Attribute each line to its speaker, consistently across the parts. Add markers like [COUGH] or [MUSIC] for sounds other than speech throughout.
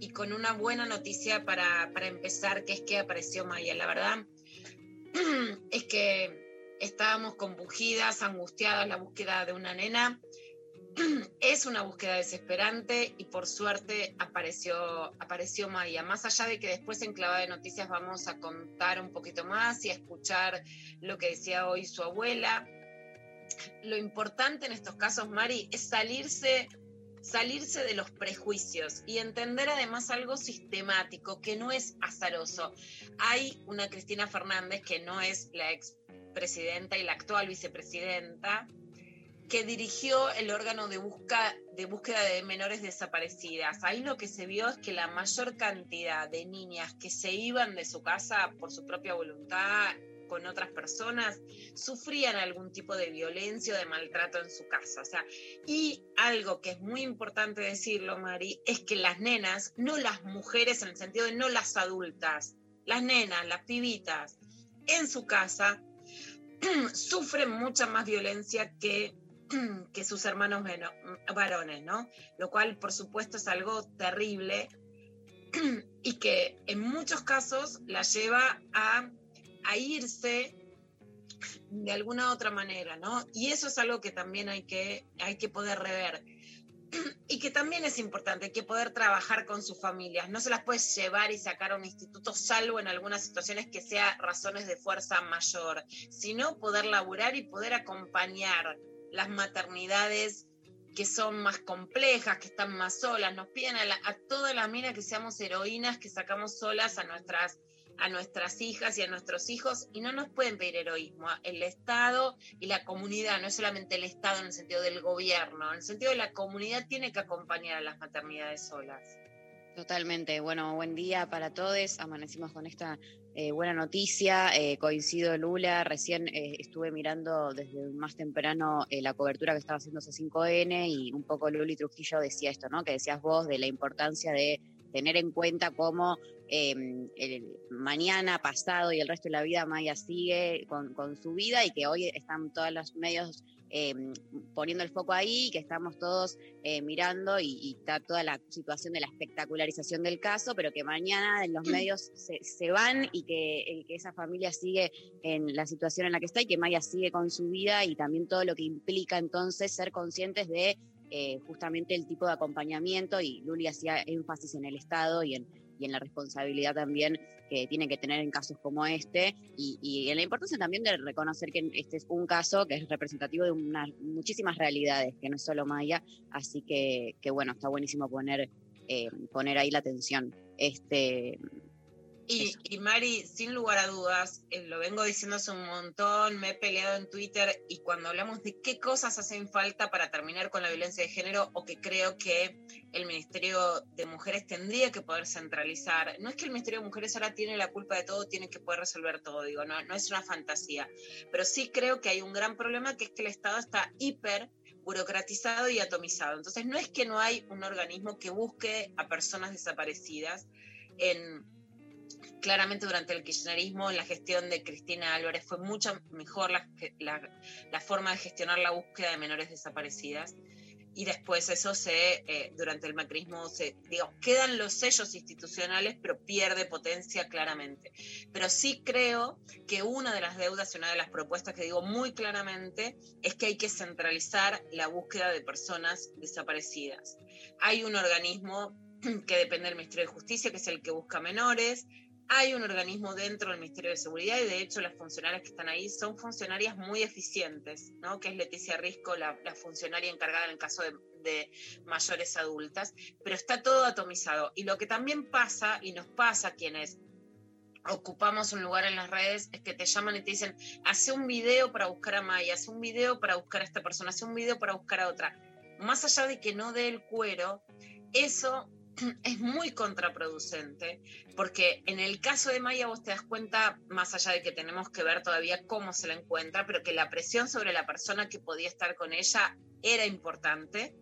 Speaker 1: y
Speaker 2: con una buena noticia para, para empezar, que es que apareció Maya. La verdad [CLEARS THROAT] es que estábamos compungidas, angustiadas, la búsqueda de una nena. [CLEARS THROAT] Es una búsqueda desesperante y por suerte apareció, apareció Maya. Más allá de que después en Clava de Noticias vamos a contar un poquito más y a escuchar lo que decía hoy su abuela, lo importante en estos casos, Mari, es salirse, salirse de los prejuicios y entender además algo sistemático, que no es azaroso. Hay una Cristina Fernández, que no es la ex presidenta y la actual vicepresidenta, que dirigió el órgano de, busca, de búsqueda de menores desaparecidas. Ahí lo que se vio es que la mayor cantidad de niñas que se iban de su casa por su propia voluntad con otras personas sufrían algún tipo de violencia o de maltrato en su casa. O sea, y algo que es muy importante decirlo, Mari, es que las nenas, no las mujeres en el sentido de no las adultas, las nenas, las pibitas, en su casa [CLEARS THROAT] sufren mucha más violencia que, [CLEARS THROAT] que sus hermanos varones, ¿no? Lo cual, por supuesto, es algo terrible [CLEARS THROAT] y que en muchos casos la lleva a a irse de alguna otra manera, ¿no? Y eso es algo que también hay que, hay que poder rever. [CLEARS THROAT] Y que también es importante, hay que poder trabajar con sus familias. No se las puede llevar y sacar a un instituto, salvo en algunas situaciones que sea razones de fuerza mayor, sino poder laburar y poder acompañar las maternidades que son más complejas, que están más solas. Nos piden a, la- a todas las minas que seamos heroínas, que sacamos solas a nuestras a nuestras hijas y a nuestros hijos y no nos pueden pedir heroísmo. El Estado y la comunidad, no es solamente el Estado en el sentido del gobierno, en el sentido de la comunidad tiene que acompañar a las maternidades solas.
Speaker 3: Totalmente. Bueno, buen día para todos. Amanecimos con esta eh, buena noticia. Eh, coincido, Lula. Recién eh, estuve mirando desde más temprano la cobertura que estaba haciendo C5N y un poco Luli Trujillo decía esto, ¿no? Que decías vos de la importancia de tener en cuenta cómo eh, el mañana, pasado y el resto de la vida Maya sigue con, con su vida y que hoy están todos los medios eh, poniendo el foco ahí, que estamos todos eh, mirando y, y está toda la situación de la espectacularización del caso, pero que mañana en los medios se, se van y que, que esa familia sigue en la situación en la que está y que Maya sigue con su vida y también todo lo que implica entonces ser conscientes de eh, justamente el tipo de acompañamiento y Luli hacía énfasis en el Estado y en, y en la responsabilidad también que tiene que tener en casos como este y, y en la importancia también de reconocer que este es un caso que es representativo de unas muchísimas realidades, que no es solo Maya, así que, que bueno, está buenísimo poner, eh, poner ahí la atención. Este,
Speaker 2: Y, y, Mari, sin lugar a dudas, eh, lo vengo diciendo hace un montón, me he peleado en Twitter y cuando hablamos de qué cosas hacen falta para terminar con la violencia de género o que creo que el Ministerio de Mujeres tendría que poder centralizar, no es que el Ministerio de Mujeres ahora tiene la culpa de todo, tiene que poder resolver todo, digo, no, no es una fantasía, pero sí creo que hay un gran problema que es que el Estado está hiper burocratizado y atomizado. Entonces, no es que no hay un organismo que busque a personas desaparecidas en claramente durante el kirchnerismo, en la gestión de Cristina Álvarez, fue mucho mejor la, forma de gestionar la búsqueda de menores desaparecidas. Y después eso se, eh, durante el macrismo, se, digo, quedan los sellos institucionales, pero pierde potencia claramente. Pero sí creo que una de las deudas y una de las propuestas que digo muy claramente es que hay que centralizar la búsqueda de personas desaparecidas. Hay un organismo que depende del Ministerio de Justicia, que es el que busca menores. Hay un organismo dentro del Ministerio de Seguridad y de hecho las funcionarias que están ahí son funcionarias muy eficientes, ¿no? que es Leticia Risco, la, funcionaria encargada en el caso de, de, mayores adultas, pero está todo atomizado. Y lo que también pasa, y nos pasa a quienes ocupamos un lugar en las redes, es que te llaman y te dicen, hace un video para buscar a Maya, hace un video para buscar a esta persona, hace un video para buscar a otra. Más allá de que no dé el cuero, eso es muy contraproducente, porque en el caso de Maya vos te das cuenta, más allá de que tenemos que ver todavía cómo se la encuentra, pero que la presión sobre la persona que podía estar con ella era importante,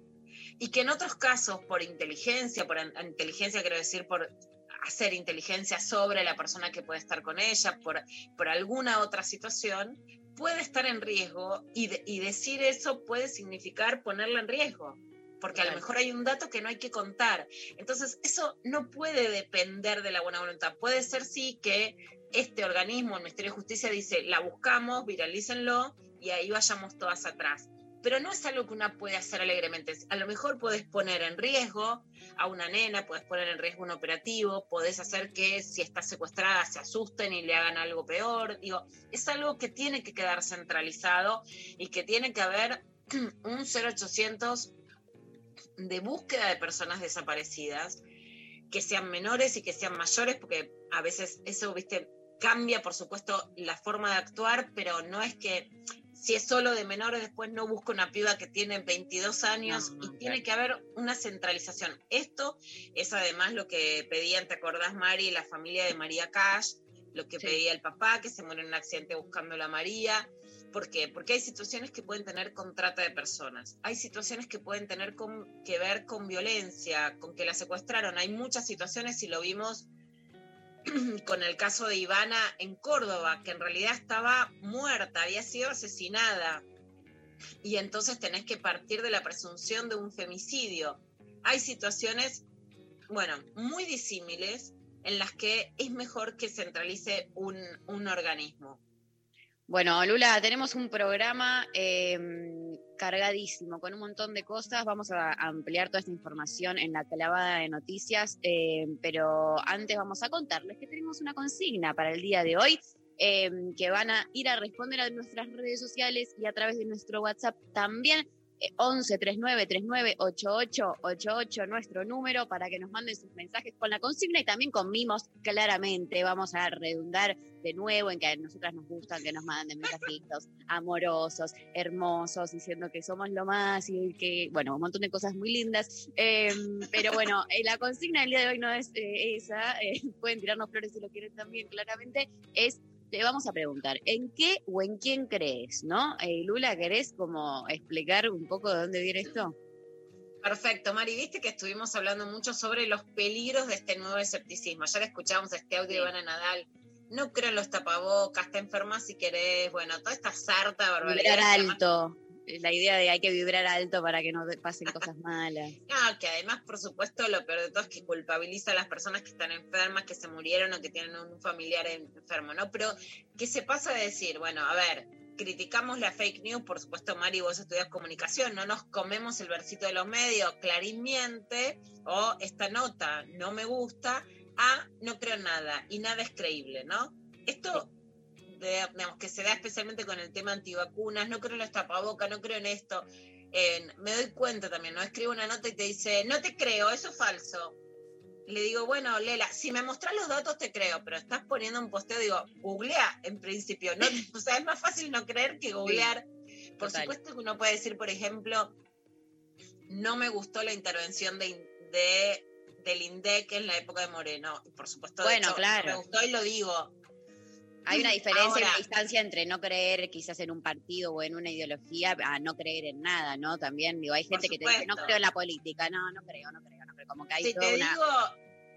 Speaker 2: y que en otros casos, por inteligencia, por inteligencia quiero decir, por hacer inteligencia sobre la persona que puede estar con ella, por, por alguna otra situación, puede estar en riesgo y, y decir eso puede significar ponerla en riesgo porque a lo mejor hay un dato que no hay que contar. Entonces, eso no puede depender de la buena voluntad. Puede ser sí que este organismo, el Ministerio de Justicia, dice, la buscamos, viralícenlo y ahí vayamos todas atrás. Pero no es algo que una puede hacer alegremente. A lo mejor puedes poner en riesgo a una nena, puedes poner en riesgo un operativo, podés hacer que si está secuestrada se asusten y le hagan algo peor. Digo, es algo que tiene que quedar centralizado y que tiene que haber [CLEARS THROAT] un 0800 de búsqueda de personas desaparecidas, que sean menores y que sean mayores, porque a veces eso, viste, cambia, por supuesto, la forma de actuar, pero no es que si es solo de menores, después no busca una piba que tiene 22 años no, no, y tiene que haber una centralización. Esto es además lo que pedían, ¿te acordás, Mari, la familia de María Cash? Lo que sí. pedía el papá, que se muere en un accidente buscando a la María. ¿Por qué? Porque hay situaciones que pueden tener con trata de personas, hay situaciones que pueden tener que ver con violencia, con que la secuestraron. Hay muchas situaciones, y lo vimos [CLEARS THROAT] con el caso de Ivana en Córdoba, que en realidad estaba muerta, había sido asesinada. Y entonces tenés que partir de la presunción de un femicidio. Hay situaciones, bueno, muy disímiles en las que es mejor que centralice un, un organismo.
Speaker 3: Bueno, Lula, tenemos un programa eh, cargadísimo con un montón de cosas. Vamos a ampliar toda esta información en la clavada de noticias, eh, pero antes vamos a contarles que tenemos una consigna para el día de hoy. Eh, que van a ir a responder a nuestras redes sociales y a través de nuestro WhatsApp también. 11 39 39 88 88 nuestro número para que nos manden sus mensajes con la consigna y también con mimos claramente. Vamos a redundar de nuevo en que a nosotras nos gustan que nos manden mensajitos amorosos hermosos diciendo que somos lo más y que bueno un montón de cosas muy lindas. Eh, pero bueno eh, la consigna del día de hoy no es eh, esa. Pueden tirarnos flores si lo quieren también claramente. Es te vamos a preguntar, ¿en qué o en quién crees? ¿No? Eh, Lula, ¿querés como explicar un poco de dónde viene esto?
Speaker 2: Perfecto, Mari, viste que estuvimos hablando mucho sobre los peligros de este nuevo escepticismo. Ya le escuchamos este audio sí. de Ivana Nadal. No creo en los tapabocas, está enferma si querés, bueno, toda esta sarta barbaridad.
Speaker 3: alto la idea de hay que vibrar alto para que no pasen cosas malas.
Speaker 2: No, [LAUGHS] que además, por supuesto, lo peor de todo es que culpabiliza a las personas que están enfermas, que se murieron o que tienen un familiar enfermo, ¿no? Pero que se pasa de decir, bueno, a ver, criticamos la fake news, por supuesto, Mari, vos estudias comunicación, no nos comemos el versito de los medios, Clarín miente, o esta nota no me gusta, a no creo nada, y nada es creíble, ¿no? Esto de, digamos, que se da especialmente con el tema antivacunas, no creo en los tapabocas, no creo en esto. Eh, me doy cuenta también, ¿no? Escribo una nota y te dice, no te creo, eso es falso. Le digo, bueno, Lela, si me mostrás los datos te creo, pero estás poniendo un posteo, digo, googlea en principio. No, [LAUGHS] o sea, es más fácil no creer que googlear. Sí, por supuesto que uno puede decir, por ejemplo, no me gustó la intervención de, de del INDEC en la época de Moreno. Por supuesto,
Speaker 3: bueno,
Speaker 2: de hecho,
Speaker 3: claro.
Speaker 2: me gustó y lo digo.
Speaker 3: Hay una diferencia, Ahora, una distancia entre no creer quizás en un partido o en una ideología a no creer en nada, ¿no? También, digo, hay gente que te dice, no creo en la política, no, no creo, no creo, no creo. Como que hay
Speaker 2: si
Speaker 3: toda
Speaker 2: te
Speaker 3: una...
Speaker 2: digo,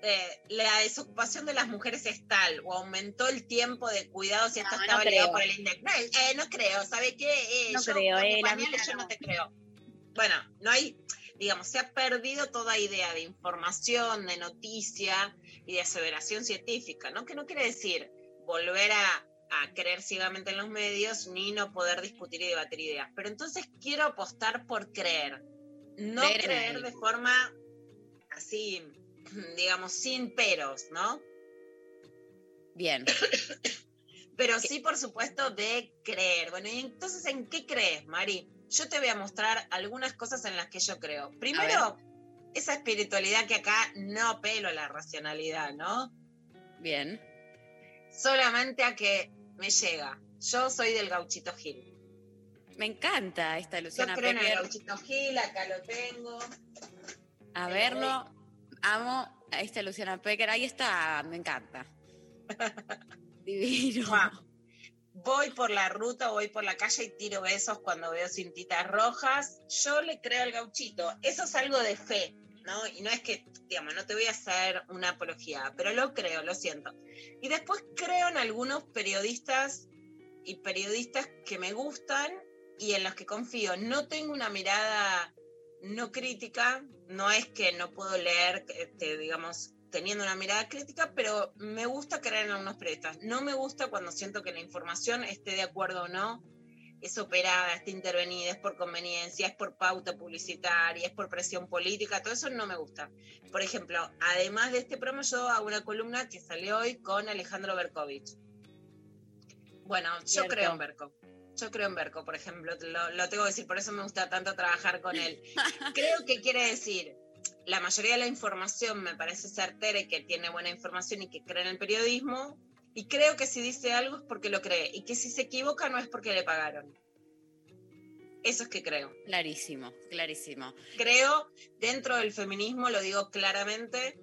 Speaker 2: eh, la desocupación de las mujeres es tal, o aumentó el tiempo de cuidados y esto
Speaker 3: no,
Speaker 2: estaba
Speaker 3: no
Speaker 2: por el INDEC. No, eh, no creo, ¿sabe qué? Eh,
Speaker 3: no
Speaker 2: yo,
Speaker 3: creo, eh, la
Speaker 2: pañales, yo no te creo. Bueno, no hay, digamos, se ha perdido toda idea de información, de noticia y de aseveración científica, ¿no? Que no quiere decir volver a a creer ciegamente en los medios ni no poder discutir y debatir ideas. Pero entonces quiero apostar por creer, no creer, creer de forma así [CLEARS THROAT] digamos, sin peros, ¿no?
Speaker 3: Bien. [COUGHS]
Speaker 2: Pero sí, por supuesto, de creer. Bueno, y entonces, ¿en qué crees, Mari? Yo te voy a mostrar algunas cosas en las que yo creo. Primero, esa espiritualidad que acá no apelo a la racionalidad, ¿no?
Speaker 3: Bien.
Speaker 2: Solamente a que me llega. Yo soy del gauchito Gil.
Speaker 3: Me encanta esta
Speaker 2: Yo
Speaker 3: Luciana
Speaker 2: creo en el gauchito Gil, acá lo tengo.
Speaker 3: A verlo. Amo a esta Luciana Pecker. Ahí está, me encanta. [LAUGHS] Divino.
Speaker 2: Voy por la ruta, voy por la calle y tiro besos cuando veo cintitas rojas. Yo le creo al gauchito. Eso es algo de fe, ¿no? Y no es que, digamos, no te voy a hacer una apología, pero lo creo, lo siento. Y después creo en algunos periodistas y periodistas que me gustan y en los que confío. No tengo una mirada no crítica, no es que no puedo leer, este, digamos, teniendo una mirada crítica, pero me gusta creer en algunos periodistas. No me gusta cuando siento que la información, esté de acuerdo o no, es operada, está intervenida, es por conveniencia, es por pauta publicitaria, es por presión política, todo eso no me gusta. Por ejemplo, además de este promo, yo hago una columna que salió hoy con Alejandro Berkovich. Bueno, yo
Speaker 3: Cierto.
Speaker 2: creo en Berko. Yo creo en Berko, por ejemplo, lo, lo tengo que decir, por eso me gusta tanto trabajar con él. [LAUGHS] Creo que quiere decir, la mayoría de la información me parece certera y que tiene buena información y que cree en el periodismo, y creo que si dice algo es porque lo cree, y que si se equivoca no es porque le pagaron. Eso es que creo.
Speaker 3: Clarísimo, clarísimo.
Speaker 2: Creo, dentro del feminismo, lo digo claramente,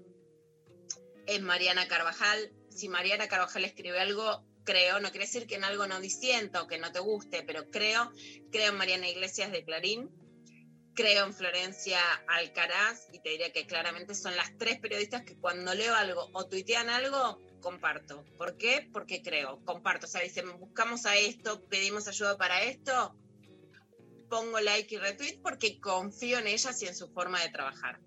Speaker 2: es Mariana Carvajal. Si Mariana Carvajal escribe algo, creo, no quiere decir que en algo no disiento o que no te guste, pero creo, creo en Mariana Iglesias de Clarín, creo en Florencia Alcaraz y te diría que claramente son las tres periodistas que cuando leo algo o tuitean algo, comparto. ¿Por qué? Porque creo, comparto. O sea, dicen, buscamos a esto, pedimos ayuda para esto, pongo like y retweet porque confío en ellas y en su forma de trabajar.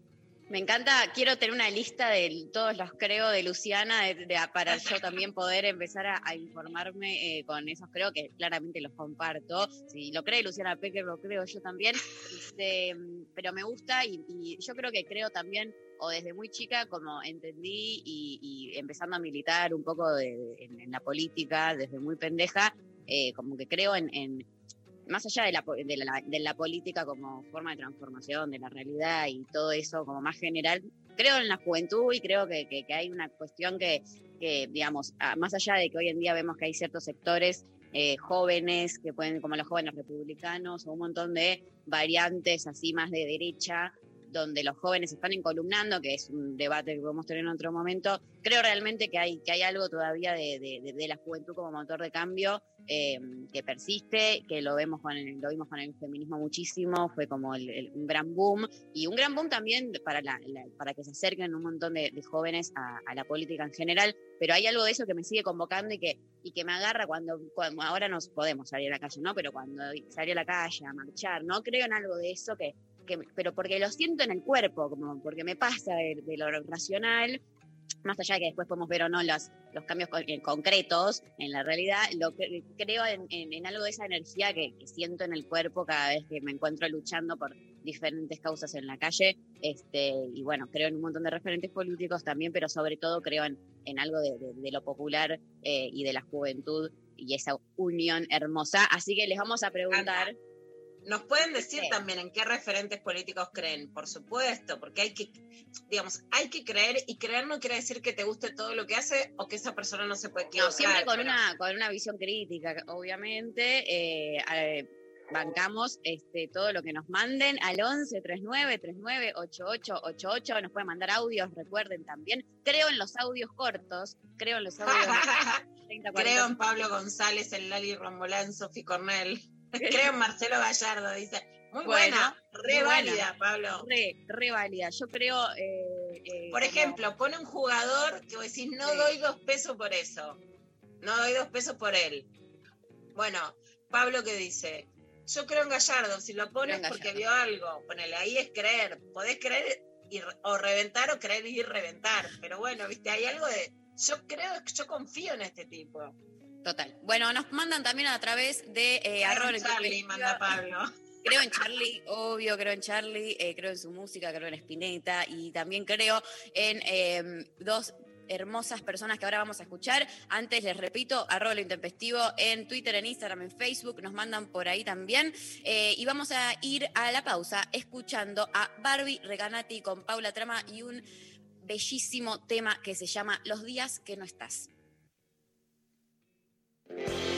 Speaker 3: Me encanta, quiero tener una lista de todos los creo de Luciana de- de- para yo [LAUGHS] también poder empezar a, a informarme eh, con esos creo que claramente los comparto. Si lo cree Luciana Pecker, lo creo yo también. Este, pero me gusta y, y yo creo que creo también, o desde muy chica, como entendí y, y empezando a militar un poco de- de- en, en la política, desde muy pendeja, eh, como que creo en, en- más allá de la, de, la, de la política como forma de transformación de la realidad y todo eso como más general, creo en la juventud y creo que, que- que hay una cuestión que, que, digamos, ah, más allá de que hoy en día vemos que hay ciertos sectores eh, jóvenes, que pueden, como los jóvenes republicanos, o un montón de variantes así más de derecha, donde los jóvenes están encolumnando, que es un debate que podemos tener en otro momento, creo realmente que hay, que hay algo todavía de, de- la juventud como motor de cambio eh, que persiste, que lo vemos con el, lo vimos con el feminismo muchísimo, fue como un gran boom, y un gran boom también para, la- para que se acerquen un montón de, jóvenes a, la política en general, pero hay algo de eso que me sigue convocando y que, y que me agarra cuando, cuando ahora nos podemos salir a la calle, ¿no? Pero cuando salí a la calle a marchar, ¿no? Creo en algo de eso que, pero porque lo siento en el cuerpo, como porque me pasa de, de lo racional, más allá de que después podemos ver o no los, los cambios en concretos en la realidad, creo en, algo de esa energía que, siento en el cuerpo cada vez que me encuentro luchando por diferentes causas en la calle. Este, y bueno, creo en un montón de referentes políticos también, pero sobre todo creo en, algo de lo popular eh, y de la juventud y esa unión hermosa. Así que les vamos a preguntar.
Speaker 2: Nos pueden decir
Speaker 3: Sí.
Speaker 2: también en qué referentes políticos creen, por supuesto, porque hay que, digamos, hay que creer y creer no quiere decir que te guste todo lo que hace o que esa persona no se puede
Speaker 3: No,
Speaker 2: equivocar.
Speaker 3: siempre con
Speaker 2: pero-
Speaker 3: una, con una visión crítica, obviamente. eh, bancamos este, todo lo que nos manden al 11 39 39 88 88. Nos pueden mandar audios, recuerden también. Creo en los audios cortos, creo en los audios [LAUGHS] 30, 40.
Speaker 2: Creo en Pablo González, en Lali Rombolán, Sofi Cornell. Creo en Marcelo Gallardo, dice. Muy
Speaker 3: Bueno,
Speaker 2: buena, re
Speaker 3: muy buena.
Speaker 2: válida, Pablo.
Speaker 3: Re, re válida. Yo creo. eh, eh,
Speaker 2: Por ejemplo, pone un jugador que vos decís, no
Speaker 3: Sí.
Speaker 2: doy dos pesos por eso. No doy dos pesos por él. Bueno, Pablo que dice, yo creo en Gallardo, si lo pones porque vio algo, ponele, ahí es creer. Podés creer y, o reventar o creer y reventar. Pero bueno, viste, hay algo de, yo creo, yo confío en este tipo.
Speaker 3: Total. Bueno, nos mandan también a través de eh, arroba
Speaker 2: Charlie,
Speaker 3: lectura
Speaker 2: manda Pablo. [LAUGHS]
Speaker 3: Creo en Charlie, obvio, creo en Charlie, eh, creo en su música, creo en Spinetta y también creo en em, dos hermosas personas que ahora vamos a escuchar. Antes les repito, arroba lo intempestivo en Twitter, en Instagram, en Facebook, nos mandan por ahí también. Eh, y vamos a ir a la pausa escuchando a Barbie Reganati con Paula Trama y un bellísimo tema que se llama Los días que no estás.
Speaker 4: Los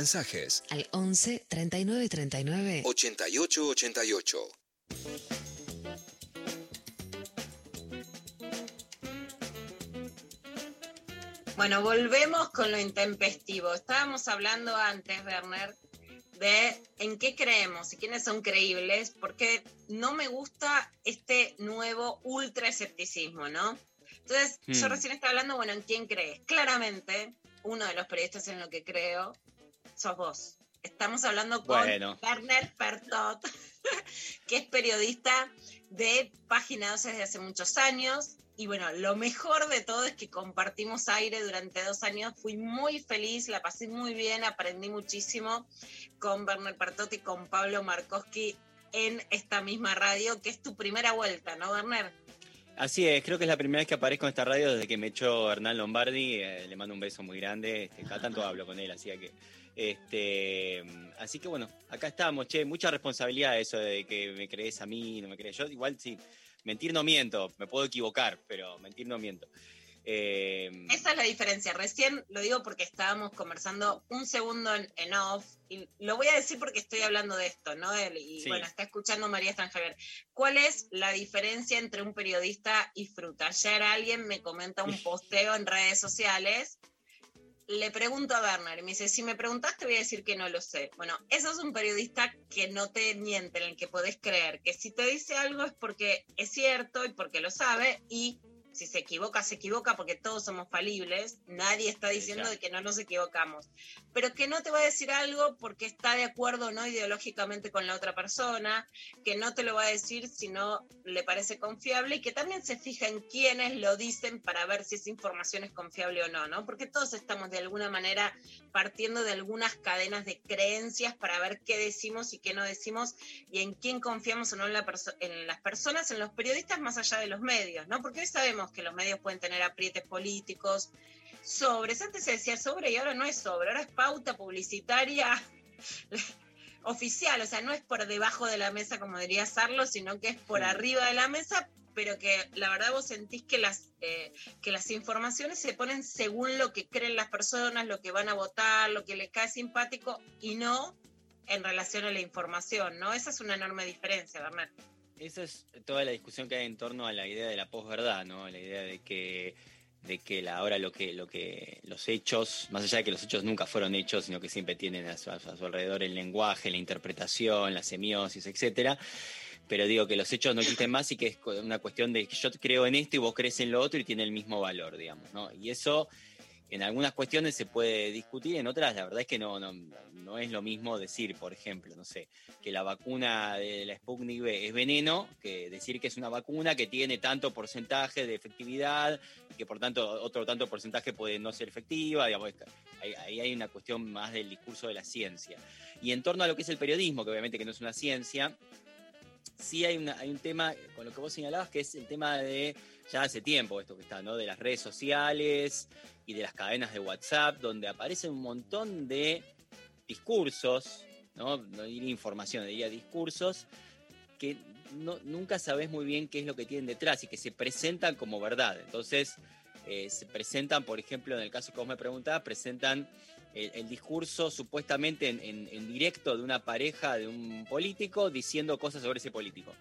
Speaker 5: Mensajes
Speaker 6: al 11 39 39
Speaker 5: 8888.
Speaker 2: Bueno, volvemos con lo intempestivo. Estábamos hablando antes, Werner, de en qué creemos y quiénes son creíbles, porque no me gusta este nuevo ultra escepticismo, ¿no? Entonces, yo
Speaker 7: Hmm.
Speaker 2: recién estaba hablando, bueno, ¿en quién crees? Claramente, uno de los periodistas en lo que creo, sos vos. Estamos hablando con
Speaker 7: Bueno.
Speaker 2: Werner Pertot, [LAUGHS] que es periodista de Página 12 desde hace muchos años. Y bueno, lo mejor de todo es que compartimos aire durante dos años. Fui muy feliz, la pasé muy bien, aprendí muchísimo con Werner Pertot y con Pablo Markowski en esta misma radio, que es tu primera vuelta, ¿no, Werner?
Speaker 7: Así es, creo que es la primera vez que aparezco en esta radio desde que me echó Hernán Lombardi. eh, le mando un beso muy grande. Este, cada tanto hablo con él, así que. Este, así que bueno, acá estamos, che, mucha responsabilidad eso de que me crees a mí, no me crees. Yo igual sí, mentir no miento, me puedo equivocar, pero mentir no miento. Eh,
Speaker 2: Esa es la diferencia. Recién lo digo porque estábamos conversando un segundo en, en off, y lo voy a decir porque estoy hablando de esto, ¿no? Y
Speaker 7: Sí.
Speaker 2: bueno, está escuchando María Stranjavier. ¿Cuál es la diferencia entre un periodista y fruta? Ayer alguien me comenta un [LAUGHS] posteo en redes sociales. Le pregunto a Werner y me dice, si me preguntas te voy a decir que no lo sé. Bueno, eso es un periodista que no te miente, en el que podés creer, que si te dice algo es porque es cierto y porque lo sabe y si se equivoca, se equivoca porque todos somos falibles, nadie está diciendo de que no nos equivocamos, pero que no te va a decir algo porque está de acuerdo o no ideológicamente con la otra persona, que no te lo va a decir si no le parece confiable y que también se fija en quiénes lo dicen para ver si esa información es confiable o no, ¿no? Porque todos estamos de alguna manera partiendo de algunas cadenas de creencias para ver qué decimos y qué no decimos y en quién confiamos o no en, la en las personas, en los periodistas más allá de los medios, ¿no? Porque hoy sabemos que los medios pueden tener aprietes políticos, sobres, antes se decía sobre y ahora no es sobre, ahora es pauta publicitaria [LAUGHS] oficial, o sea, no es por debajo de la mesa como diría Sarlo, sino que es por
Speaker 7: Sí.
Speaker 2: arriba de la mesa, pero que la verdad vos sentís que las, eh, que las informaciones se ponen según lo que creen las personas, lo que van a votar, lo que les cae simpático y no en relación a la información, ¿no? Esa es una enorme diferencia, Bernard.
Speaker 7: Esa es toda la discusión que hay en torno a la idea de la posverdad, ¿no? La idea de que de que la, ahora lo que lo que los hechos, más allá de que los hechos nunca fueron hechos, sino que siempre tienen a su, a su alrededor el lenguaje, la interpretación, la semiosis, etcétera. Pero digo que los hechos no existen más y que es una cuestión de que yo creo en esto y vos crees en lo otro y tiene el mismo valor, digamos, ¿no? Y eso en algunas cuestiones se puede discutir, en otras la verdad es que no, no, no es lo mismo decir, por ejemplo, no sé, que la vacuna de la Sputnik V es veneno, que decir que es una vacuna que tiene tanto porcentaje de efectividad que por tanto otro tanto porcentaje puede no ser efectiva, digamos, ahí hay una cuestión más del discurso de la ciencia. Y en torno a lo que es el periodismo, que obviamente que no es una ciencia, sí hay, una, hay un tema con lo que vos señalabas, que es el tema de, ya hace tiempo esto que está, ¿no? De las redes sociales y de las cadenas de WhatsApp, donde aparecen un montón de discursos, ¿no? No diría información, diría discursos que no- nunca sabes muy bien qué es lo que tienen detrás y que se presentan como verdad. Entonces, eh, se presentan, por ejemplo, en el caso que vos me preguntabas, presentan el, discurso supuestamente en, en- en directo de una pareja, de un político, diciendo cosas sobre ese político.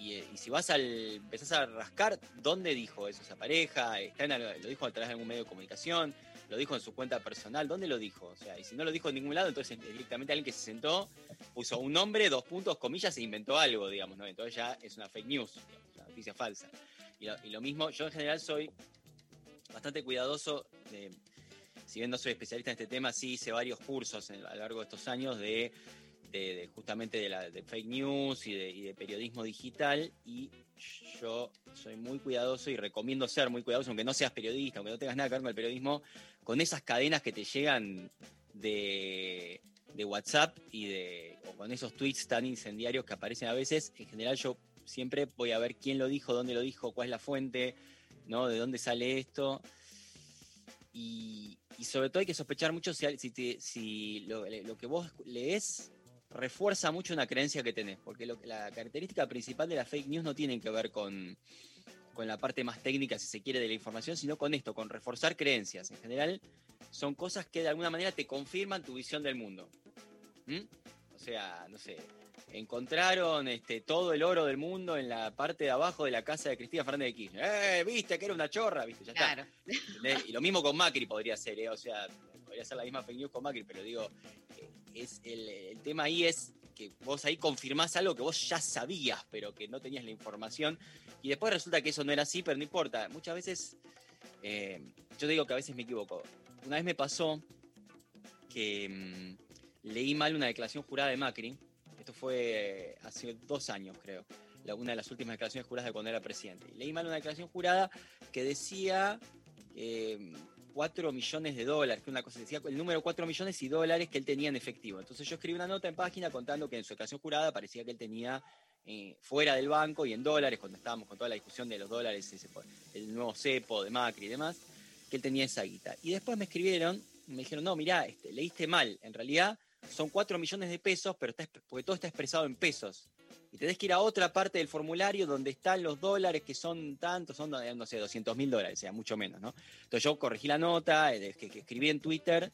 Speaker 7: Y, y, si vas al, empezás a rascar, ¿dónde dijo eso esa pareja? ¿Está en ¿Lo dijo a través de algún medio de comunicación? ¿Lo dijo en su cuenta personal? ¿Dónde lo dijo? O sea, y si no lo dijo en ningún lado, entonces es directamente alguien que se sentó, puso un nombre, dos puntos, comillas, e inventó algo, digamos, ¿no? Entonces ya es una fake news, una noticia falsa. Y lo, mismo, yo en general soy bastante cuidadoso de, si bien no soy especialista en este tema, sí hice varios cursos a lo largo de estos años de, justamente de, la, fake news y de, periodismo digital y yo soy muy cuidadoso y recomiendo ser muy cuidadoso, aunque no seas periodista, aunque no tengas nada que ver con el periodismo, con esas cadenas que te llegan de, WhatsApp y de, o con esos tweets tan incendiarios que aparecen a veces, en general yo siempre voy a ver quién lo dijo, dónde lo dijo, cuál es la fuente, ¿no? De dónde sale esto. Y, sobre todo hay que sospechar mucho si, lo que vos lees refuerza mucho una creencia que tenés, porque lo- la característica principal de la fake news no tiene que ver con, con la parte más técnica, si se quiere, de la información, sino con esto, con reforzar creencias. En general, son cosas que de alguna manera te confirman tu visión del mundo. ¿Mm? O sea, no sé, encontraron este, todo el oro del mundo en la parte de abajo de la casa de Cristina Fernández de Kirchner. ¡Eh! ¿Viste que era una chorra? ¿Viste? Ya está. Y lo mismo con Macri podría ser, ¿eh? o sea, podría ser la misma fake news con Macri, pero digo, eh, es el, el tema ahí es que vos ahí confirmás algo que vos ya sabías, pero que no tenías la información, y después resulta que eso no era así, pero no importa. Muchas veces, eh, yo digo que a veces me equivoco. una vez me pasó que mm, leí mal una declaración jurada de Macri. Esto fue eh, hace dos años, creo. La- una de las últimas declaraciones juradas de cuando era presidente. Leí mal una declaración jurada que decía eh, 4 millones de dólares, que una cosa decía el número 4 millones y dólares que él tenía en efectivo. Entonces yo escribí una nota en página contando que en su declaración jurada parecía que él tenía eh, fuera del banco y en dólares, cuando estábamos con toda la discusión de los dólares, el nuevo cepo de Macri y demás, que él tenía esa guita. Y después me escribieron, me dijeron, no, mirá, este, leíste mal, en realidad son 4 millones de pesos, pero está, porque todo está expresado en pesos. Y tenés que ir a otra parte del formulario donde están los dólares, que son tantos, son, eh, no sé, 200 mil dólares, o sea, mucho menos, ¿no? Entonces yo corregí la nota, eh, que, escribí en Twitter,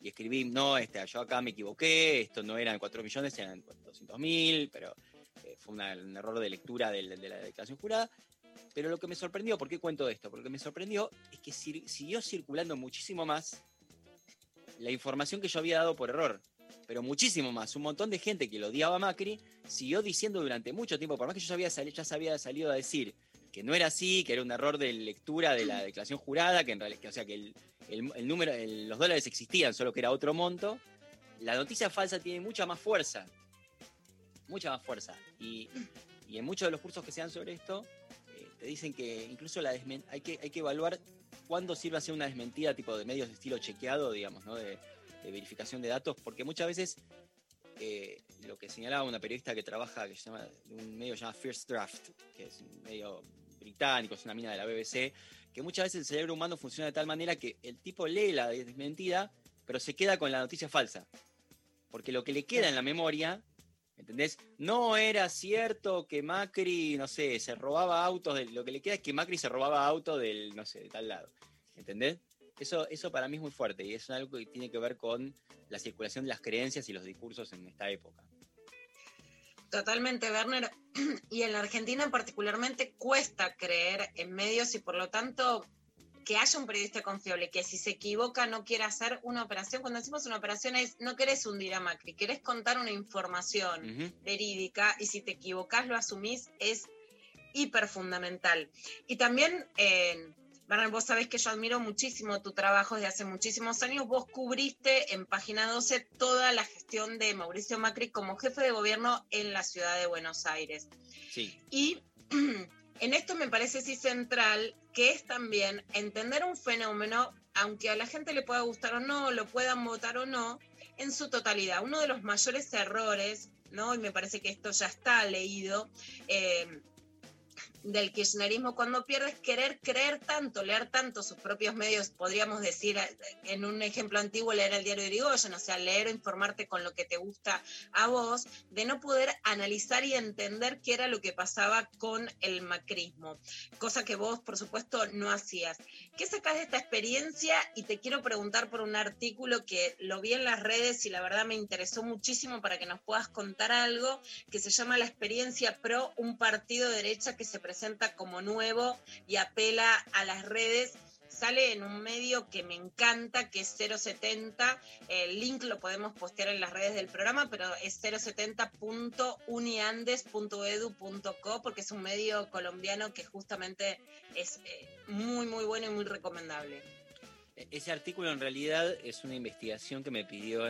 Speaker 7: y escribí, no, este, yo acá me equivoqué, esto no eran 4 millones, eran 200 mil, pero eh, fue un error de lectura de la declaración jurada. Pero lo que me sorprendió, ¿por qué cuento esto? Porque me sorprendió es que siguió circulando muchísimo más la información que yo había dado por error. Pero muchísimo más. Un montón de gente que lo odiaba a Macri siguió diciendo durante mucho tiempo, por más que yo ya había, ya se había salido a decir que no era así, que era un error de lectura de la declaración jurada, que en realidad, o sea, que el, el- número, los dólares existían, solo que era otro monto. La noticia falsa tiene mucha más fuerza. Mucha más fuerza. Y, y en muchos de los cursos que se dan sobre esto, eh, te dicen que incluso la hay, que, hay que evaluar cuándo sirve hacer una desmentida tipo de medios de estilo chequeado, digamos, ¿no? De verificación de datos, porque muchas veces eh, lo que señalaba una periodista que trabaja, que se llama, de un medio que se llama First Draft, que es un medio británico, es una mina de la BBC, que muchas veces el cerebro humano funciona de tal manera que el tipo lee la desmentida, pero se queda con la noticia falsa. Porque lo que le queda en la memoria, ¿entendés? No era cierto que Macri, no sé, se robaba autos, del- lo que le queda es que Macri se robaba autos del, no sé, de tal lado. ¿Entendés? Eso, eso para mí es muy fuerte y es algo que tiene que ver con la circulación de las creencias y los discursos en esta época.
Speaker 2: Totalmente, Werner. [CLEARS THROAT] Y en la Argentina particularmente cuesta creer en medios y por lo tanto que haya un periodista confiable que si se equivoca no quiera hacer una operación. Cuando decimos una operación es no querés hundir a Macri, querés contar una información verídica y si te equivocás lo asumís es hiper fundamental. Y también, eh, Werner, vos sabés que yo admiro muchísimo tu trabajo desde hace muchísimos años. Vos cubriste en Página 12 toda la gestión de Mauricio Macri como jefe de gobierno en la ciudad de Buenos Aires.
Speaker 7: Sí,
Speaker 2: Y [CLEARS THROAT] en esto me parece sí central que es también entender un fenómeno, aunque a la gente le pueda gustar o no, lo puedan votar o no, en su totalidad. Uno de los mayores errores, ¿no? Y me parece que esto ya está leído, eh, del kirchnerismo cuando pierde es querer creer tanto, leer tanto sus propios medios, podríamos decir eh, en un ejemplo antiguo, leer el diario de Irigoyen, o sea, leer o informarte con lo que te gusta a vos, de no poder analizar y entender qué era lo que pasaba con el macrismo, cosa que vos, por supuesto, no hacías. ¿Qué sacás de esta experiencia? Y te quiero preguntar por un artículo que lo vi en las redes y la verdad me interesó muchísimo para que nos puedas contar algo, que se llama La experiencia pro, un partido de derecha que se presenta como nuevo y apela a las redes. Sale en un medio que me encanta, que es 070. El link lo podemos postear en las redes del programa, pero es 070.uniandes.edu.co porque es un medio colombiano que justamente es eh, muy, muy bueno y muy recomendable.
Speaker 7: E- ese artículo en realidad es una investigación que me pidió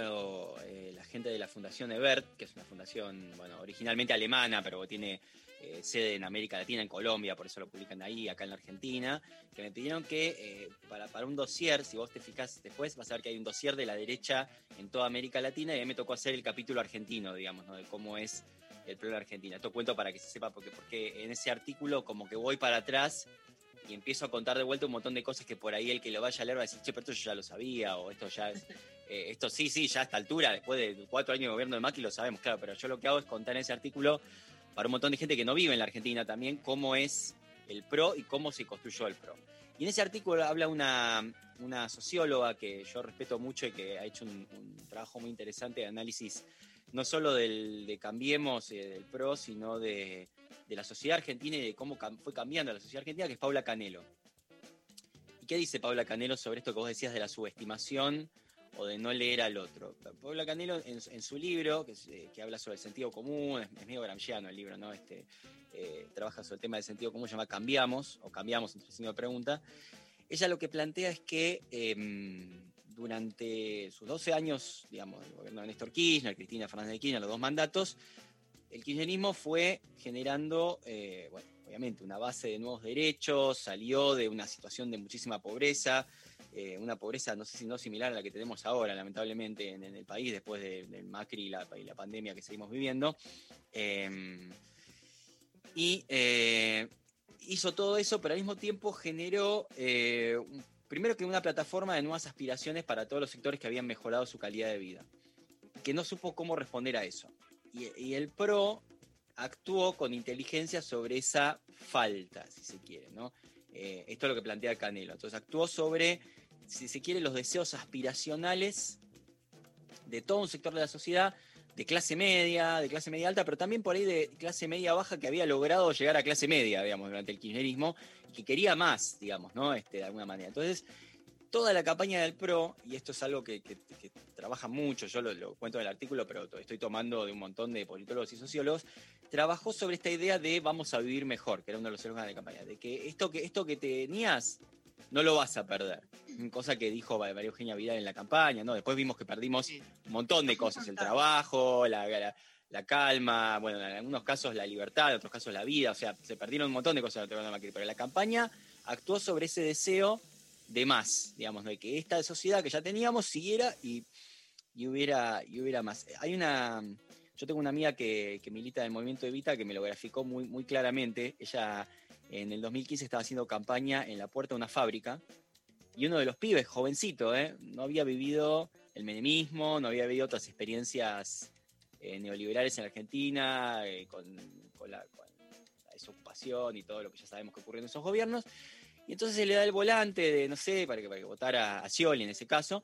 Speaker 7: eh, la gente de la Fundación Ebert, que es una fundación, bueno, originalmente alemana, pero tiene eh, sede en América Latina, en Colombia, por eso lo publican ahí, acá en la Argentina, que me pidieron que eh, para, para un dossier, si vos te fijas después, vas a ver que hay un dossier de la derecha en toda América Latina y a mí me tocó hacer el capítulo argentino, digamos, ¿no? de cómo es el problema argentino. Esto cuento para que se sepa, porque, porque en ese artículo como que voy para atrás y empiezo a contar de vuelta un montón de cosas que por ahí el que lo vaya a leer va a decir, che, pero esto yo ya lo sabía, o esto ya es, [LAUGHS] eh, esto sí, sí, ya a esta altura, después de cuatro años de gobierno de Macri lo sabemos, claro, pero yo lo que hago es contar en ese artículo para un montón de gente que no vive en la Argentina también cómo es el PRO y cómo se construyó el PRO. Y en ese artículo habla una, una socióloga que yo respeto mucho y que ha hecho un, trabajo muy interesante de análisis no solo del, de Cambiemos, eh, del PRO, sino de, la sociedad argentina y de cómo fue cambiando la sociedad argentina, que es Paula Canelo. ¿Y qué dice Paula Canelo sobre esto que vos decías de la subestimación o de no leer al otro? Paula Canelo en, en su libro, que, eh, que habla sobre el sentido común, es, es medio gramsciano el libro, ¿no? Este, eh, trabaja sobre el tema del sentido común, se llama Cambiamos, o Cambiamos entre signo de pregunta. ella lo que plantea es que em, durante sus 12 años, digamos, del gobierno de Néstor Kirchner, Cristina Fernández de Kirchner, los dos mandatos, el kirchnerismo fue generando, eh, bueno, obviamente, una base de nuevos derechos, salió de una situación de muchísima pobreza, eh, una pobreza, no sé si no similar a la que tenemos ahora, lamentablemente, en, el país, después de- del Macri y la, y la pandemia que seguimos viviendo. Em, y eh, hizo todo eso, pero al mismo tiempo generó, eh, primero que una plataforma de nuevas aspiraciones para todos los sectores que habían mejorado su calidad de vida, que no supo cómo responder a eso. Y, el PRO actuó con inteligencia sobre esa falta, si se quiere, ¿no? Esto es lo que plantea Canelo. Entonces actuó sobre, si se quiere, los deseos aspiracionales de todo un sector de la sociedad, de clase media, de clase media alta, pero también por ahí de clase media baja que había logrado llegar a clase media, digamos, durante el kirchnerismo, y que quería más, digamos, ¿no? Este, de alguna manera. Entonces, toda la campaña del PRO, y esto es algo que, trabaja mucho, yo lo, lo cuento en el artículo, pero to- estoy tomando de un montón de politólogos y sociólogos, trabajó sobre esta idea de vamos a vivir mejor, que era uno de los eslóganos de campaña, de que esto que, esto que tenías no lo vas a perder. Cosa que dijo María Eugenia Vidal en la campaña, ¿no? Después vimos que perdimos un montón de cosas, el trabajo, la, la- la calma, bueno, en algunos casos la libertad, en otros casos la vida, o sea, se perdieron un montón de cosas en de Macri, pero la campaña actuó sobre ese deseo de más, digamos, de que esta sociedad que ya teníamos siguiera y, y hubiera, y hubiera más. Hay una, yo tengo una amiga que, que milita en el movimiento Evita que me lo graficó muy, muy claramente. Ella en el 2015 estaba haciendo campaña en la puerta de una fábrica y uno de los pibes, jovencito, ¿eh? no había vivido el menemismo, no había vivido otras experiencias eh, neoliberales en Argentina, eh, con, con la, con la desocupación y todo lo que ya sabemos que ocurrió en esos gobiernos. Y entonces se le da el volante de, no sé, para que, para que votara a Scioli en ese caso.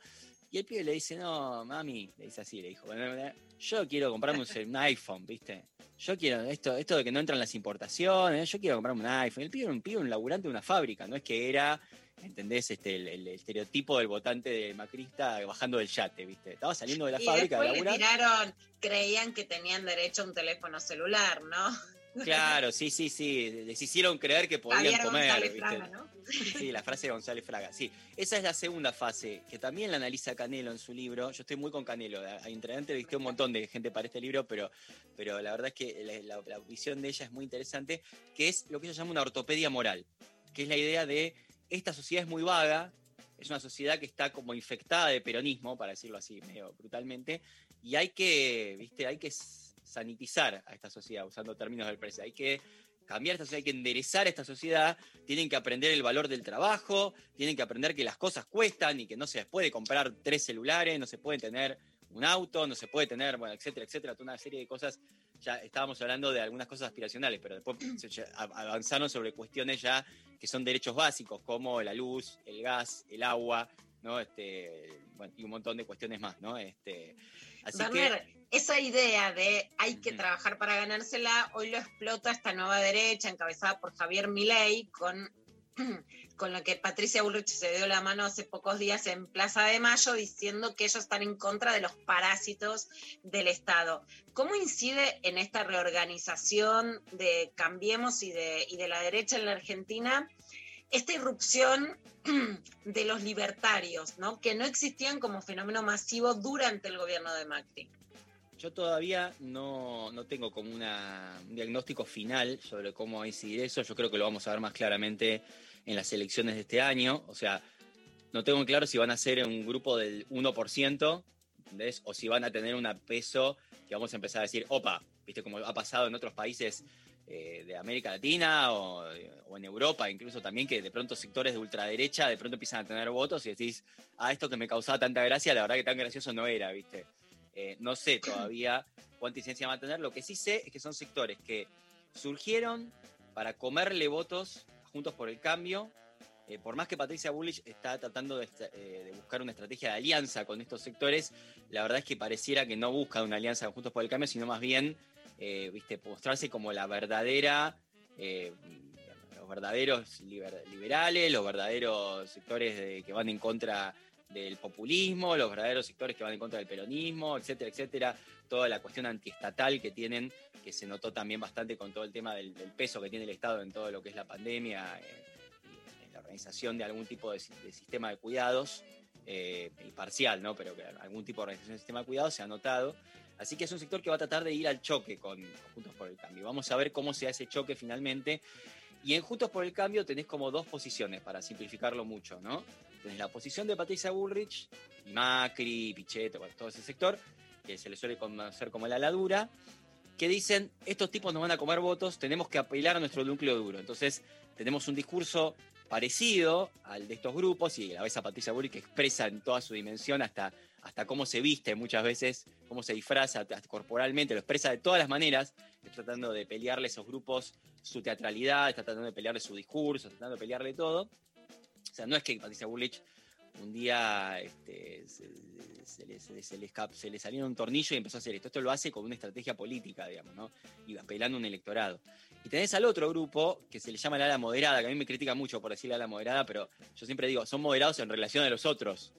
Speaker 7: Y el pibe le dice, no, mami, le dice así, le dijo, "Bueno, bueno, yo quiero comprarme un, iPhone, ¿viste? Yo quiero esto, esto de que no entran las importaciones, yo quiero comprarme un iPhone. El pibe era un pibe, un laburante de una fábrica, no es que era, ¿entendés? Este, el, el estereotipo del votante de Macrista bajando del yate, ¿viste? Estaba saliendo de la
Speaker 2: Y
Speaker 7: fábrica de
Speaker 2: después le
Speaker 7: laburar.
Speaker 2: tiraron, creían que tenían derecho a un teléfono celular, ¿no?
Speaker 7: Claro, sí, sí, sí. Les hicieron creer que podían
Speaker 2: Javier
Speaker 7: comer. ¿viste?
Speaker 2: Fraga, ¿no?
Speaker 7: Sí, la frase de González Fraga. Sí, esa es la segunda fase, que también la analiza Canelo en su libro. Yo estoy muy con Canelo. Entrevisté un montón de gente para este libro, pero, pero la verdad es que la, la- la visión de ella es muy interesante, que es lo que ella llama una ortopedia moral, que es la idea de esta sociedad es muy vaga, es una sociedad que está como infectada de peronismo, para decirlo así, medio brutalmente, y hay que, viste, hay que sanitizar a esta sociedad, usando términos del precio. Hay que cambiar esta sociedad, hay que enderezar esta sociedad, tienen que aprender el valor del trabajo, tienen que aprender que las cosas cuestan y que no se puede comprar tres celulares, no se puede tener un auto, no se puede tener, bueno, etcétera, etcétera, toda una serie de cosas. Ya estábamos hablando de algunas cosas aspiracionales, pero después avanzaron sobre cuestiones ya que son derechos básicos, como la luz, el gas, el agua, ¿no? Este, bueno, y un montón de cuestiones más, ¿no? Este, así que
Speaker 2: esa idea de hay que trabajar para ganársela, hoy lo explota esta nueva derecha encabezada por Javier Milei con, [CLEARS THROAT] con la que Patricia Bullrich se dio la mano hace pocos días en Plaza de Mayo diciendo que ellos están en contra de los parásitos del Estado. ¿Cómo incide en esta reorganización de Cambiemos y de, y de la derecha en la Argentina esta irrupción [CLEARS THROAT] de los libertarios, ¿no? que no existían como fenómeno masivo durante el gobierno de Macri?
Speaker 7: Yo todavía no, no tengo como una- un diagnóstico final sobre cómo va a incidir eso. Yo creo que lo vamos a ver más claramente en las elecciones de este año. O sea, no tengo claro si van a ser un grupo del 1%, ¿entendés? O si van a tener un peso que vamos a empezar a decir, opa, ¿viste? Como ha pasado en otros países eh, de América Latina o, o en Europa, incluso también, que de pronto sectores de ultraderecha de pronto empiezan a tener votos y decís, ah, esto que me causaba tanta gracia, la verdad que tan gracioso no era, ¿viste? Eh, no sé todavía cuánta incidencia van a tener. Lo que sí sé es que son sectores que surgieron para comerle votos Juntos por el Cambio. Eh, por más que Patricia Bullich está tratando eh, de buscar una estrategia de alianza con estos sectores, la verdad es que pareciera que no busca una alianza Juntos por el Cambio, sino más bien viste, mostrarse como la verdadera, los verdaderos liber- liberales, los verdaderos sectores que van en contra del populismo, los verdaderos sectores que van en contra del peronismo, etcétera, etcétera, toda la cuestión antiestatal que tienen, que se notó también bastante con todo el tema del, del peso que tiene el Estado en todo lo que es la pandemia, eh, en la organización de algún tipo de, de sistema de cuidados, eh, y parcial, ¿no? Pero que algún tipo de organización de sistema de cuidados se ha notado. Así que es un sector que va a tratar de ir al choque con Juntos por el Cambio. Vamos a ver cómo se hace ese choque finalmente. Y en Juntos por el Cambio tenés como dos posiciones, para simplificarlo mucho, ¿no? Tenés la posición de Patricia Bullrich, y Macri, Pichetto, bueno, todo ese sector, que se le suele conocer como la ladura, que dicen, estos tipos nos van a comer votos, tenemos que apelar a nuestro núcleo duro. Entonces, tenemos un discurso parecido al de estos grupos, y a la vez a Patricia Bullrich que expresa en toda su dimensión hasta, hasta cómo se viste muchas veces, cómo se disfraza hasta corporalmente, lo expresa de todas las maneras, tratando de pelearle a esos grupos su teatralidad, está tratando de pelearle su discurso, tratando de pelearle todo. Sea, no es que Patricia Bullrich un día este, se, se le, se se le escap- se le salió un tornillo y empezó a hacer esto. Esto lo hace con una estrategia política, digamos, ¿no? Y apelando a un electorado. Y tenés al otro grupo, que se le llama la ala moderada, que a mí me critica mucho por decirle ala moderada, pero yo siempre digo, son moderados en relación a los otros.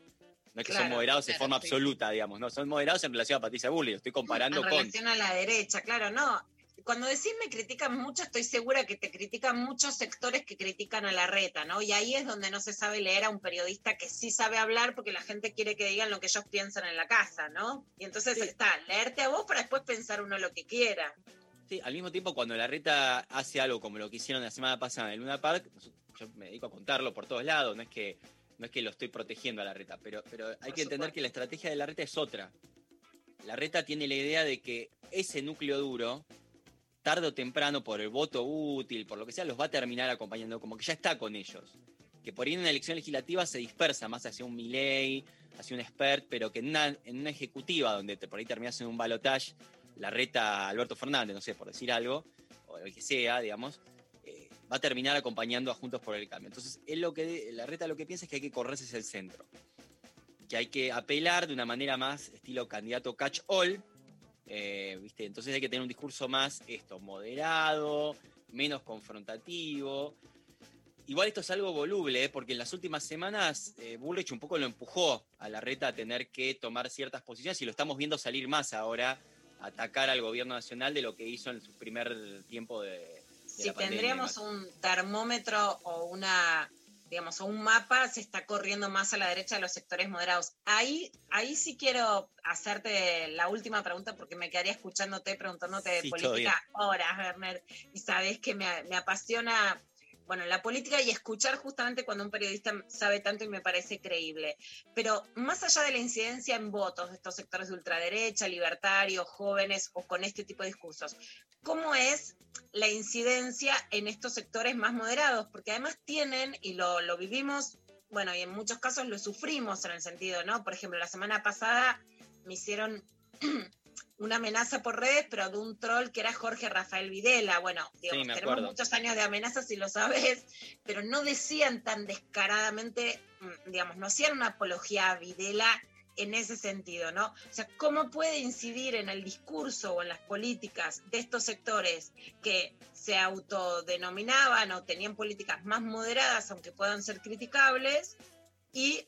Speaker 7: No es que son
Speaker 2: Claro,
Speaker 7: moderados de
Speaker 2: claro,
Speaker 7: forma
Speaker 2: sí.
Speaker 7: absoluta, digamos, no, son moderados en relación a Patricia Bullrich. Estoy comparando
Speaker 2: en
Speaker 7: con...
Speaker 2: relación a la derecha, claro, no. Cuando decís me critican mucho, estoy segura que te critican muchos sectores que critican a la reta, ¿no? Y ahí es donde no se sabe leer a un periodista que sí sabe hablar porque la gente quiere que digan lo que ellos piensan en la casa, ¿no? Y entonces
Speaker 7: Sí.
Speaker 2: está, leerte a vos para después pensar uno lo que quiera.
Speaker 7: Sí, al mismo tiempo, cuando la reta hace algo como lo que hicieron la semana pasada en Luna Park, yo me dedico a contarlo por todos lados, no es que, no es que lo estoy protegiendo a la reta, pero, pero hay
Speaker 2: Por
Speaker 7: que entender que la estrategia de la reta es otra. La reta tiene la idea de que ese núcleo duro, tarde o temprano, por el voto útil, por lo que sea, los va a terminar acompañando, como que ya está con ellos. Que por ahí en una elección legislativa se dispersa más hacia un Milley, hacia un expert, pero que en una, en una ejecutiva donde te, por ahí terminas en un balotaje, la reta Alberto Fernández, no sé, por decir algo, o el que sea, digamos, eh, va a terminar acompañando a Juntos por el Cambio. Entonces, él lo que, la reta lo que piensa es que hay que correrse hacia el centro. Que hay que apelar de una manera más estilo candidato catch-all, eh, ¿viste? Entonces hay que tener un discurso más, esto, moderado, menos confrontativo. Igual esto es algo voluble, ¿eh? porque en las últimas semanas eh, Bullrich un poco lo empujó a la reta a tener que tomar ciertas posiciones y lo estamos viendo salir más ahora, atacar al gobierno nacional de lo que hizo en su primer tiempo de... de
Speaker 2: Si
Speaker 7: la pandemia.
Speaker 2: tendríamos un termómetro o una, digamos, o un mapa, se está corriendo más a la derecha de los sectores moderados. Ahí, ahí sí quiero hacerte la última pregunta porque me quedaría escuchándote, preguntándote de
Speaker 7: Sí,
Speaker 2: política horas, Werner, y sabes que me, me apasiona, bueno, la política y escuchar justamente cuando un periodista sabe tanto y me parece creíble. Pero más allá de la incidencia en votos de estos sectores de ultraderecha, libertarios, jóvenes o con este tipo de discursos, ¿cómo es la incidencia en estos sectores más moderados? Porque además tienen, y lo, lo vivimos, bueno, y en muchos casos lo sufrimos en el sentido, ¿no? Por ejemplo, la semana pasada me hicieron [CLEARS THROAT] una amenaza por redes, pero de un troll que era Jorge Rafael Videla. Bueno, tenemos
Speaker 7: acuerdo.
Speaker 2: muchos años de amenazas, si lo sabes, pero no decían tan descaradamente, mm, digamos, no hacían una apología a Videla en ese sentido, ¿no? O sea, ¿cómo puede incidir en el discurso o en las políticas de estos sectores que se autodenominaban o tenían políticas más moderadas, aunque puedan ser criticables, y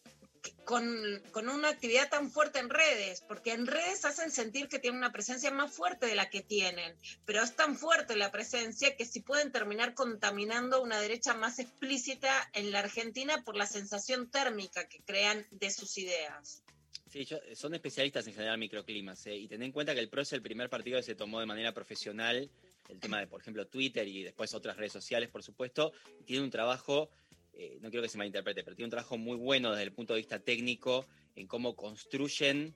Speaker 2: con, con una actividad tan fuerte en redes? Porque en redes hacen sentir que tienen una presencia más fuerte de la que tienen, pero es tan fuerte la presencia que si pueden terminar contaminando una derecha más explícita en la Argentina por la sensación térmica que crean de sus ideas.
Speaker 7: Sí, yo- son especialistas en generar microclimas, ¿eh? y ten en cuenta que el PRO es el primer partido que se tomó de manera profesional el tema de, por ejemplo, Twitter y después otras redes sociales, por supuesto, tiene un trabajo, eh, no quiero que se malinterprete, pero tiene un trabajo muy bueno desde el punto de vista técnico en cómo construyen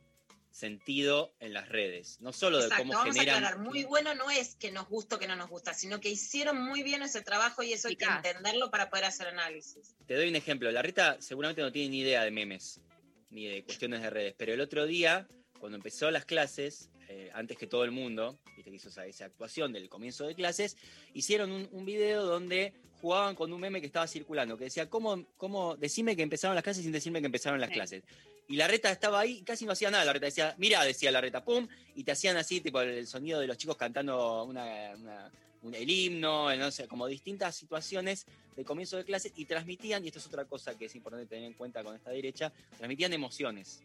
Speaker 7: sentido en las redes, no solo de
Speaker 2: Exacto,
Speaker 7: cómo
Speaker 2: vamos
Speaker 7: generan...
Speaker 2: a aclarar, muy bueno no es que nos gusta o que no nos gusta, sino que hicieron muy bien ese trabajo y eso hay que entenderlo para poder hacer análisis.
Speaker 7: Te doy un ejemplo. La Rita seguramente no tiene ni idea de memes ni de cuestiones de redes, pero el otro día, cuando empezó las clases, eh, antes que todo el mundo, viste que hizo esa, esa actuación del comienzo de clases, hicieron un, un video donde jugaban con un meme que estaba circulando, que decía, ¿cómo, cómo decime que empezaron las clases sin decirme que empezaron las
Speaker 3: Sí.
Speaker 7: clases? Y la reta estaba ahí y casi no hacía nada. La reta decía, mira, decía la reta, pum, y te hacían así, tipo el, el sonido de los chicos cantando una, una- un- el himno, no sé, como distintas situaciones de comienzo de clases y transmitían, y esto es otra cosa que es importante tener en cuenta con esta derecha, transmitían emociones.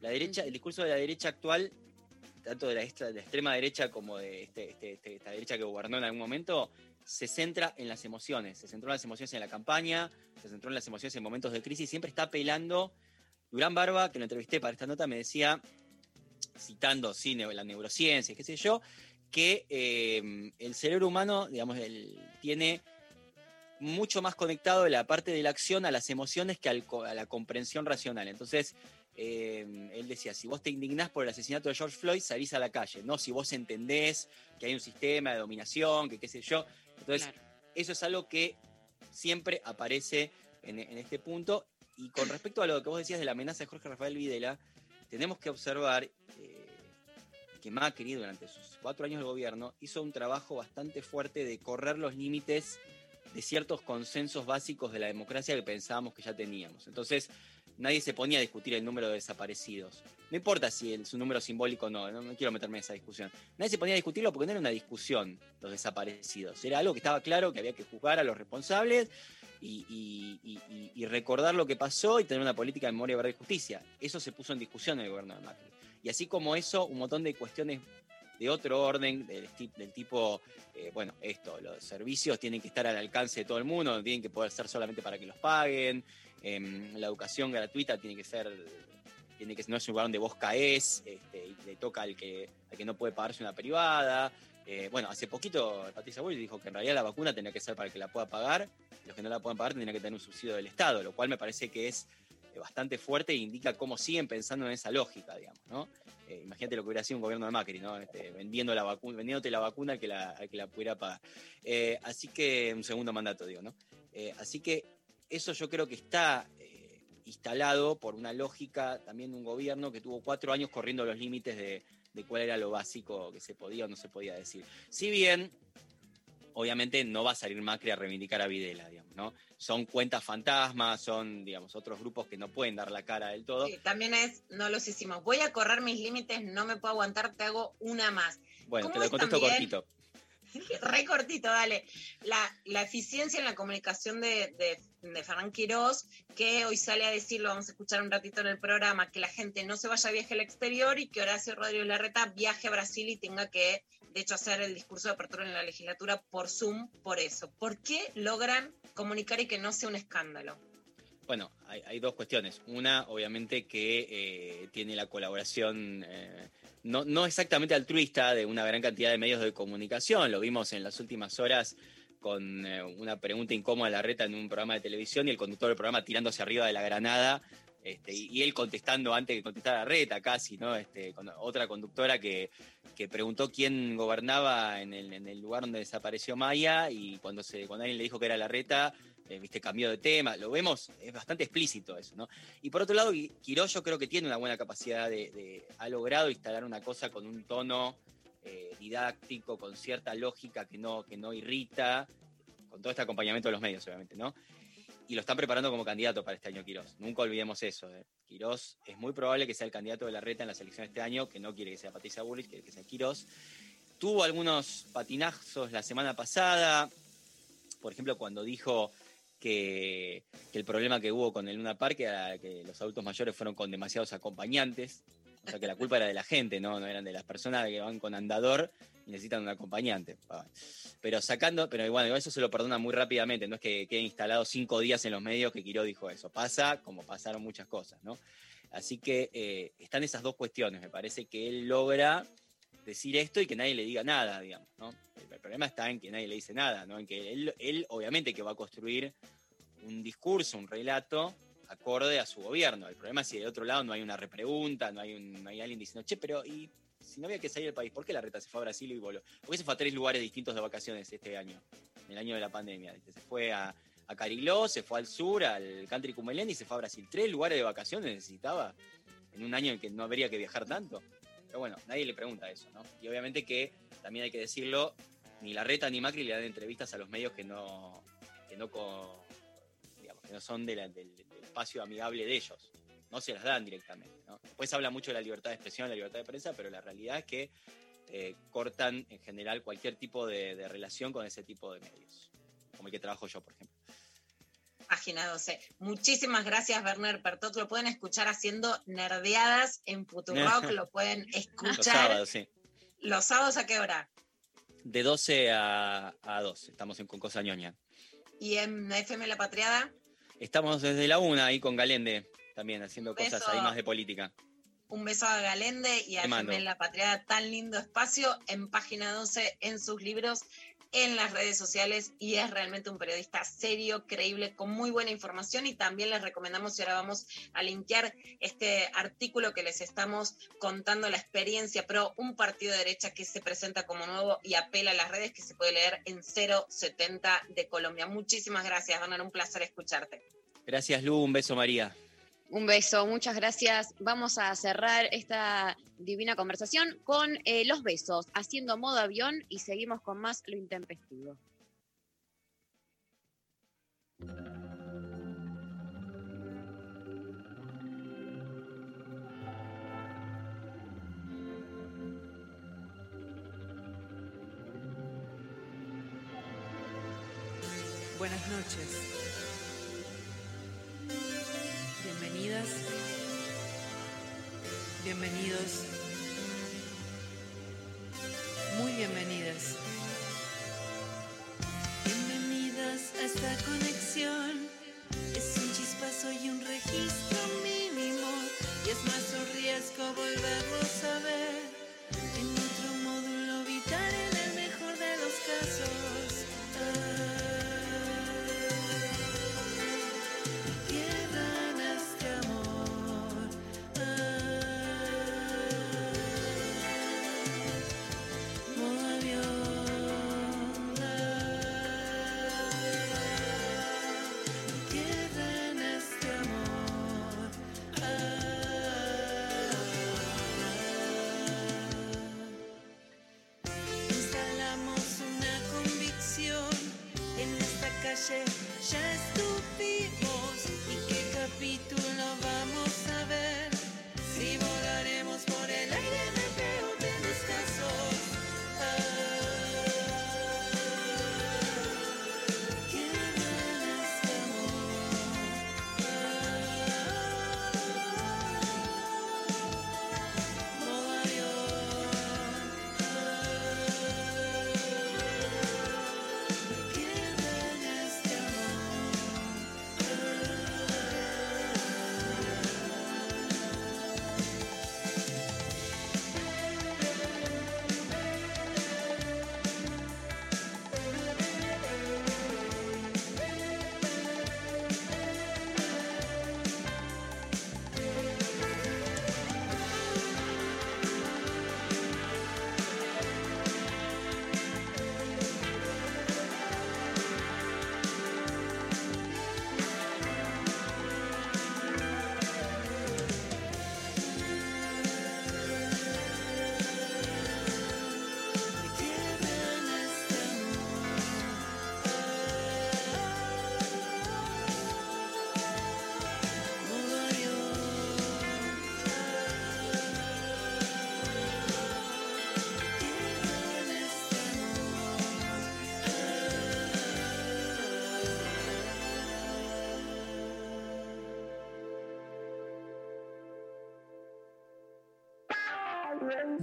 Speaker 7: La derecha, el discurso de la derecha actual, tanto de la, extrema derecha como de este- este- este- esta derecha que gobernó en algún momento, se centra en las emociones, se centró en las emociones en la campaña, se centró en las emociones en momentos de crisis, siempre está apelando. Durán Barba, que lo entrevisté para esta nota, me decía, citando sí, la neurociencia, qué sé yo, que eh, el cerebro humano, digamos, el- tiene mucho más conectado la parte de la acción a las emociones que a la comprensión racional. Entonces, eh, él decía, si vos te indignás por el asesinato de George Floyd, salís a la calle, no si vos entendés que hay un sistema de dominación, que qué sé yo. Entonces,
Speaker 3: Claro.
Speaker 7: eso es algo que siempre aparece en, en este punto. Y con respecto a lo que vos decías de la amenaza de Jorge Rafael Videla, tenemos que observar eh, que Macri, durante sus cuatro años de gobierno, hizo un trabajo bastante fuerte de correr los límites de ciertos consensos básicos de la democracia que pensábamos que ya teníamos. Entonces, nadie se ponía a discutir el número de desaparecidos. No importa si es un número simbólico o no, no, quiero meterme en esa discusión. Nadie se ponía a discutirlo porque no era una discusión los desaparecidos. Era algo que estaba claro que había que juzgar a los responsables y, recordar lo que pasó y tener una política de memoria, verdad y justicia. Eso se puso en discusión en el gobierno de Macri. Y así como eso, un montón de cuestiones de otro orden, del tipo, eh, bueno, esto, los servicios tienen que estar al alcance de todo el mundo, no tienen que poder ser solamente para que los paguen, em, la educación gratuita tiene que ser, tiene que no es un lugar donde vos caes, este, le toca al que, al que no puede pagarse una privada. Eh, bueno, hace poquito Patricia Bullrich dijo que en realidad la vacuna tenía que ser para el que la pueda pagar, los que no la puedan pagar tendrían que tener un subsidio del Estado, lo cual me parece que es eh, bastante fuerte e indica cómo siguen pensando en esa lógica, digamos, ¿no? Eh, imagínate lo que hubiera sido un gobierno de Macri, ¿no? Este, vendiendo la vacuna, vendiéndote la vacuna al que la, al que la pudiera pagar. Así que, un segundo mandato, digo, ¿no? Así que eso yo creo que está eh, instalado por una lógica también de un gobierno que tuvo cuatro años corriendo los límites de, de cuál era lo básico que se podía o no se podía decir. Si bien, obviamente, no va a salir Macri a reivindicar a Videla, digamos, ¿no? Son cuentas fantasmas, son, digamos, otros grupos que no pueden dar la cara del todo.
Speaker 2: Sí, también es, no los hicimos. Voy a correr mis límites, no me puedo aguantar, te hago una más.
Speaker 7: Bueno, te
Speaker 2: ¿Cómo
Speaker 7: lo
Speaker 2: es
Speaker 7: contesto
Speaker 2: también?
Speaker 7: cortito. [LAUGHS]
Speaker 2: Re cortito, dale. La, la eficiencia en la comunicación de, de, de Fernán Quirós, que hoy sale a decir, lo vamos a escuchar un ratito en el programa, que la gente no se vaya a viaje al exterior y que Horacio Rodríguez Larreta viaje a Brasil y tenga que, de hecho, hacer el discurso de apertura en la legislatura por Zoom, por eso. ¿Por qué logran comunicar y que no sea un escándalo?
Speaker 7: Bueno, hay, dos cuestiones. Una, obviamente, que eh, tiene la colaboración eh, no, no exactamente altruista de una gran cantidad de medios de comunicación. Lo vimos en las últimas horas con eh, una pregunta incómoda a la reta en un programa de televisión y el conductor del programa tirándose arriba de la granada. Este, y, él contestando antes que contestara Reta, casi, ¿no? Este, con otra conductora que, que preguntó quién gobernaba en el, en el lugar donde desapareció Maya y cuando, se, cuando alguien le dijo que era la Reta, eh, viste, cambió de tema, lo vemos, es bastante explícito eso, ¿no? Y por otro lado, Qui- Quirós yo creo que tiene una buena capacidad de, de- ha logrado instalar una cosa con un tono eh, didáctico, con cierta lógica que no, que no irrita, con todo este acompañamiento de los medios, obviamente, ¿no? Y lo están preparando como candidato para este año Quirós. Nunca olvidemos eso. ¿eh? Quirós es muy probable que sea el candidato de la reta en la selección este año, que no quiere que sea Patricia Bullrich, quiere que sea Quirós. Tuvo algunos patinazos la semana pasada, por ejemplo, cuando dijo que, el problema que hubo con el Luna Park era que los adultos mayores fueron con demasiados acompañantes. O sea, que la culpa era de la gente, ¿no? No eran de las personas que van con andador y necesitan un acompañante. Ah. Pero sacando, pero bueno, eso se lo perdona muy rápidamente, no es que quede instalado cinco días en los medios que Quiró dijo eso. Pasa como pasaron muchas cosas, ¿no? Así que eh, están esas dos cuestiones. Me parece que él logra decir esto y que nadie le diga nada, digamos, ¿no? El, el problema está en que nadie le dice nada, ¿no? En que él, él obviamente que va a construir un discurso, un relato acorde a su gobierno. El problema es si de otro lado no hay una repregunta, no hay, un, no hay alguien diciendo, che, pero y si no había que salir del país, ¿por qué la reta se fue a Brasil y volvió? ¿Por qué se fue a tres lugares distintos de vacaciones este año? En el año de la pandemia. Se fue a, a Cariló, se fue al sur, al Country Cumelén y se fue a Brasil. Tres lugares de vacaciones necesitaba en un año en que no habría que viajar tanto. Pero bueno, nadie le pregunta eso, ¿no? Y obviamente que también hay que decirlo, ni la reta ni Macri le dan entrevistas a los medios que no, que no, son del, espacio amigable de ellos. No se las dan directamente. ¿no? Después habla mucho de la libertad de expresión, la libertad de prensa, pero la realidad es que eh, cortan en general cualquier tipo de relación con ese tipo de medios, como el que trabajo yo, por ejemplo.
Speaker 2: Página 12. Muchísimas gracias, Werner Pertot. Lo pueden escuchar haciendo nerdeadas en Futurock. [LAUGHS] lo pueden
Speaker 7: Los
Speaker 2: escuchar
Speaker 7: sábados, sí.
Speaker 2: los sábados a qué hora?
Speaker 7: De 12 a, a 2, estamos en Con Cosa Ñoña.
Speaker 2: Y en FM La Patriada,
Speaker 7: Estamos desde la una ahí con Galende, también haciendo cosas ahí más de política.
Speaker 2: un beso a Galende y a. FM La Patriada, tan lindo espacio en página 12, en sus libros, en las redes sociales y es realmente un periodista serio, creíble, con muy buena información y también les recomendamos y ahora vamos a linkear este artículo que les estamos contando la experiencia pro un partido de derecha que se presenta como nuevo y apela a las redes que se puede leer en 070 de Colombia. Muchísimas gracias, Bernard, un placer escucharte.
Speaker 7: Gracias, Lu. Un beso, María.
Speaker 3: Un beso, muchas gracias. Vamos a cerrar esta divina conversación con eh, los besos, haciendo modo avión y seguimos con más lo intempestivo.
Speaker 8: Buenas noches. Bienvenidos. Muy bienvenidas. Bienvenidas a esta conexión. Es un chispazo y un registro mínimo. Y es más un riesgo volvernos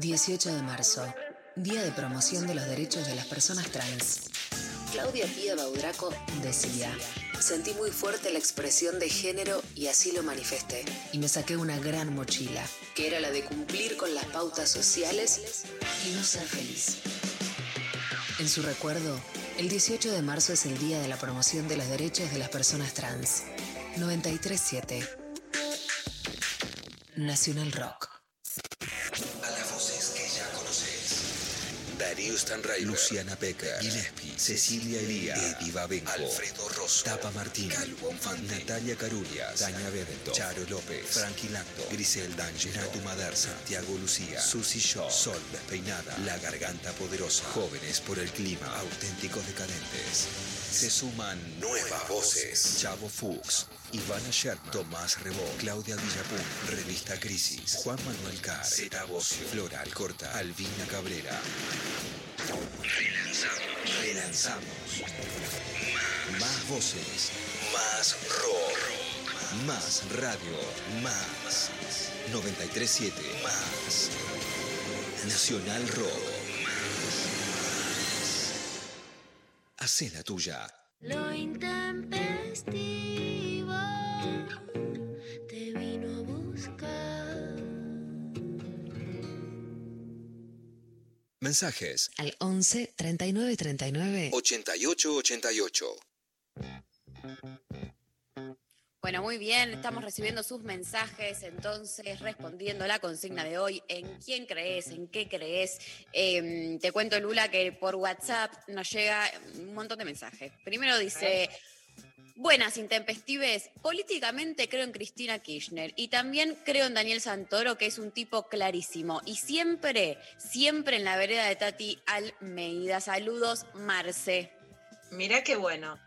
Speaker 6: 18 de marzo, Día de Promoción de los Derechos de las Personas Trans. Claudia Pía Baudraco decía, sentí muy fuerte la expresión de género y así lo manifesté. Y me saqué una gran mochila, que era la de cumplir con las pautas sociales y no ser feliz. En su recuerdo, el 18 de marzo es el Día de la Promoción de los Derechos de las Personas Trans. 937 Nacional Rock.
Speaker 5: Luciana Pecker, Gillespie, Cecilia Elía, Eddie Babenco, Alfredo Rosso, Tapa Martín, Calvo Infante, Natalia Carulias, Daña Bedento, Charo López, Frankie Lacto, Grisel D'Angelo, Natu Madar, Santiago Lucía, Susi Shaw, Sol Despeinada, La Garganta Poderosa, Jóvenes por el Clima, Auténticos Decadentes. Se suman nuevas voces. Chavo Fuchs, Ivana Sherman, Tomás Rebó, Claudia Villapun, Revista Crisis, Juan Manuel Carr, Zeta Bocio, Flora Alcorta, Albina Cabrera. Relanzamos. Relanzamos. Más voces. Más rock. Más radio. Más. 937. Más. Nacional Rock. Hacé la tuya.
Speaker 1: Lo intempestivo te vino a buscar.
Speaker 5: Mensajes
Speaker 6: Al 11 39 39
Speaker 5: 8888.
Speaker 3: Bueno, muy bien, estamos recibiendo sus mensajes, entonces respondiendo la consigna de hoy, ¿en quién crees? ¿En qué crees? Eh, te cuento, Lula, que por WhatsApp nos llega un montón de mensajes. Primero dice, buenas intempestives, políticamente creo en Cristina Kirchner y también creo en Daniel Santoro, que es un tipo clarísimo. Y siempre, siempre en la vereda de Tati Almeida. Saludos, Marce.
Speaker 2: Mirá qué bueno.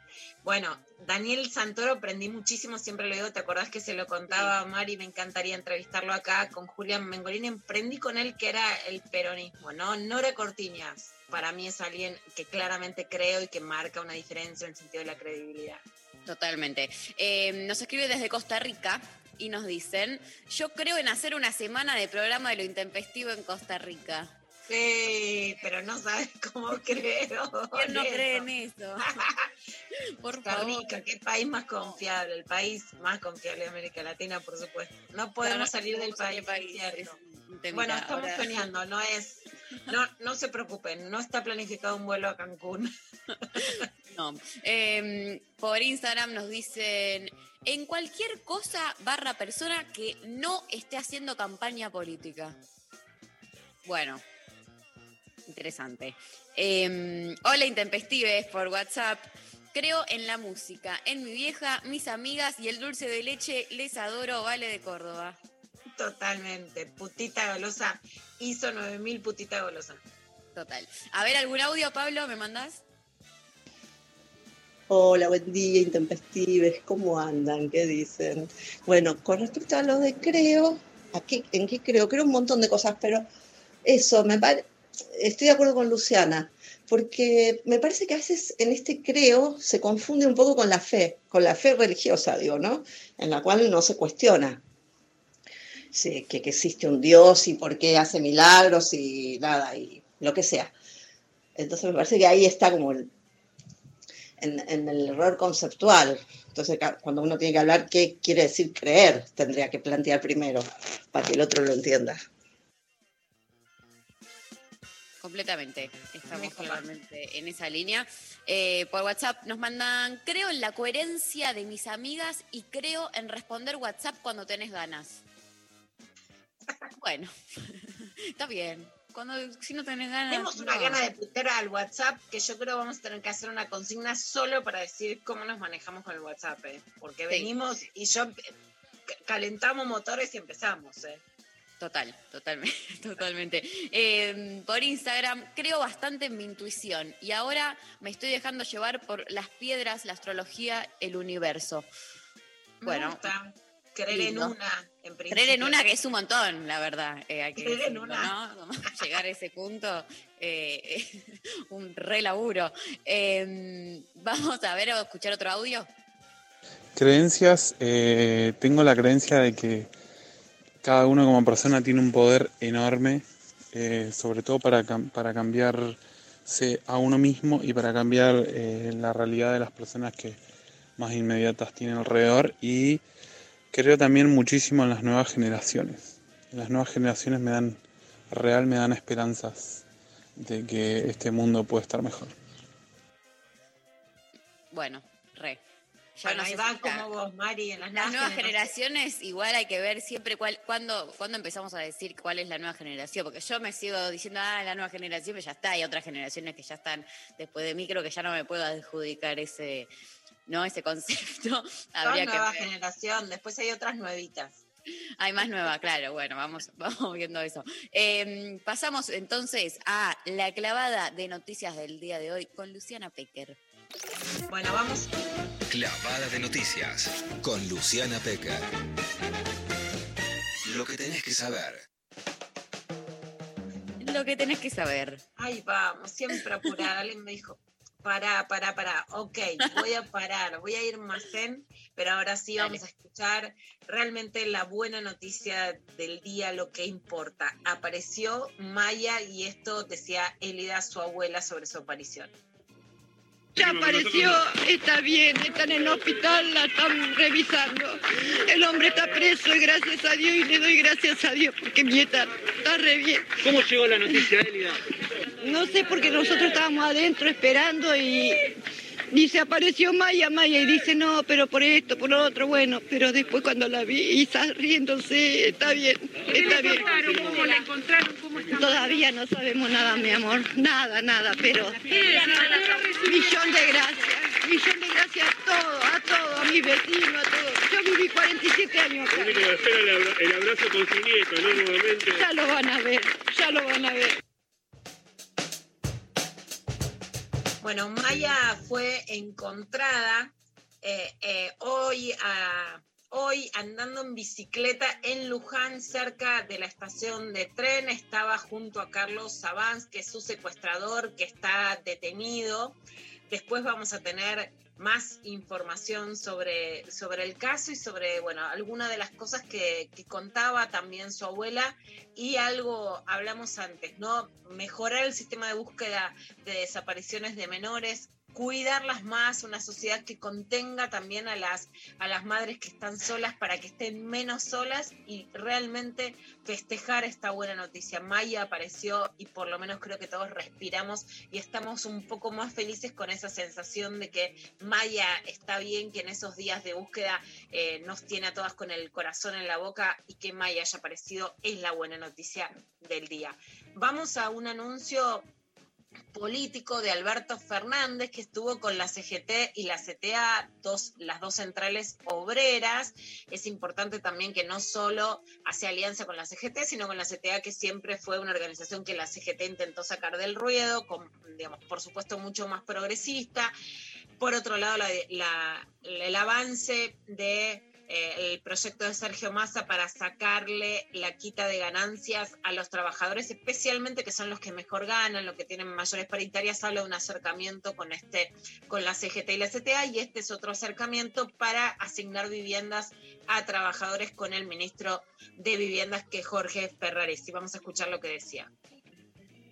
Speaker 2: Bueno, Daniel Santoro aprendí muchísimo, siempre lo digo, ¿te acordás que se lo contaba a Mari? Me encantaría entrevistarlo acá con Julián Mengolini. Emprendí con él que era el peronismo, ¿no? Nora Cortiñas, para mí es alguien que claramente creo y que marca una diferencia en el sentido de la credibilidad.
Speaker 3: Totalmente. Eh, nos escribe desde Costa Rica y nos dicen, yo creo en hacer una semana de programa de lo intempestivo en Costa Rica.
Speaker 2: Sí, pero no sabes cómo [LAUGHS] creo.
Speaker 3: ¿Quién no
Speaker 2: en
Speaker 3: cree
Speaker 2: eso.
Speaker 3: en eso? [LAUGHS] Por
Speaker 2: Costa
Speaker 3: favor.
Speaker 2: Rica, qué país más confiable, el país más confiable de América Latina, por supuesto. No podemos
Speaker 3: Claro,
Speaker 2: salir del
Speaker 3: no
Speaker 2: país, es
Speaker 3: es.
Speaker 2: Bueno, estamos
Speaker 3: Ahora-
Speaker 2: soñando, no es, [LAUGHS] no, no se preocupen, no está planificado un vuelo a Cancún.
Speaker 3: No. Eh, por Instagram nos dicen, en cualquier cosa barra persona que no esté haciendo campaña política. Bueno, interesante. Eh, hola Intempestives por WhatsApp. Creo en la música, en mi vieja, mis amigas y el dulce de leche. Les adoro, Vale de Córdoba.
Speaker 2: Totalmente, putita golosa, hizo 9000 putita golosa.
Speaker 3: Total. A ver, ¿algún audio, Pablo? ¿Me mandás?
Speaker 9: Hola, buen día, intempestives, ¿cómo andan? ¿Qué dicen? Bueno, con respecto a lo de creo, ¿a qué- ¿en qué creo? Creo un montón de cosas, pero eso, me pare- estoy de acuerdo con Luciana, porque me parece que a veces en este creo se confunde un poco con la fe, con la fe religiosa, digo, ¿no? En la cual no se cuestiona que, existe un Dios y por qué hace milagros y nada, y lo que sea. Entonces me parece que ahí está como en, en el error conceptual. Entonces, cuando uno tiene que hablar qué quiere decir creer, tendría que plantear primero para que el otro lo entienda.
Speaker 3: Completamente, estamos totalmente en esa línea. Eh, por WhatsApp nos mandan, creo en la coherencia de mis amigas y creo en responder WhatsApp cuando tenés ganas. [LAUGHS] Bueno, [LAUGHS] está bien. Cuando, si no tenés ganas...
Speaker 2: Tenemos una
Speaker 3: no.
Speaker 2: gana de putear al WhatsApp que yo creo vamos a tener que hacer una consigna solo para decir cómo nos manejamos con el WhatsApp, ¿eh? porque
Speaker 3: Sí.
Speaker 2: venimos y yo calentamos motores y empezamos. ¿eh?
Speaker 3: Total, [LAUGHS] totalmente, totalmente. Eh, por Instagram creo bastante en mi intuición y ahora me estoy dejando llevar por las piedras, la astrología, el universo.
Speaker 2: Me
Speaker 3: Bueno,
Speaker 2: gusta creer
Speaker 3: lindo.
Speaker 2: en una, en principio.
Speaker 3: Creer en una que es un montón, la verdad. eh, hay que
Speaker 2: Creer en una.
Speaker 3: ¿no? [LAUGHS] Llegar a ese punto, eh, [LAUGHS] un re laburo. Eh, vamos a ver o escuchar otro audio.
Speaker 10: Creencias, eh, tengo la creencia de que cada uno como persona tiene un poder enorme, eh, sobre todo para, para cambiarse a uno mismo y para cambiar eh, la realidad de las personas que más inmediatas tienen alrededor. Y creo también muchísimo en las nuevas generaciones. Las nuevas generaciones me dan, real me dan esperanzas de que este mundo puede estar mejor.
Speaker 3: Bueno. Ya
Speaker 2: Bueno,
Speaker 3: no
Speaker 2: ahí va como vos, Mari, en las,
Speaker 3: Las nuevas
Speaker 2: generaciones.
Speaker 3: igual hay que ver siempre cuál, cuándo, cuándo empezamos a decir cuál es la nueva generación, porque yo me sigo diciendo, ah, la nueva generación, pero ya está, hay otras generaciones que ya están después de mí, creo que ya no me puedo adjudicar ese, no, ese concepto. [LAUGHS] Habría que
Speaker 2: nueva
Speaker 3: ver.
Speaker 2: generación, después hay otras nuevitas.
Speaker 3: Hay más nueva, claro, bueno, vamos, [LAUGHS] vamos viendo eso. Eh, pasamos entonces a la clavada de noticias del día de hoy con Luciana Pecker.
Speaker 2: Bueno, vamos.
Speaker 5: Clavada de noticias con Luciana Pecker. Lo que tenés que saber.
Speaker 3: Lo que tenés que saber.
Speaker 2: Ay, vamos, siempre apurar. [LAUGHS] Alguien me dijo, pará, pará, pará. Ok, voy a parar, voy a ir más zen, pero ahora sí
Speaker 3: Dale.
Speaker 2: vamos a escuchar realmente la buena noticia del día, lo que importa. Apareció Maya y esto decía Elida, su abuela, sobre su aparición.
Speaker 11: Ya apareció, está bien, está en el hospital, la están revisando. El hombre está preso y gracias a Dios y le doy gracias a Dios porque mi está, está re bien.
Speaker 12: ¿Cómo llegó la noticia, Elida?
Speaker 11: No sé porque nosotros estábamos adentro esperando y dice apareció Maya, Maya y dice no, pero por esto, por lo otro, bueno, pero después cuando la vi y está riéndose, está bien, está bien.
Speaker 13: ¿Cómo la encontraron? ¿Cómo está?
Speaker 11: Todavía no sabemos nada, mi amor, nada, nada, pero millón de gracias, millón de gracias a todos, a todos, a mis vecinos, a todos. Yo viví 47 años acá.
Speaker 12: Que el abrazo con su nieto, ¿no? Nuevamente.
Speaker 11: Ya lo van a ver, ya lo van a ver.
Speaker 2: Bueno, Maya fue encontrada eh, eh, hoy, a- hoy andando en bicicleta en Luján, cerca de la estación de tren. Estaba junto a Carlos Sabans, que es su secuestrador, que está detenido. Después vamos a tener más información sobre, sobre el caso y sobre, bueno, algunas de las cosas que, que contaba también su abuela y algo hablamos antes, ¿no? Mejorar el sistema de búsqueda de desapariciones de menores, cuidarlas más, una sociedad que contenga también a las, a las madres que están solas para que estén menos solas y realmente festejar esta buena noticia. Maya apareció y por lo menos creo que todos respiramos y estamos un poco más felices con esa sensación de que Maya está bien, que en esos días de búsqueda eh, nos tiene a todas con el corazón en la boca y que Maya haya aparecido es la buena noticia del día. Vamos a un anuncio político de Alberto Fernández que estuvo con la CGT y la CTA, dos, las dos centrales obreras. Es importante también que no solo hace alianza con la CGT, sino con la CTA, que siempre fue una organización que la CGT intentó sacar del ruedo, digamos, por supuesto, mucho más progresista. Por otro lado, la- la- el avance de eh, el proyecto de Sergio Massa para sacarle la quita de ganancias a los trabajadores, especialmente que son los que mejor ganan, los que tienen mayores paritarias, habla de un acercamiento con este, con la CGT y la CTA, y este es otro acercamiento para asignar viviendas a trabajadores con el ministro de Viviendas, que es Jorge Ferraresi. Vamos a escuchar lo que decía.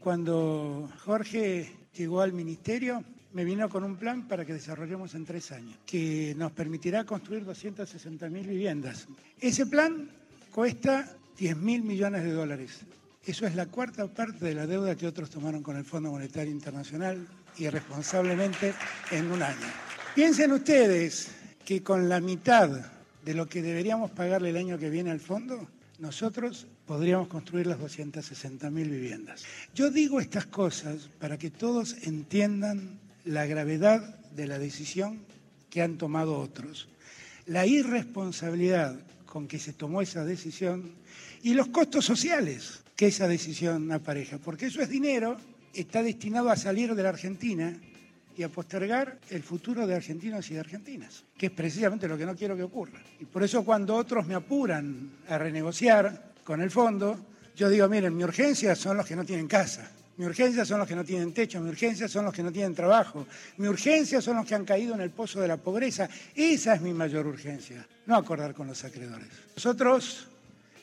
Speaker 14: Cuando Jorge llegó al ministerio, me vino con un plan para que desarrollemos en tres años, que nos permitirá construir 260.000 viviendas. Ese plan cuesta 10 mil millones de dólares. Eso es la cuarta parte de la deuda que otros tomaron con el Fondo Monetario Internacional irresponsablemente en un año. Piensen ustedes que con la mitad de lo que deberíamos pagarle el año que viene al fondo, nosotros podríamos construir las 260.000 viviendas. Yo digo estas cosas para que todos entiendan la gravedad de la decisión que han tomado otros, la irresponsabilidad con que se tomó esa decisión y los costos sociales que esa decisión apareja, porque eso es dinero, está destinado a salir de la Argentina y a postergar el futuro de argentinos y de argentinas, que es precisamente lo que no quiero que ocurra. Y por eso cuando otros me apuran a renegociar con el fondo, yo digo, miren, mi urgencia son los que no tienen casa, mi urgencia son los que no tienen techo, mi urgencia son los que no tienen trabajo, mi urgencia son los que han caído en el pozo de la pobreza. Esa es mi mayor urgencia, no acordar con los acreedores. Nosotros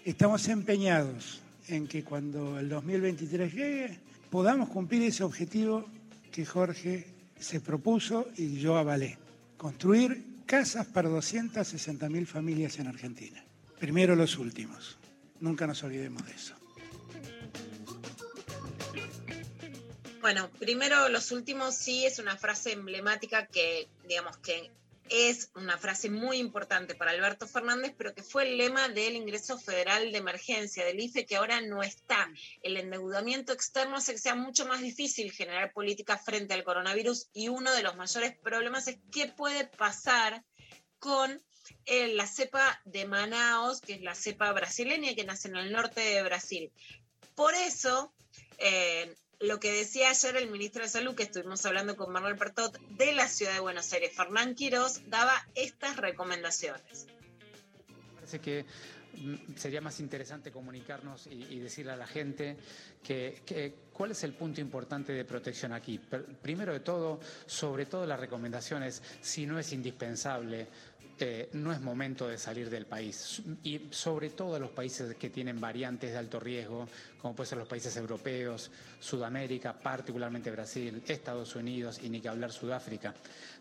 Speaker 14: estamos empeñados en que cuando el 2023 llegue podamos cumplir ese objetivo que Jorge se propuso y yo avalé. Construir casas para 260.000 familias en Argentina. Primero los últimos. Nunca nos olvidemos de eso.
Speaker 2: Bueno, primero los últimos sí es una frase emblemática que, digamos, que es una frase muy importante para Alberto Fernández, pero que fue el lema del ingreso federal de emergencia, del IFE, que ahora no está. El endeudamiento externo hace que sea mucho más difícil generar políticas frente al coronavirus y uno de los mayores problemas es qué puede pasar con eh, la cepa de Manaos, que es la cepa brasileña que nace en el norte de Brasil. Por eso, eh, lo que decía ayer el ministro de Salud, que estuvimos hablando con Manuel Pertot de la ciudad de Buenos Aires, Fernán Quirós, daba estas recomendaciones.
Speaker 15: parece que mm, sería más interesante comunicarnos y, decirle a la gente que, cuál es el punto importante de protección aquí. Primero de todo, sobre todo las recomendaciones, si no es indispensable, eh, no es momento de salir del país. Y sobre todo los países que tienen variantes de alto riesgo, como pueden ser los países europeos, Sudamérica, particularmente Brasil, Estados Unidos y ni que hablar Sudáfrica.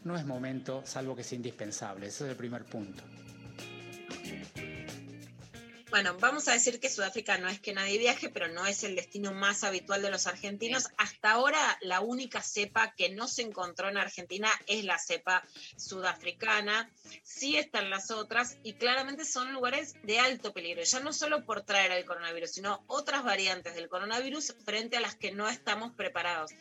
Speaker 15: No es momento, salvo que sea indispensable. Ese es el primer punto.
Speaker 2: Bueno, vamos a decir que Sudáfrica no es que nadie viaje, pero no es el destino más habitual de los argentinos. Hasta ahora, la única cepa que no se encontró en Argentina es la cepa sudafricana. Sí están las otras y claramente son lugares de alto peligro, ya no solo por traer el coronavirus, sino otras variantes del coronavirus frente a las que no estamos preparados.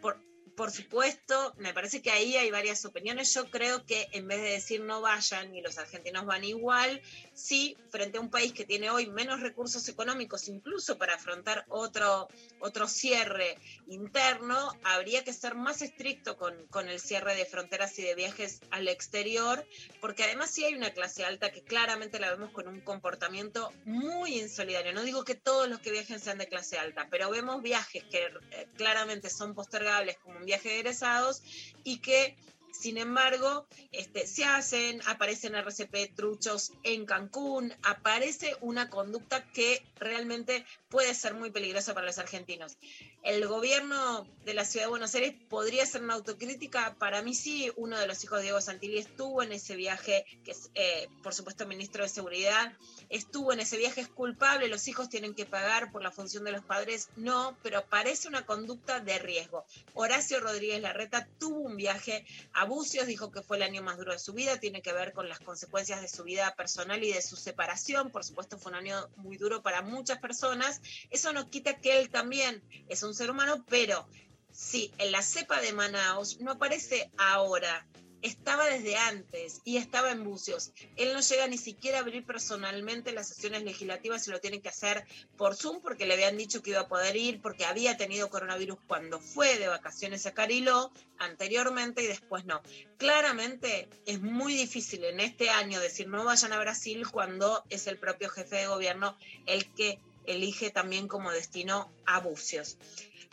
Speaker 2: Por, por supuesto, me parece que ahí hay varias opiniones. Yo creo que en vez de decir no vayan y los argentinos van igual, sí, frente a un país que tiene hoy menos recursos económicos, incluso para afrontar otro, otro cierre interno, habría que ser más estricto con, con el cierre de fronteras y de viajes al exterior, porque además sí hay una clase alta que claramente la vemos con un comportamiento muy insolidario. No digo que todos los que viajen sean de clase alta, pero vemos viajes que eh, claramente son postergables como un viaje de egresados y que sin embargo, este, se hacen, aparecen RCP truchos en Cancún, aparece una conducta que realmente puede ser muy peligrosa para los argentinos. El gobierno de la ciudad de Buenos Aires podría ser una autocrítica. Para mí sí, uno de los hijos de Diego Santilli estuvo en ese viaje, que es, eh, por supuesto, ministro de Seguridad, estuvo en ese viaje, es culpable, los hijos tienen que pagar por la función de los padres, no, pero parece una conducta de riesgo. Horacio Rodríguez Larreta tuvo un viaje a Bucios, dijo que fue el año más duro de su vida, tiene que ver con las consecuencias de su vida personal y de su separación, por supuesto fue un año muy duro para muchas personas, eso no quita que él también es un ser humano, pero sí, en la cepa de Manaus no aparece ahora, estaba desde antes y estaba en Bucios. Él no llega ni siquiera a abrir personalmente las sesiones legislativas y lo tiene que hacer por Zoom porque le habían dicho que iba a poder ir, porque había tenido coronavirus cuando fue de vacaciones a Cariló anteriormente y después no. Claramente es muy difícil en este año decir no vayan a Brasil cuando es el propio jefe de gobierno el que elige también como destino a Bucios.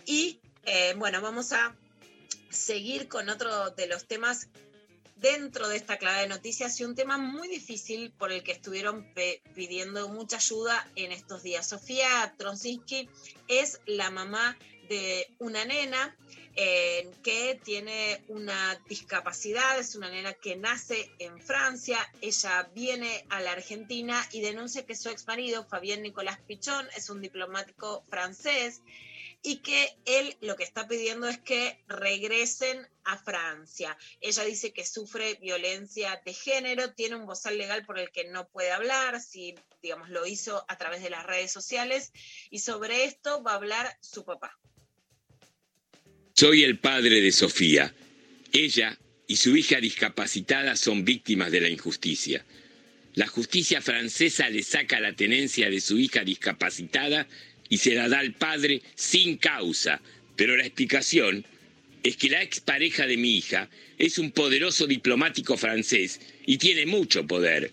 Speaker 2: Y eh, bueno, vamos a seguir con otro de los temas dentro de esta clave de noticias y un tema muy difícil por el que estuvieron pidiendo mucha ayuda en estos días. Sofía Tronsinski es la mamá de una nena eh, que tiene una discapacidad, es una nena que nace en Francia, ella viene a la Argentina y denuncia que su ex marido, Fabián Nicolás Pichón, es un diplomático francés y que él lo que está pidiendo es que regresen a Francia. Ella dice que sufre violencia de género, tiene un bozal legal por el que no puede hablar, si digamos lo hizo a través de las redes sociales y sobre esto va a hablar su papá.
Speaker 16: Soy el padre de Sofía. Ella y su hija discapacitada son víctimas de la injusticia. La justicia francesa le saca la tenencia de su hija discapacitada y se la da al padre sin causa. Pero la explicación es que la expareja de mi hija es un poderoso diplomático francés y tiene mucho poder.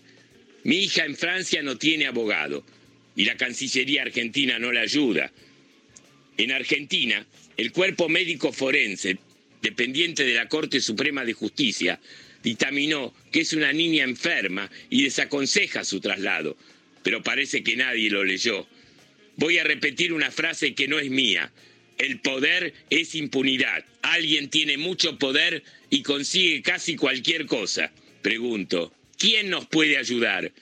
Speaker 16: Mi hija en Francia no tiene abogado y la Cancillería argentina no la ayuda. En Argentina, el cuerpo médico forense, dependiente de la Corte Suprema de Justicia, dictaminó que es una niña enferma y desaconseja su traslado, pero parece que nadie lo leyó. Voy a repetir una frase que no es mía. El poder es impunidad. Alguien tiene mucho poder y consigue casi cualquier cosa. Pregunto, ¿quién nos puede ayudar?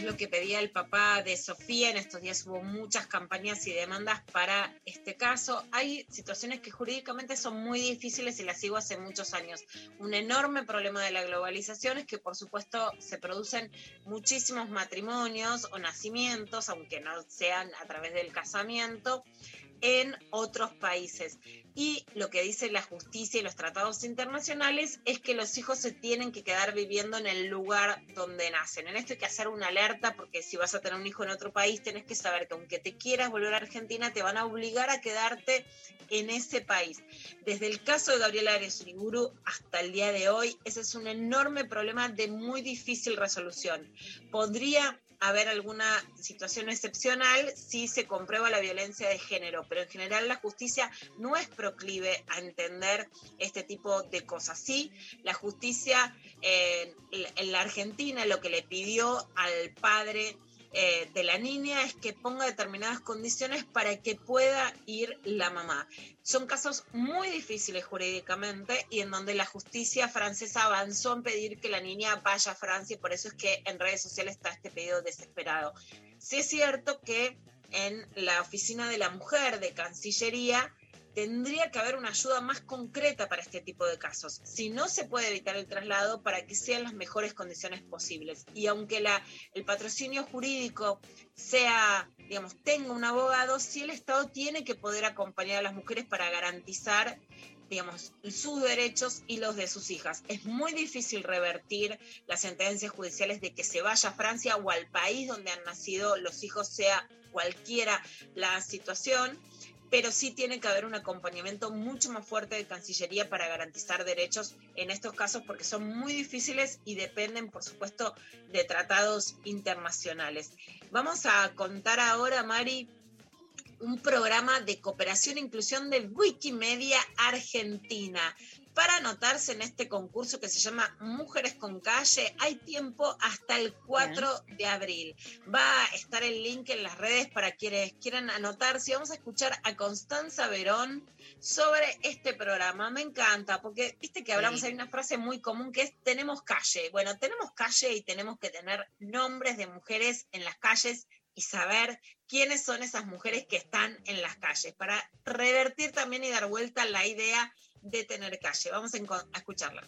Speaker 2: Es lo que pedía el papá de Sofía. En estos días hubo muchas campañas y demandas para este caso. Hay situaciones que jurídicamente son muy difíciles y las sigo hace muchos años. Un enorme problema de la globalización es que, por supuesto, se producen muchísimos matrimonios o nacimientos, aunque no sean a través del casamiento, en otros países. Y lo que dice la justicia y los tratados internacionales es que los hijos se tienen que quedar viviendo en el lugar donde nacen. En esto hay que hacer una alerta porque si vas a tener un hijo en otro país, tenés que saber que aunque te quieras volver a Argentina, te van a obligar a quedarte en ese país. Desde el caso de Gabriela Arias Uriburu hasta el día de hoy, ese es un enorme problema de muy difícil resolución. Podría haber alguna situación excepcional si se comprueba la violencia de género, pero en general la justicia no es proclive a entender este tipo de cosas. Sí, la justicia eh, en la Argentina lo que le pidió al padre eh, de la niña es que ponga determinadas condiciones para que pueda ir la mamá. Son casos muy difíciles jurídicamente y en donde la justicia francesa avanzó en pedir que la niña vaya a Francia y por eso es que en redes sociales está este pedido desesperado. Sí es cierto que en la oficina de la mujer de Cancillería tendría que haber una ayuda más concreta para este tipo de casos. Si no se puede evitar el traslado, para que sean las mejores condiciones posibles. Y aunque el patrocinio jurídico sea, digamos, tenga un abogado, sí el Estado tiene que poder acompañar a las mujeres para garantizar digamos, sus derechos y los de sus hijas. Es muy difícil revertir las sentencias judiciales de que se vaya a Francia o al país donde han nacido los hijos, sea cualquiera la situación pero sí tiene que haber un acompañamiento mucho más fuerte de Cancillería para garantizar derechos en estos casos porque son muy difíciles y dependen, por supuesto, de tratados internacionales. Vamos a contar ahora, Mari, un programa de cooperación e inclusión de Wikimedia Argentina. Para anotarse en este concurso que se llama Mujeres con Calle, hay tiempo hasta el 4 de abril. Va a estar el link en las redes para quienes quieran anotarse. Vamos a escuchar a Constanza Verón sobre este programa. Me encanta, porque viste que hablamos,
Speaker 3: Sí.
Speaker 2: hay una frase muy común que es tenemos calle. Bueno, tenemos calle y tenemos que tener nombres de mujeres en las calles y saber quiénes son esas mujeres que están en las calles, para revertir también y dar vuelta la idea de tener calle. Vamos a, escucharla.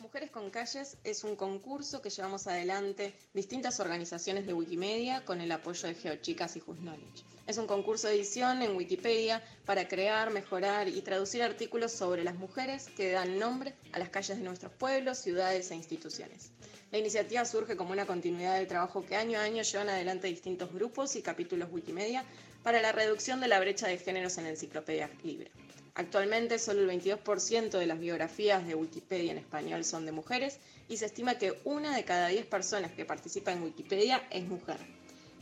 Speaker 17: Mujeres con Calles es un concurso que llevamos adelante distintas organizaciones de Wikimedia con el apoyo de GeoChicas y Just Knowledge. Es un concurso de edición en Wikipedia para crear, mejorar y traducir artículos sobre las mujeres que dan nombre a las calles de nuestros pueblos, ciudades e instituciones. La iniciativa surge como una continuidad del trabajo que año a año llevan adelante distintos grupos y capítulos Wikimedia para la reducción de la brecha de géneros en la enciclopedia libre. Actualmente solo el 22% de las biografías de Wikipedia en español son de mujeres y se estima que una de cada 10 personas que participa en Wikipedia es mujer.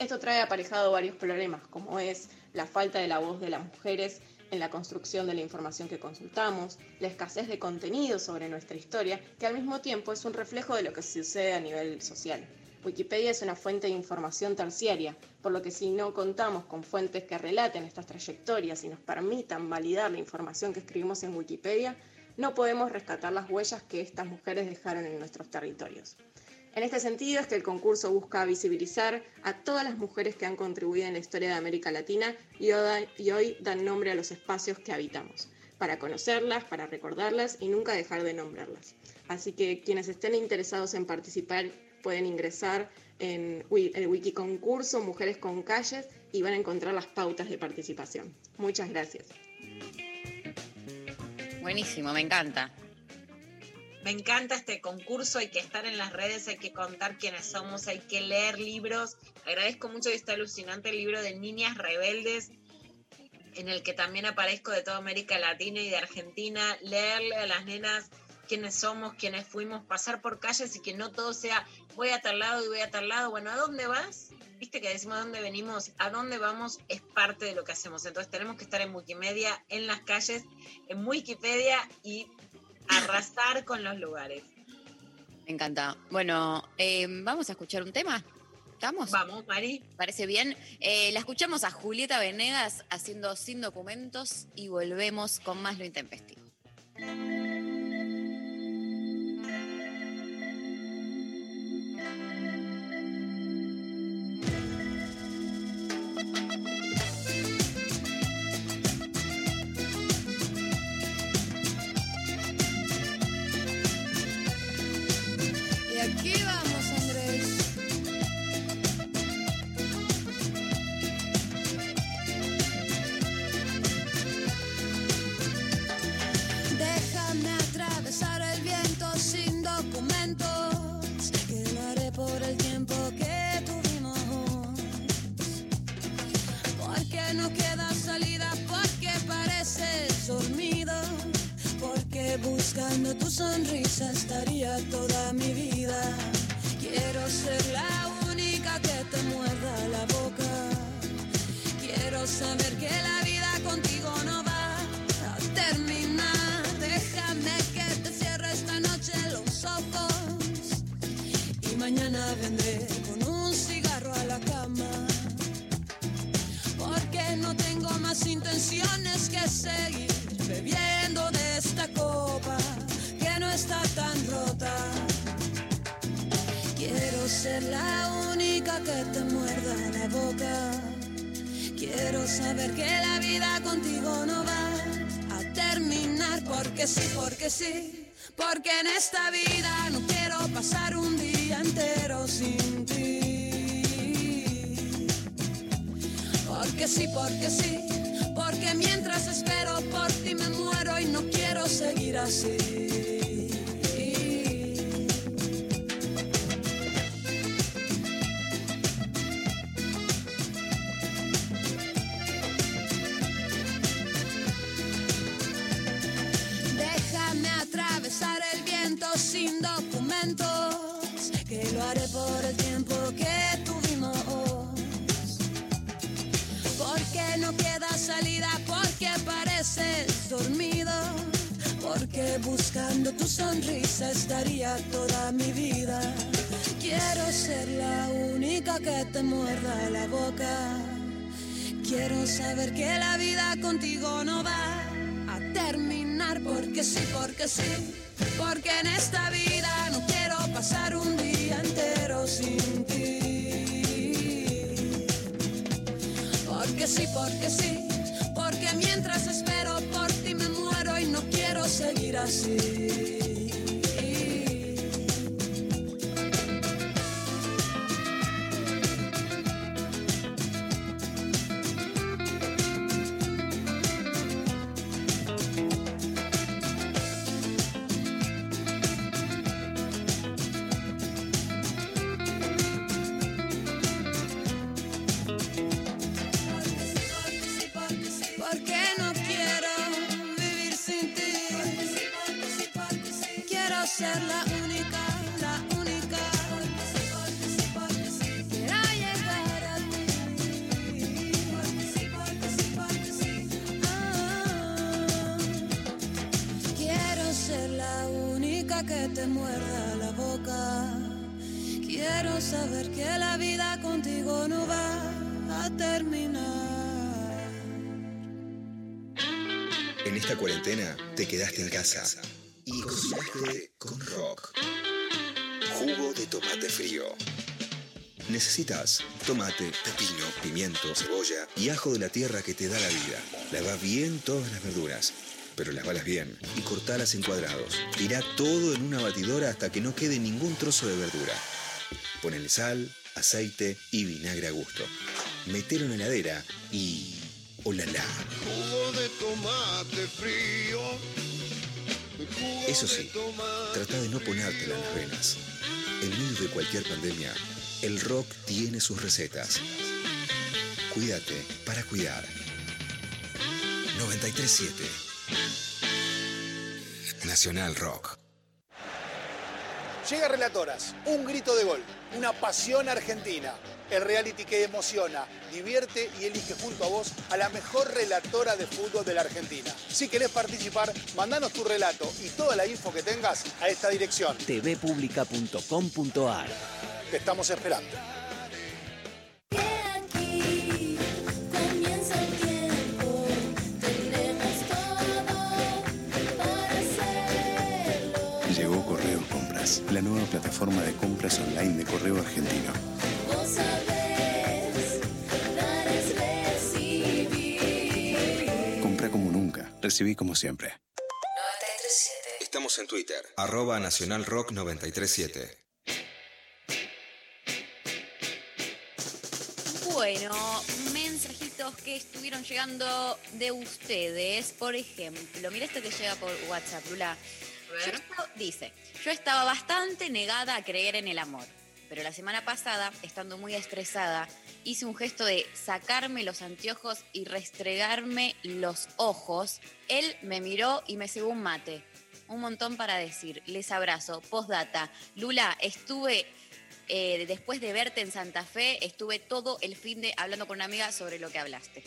Speaker 17: Esto trae aparejado varios problemas, como es la falta de la voz de las mujeres en la construcción de la información que consultamos, la escasez de contenido sobre nuestra historia, que al mismo tiempo es un reflejo de lo que sucede a nivel social. Wikipedia es una fuente de información terciaria, por lo que si no contamos con fuentes que relaten estas trayectorias y nos permitan validar la información que escribimos en Wikipedia, no podemos rescatar las huellas que estas mujeres dejaron en nuestros territorios. En este sentido es que el concurso busca visibilizar a todas las mujeres que han contribuido en la historia de América Latina y hoy, dan nombre a los espacios que habitamos, para conocerlas, para recordarlas y nunca dejar de nombrarlas. Así que quienes estén interesados en participar pueden ingresar en el wiki concurso Mujeres con Calles y van a encontrar las pautas de participación. Muchas gracias.
Speaker 3: Buenísimo, me encanta.
Speaker 2: Me encanta este concurso, hay que estar en las redes, hay que contar quiénes somos, hay que leer libros. Agradezco mucho este alucinante libro de Niñas Rebeldes, en el que también aparezco de toda América Latina y de Argentina. Leerle a las nenas quiénes somos, quiénes fuimos, pasar por calles y que no todo sea voy a tal lado y voy a tal lado. Bueno, ¿a dónde vas? Viste que decimos a dónde venimos, a dónde vamos es parte de lo que hacemos. Entonces tenemos que estar en Wikimedia, en las calles, en Wikipedia y arrasar [LAUGHS] con los lugares.
Speaker 3: Me encanta. Bueno, eh, vamos a escuchar un tema. ¿Estamos?
Speaker 2: Vamos, Mari.
Speaker 3: Parece bien. Eh, la escuchamos a Julieta Venegas haciendo Sin Documentos y volvemos con más Lo Intempestivo.
Speaker 8: Que te muerda la boca. Quiero saber que la vida contigo no va a terminar. En esta
Speaker 5: cuarentena te quedaste en casa y cocinaste con rock. Jugo de tomate frío. Necesitas tomate, pepino, pimiento, cebolla y ajo de la tierra que te da la vida. Lava bien todas las verduras, pero lavalas bien y cortalas en cuadrados. Tira todo en una batidora hasta que no quede ningún trozo de verdura. Ponele sal, aceite y vinagre a gusto. Metelo en la heladera y... ¡Olala!
Speaker 18: Jugo de tomate frío. Jugo
Speaker 5: Eso sí, trata de no ponértela en las venas. En medio de cualquier pandemia, el rock tiene sus recetas. Cuídate para cuidar. 937 Nacional Rock.
Speaker 19: Llega Relatoras, un grito de gol, una pasión argentina. El reality que emociona, divierte y elige junto a vos a la mejor relatora de fútbol de la Argentina. Si querés participar, mandanos tu relato y toda la info que tengas a esta dirección.
Speaker 20: tvpublica.com.ar
Speaker 19: Te estamos esperando.
Speaker 21: La nueva plataforma de compras online de correo argentino.
Speaker 1: Vos sabés, dar es recibir.
Speaker 21: Compra como nunca, recibí como siempre.
Speaker 6: 937.
Speaker 5: Estamos en Twitter, arroba Nacional Rock 937.
Speaker 3: Bueno, mensajitos que estuvieron llegando de ustedes. Por ejemplo, mira esto que llega por WhatsApp, Lula. Yo esto- dice, yo estaba bastante negada a creer en el amor, pero la semana pasada, estando muy estresada, hice un gesto de sacarme los anteojos y restregarme los ojos. Él me miró y me cebó un mate. un montón para decir. Les abrazo. Postdata. Lula, estuve, eh, después de verte en Santa Fe, estuve todo el fin de hablando con una amiga sobre lo que hablaste.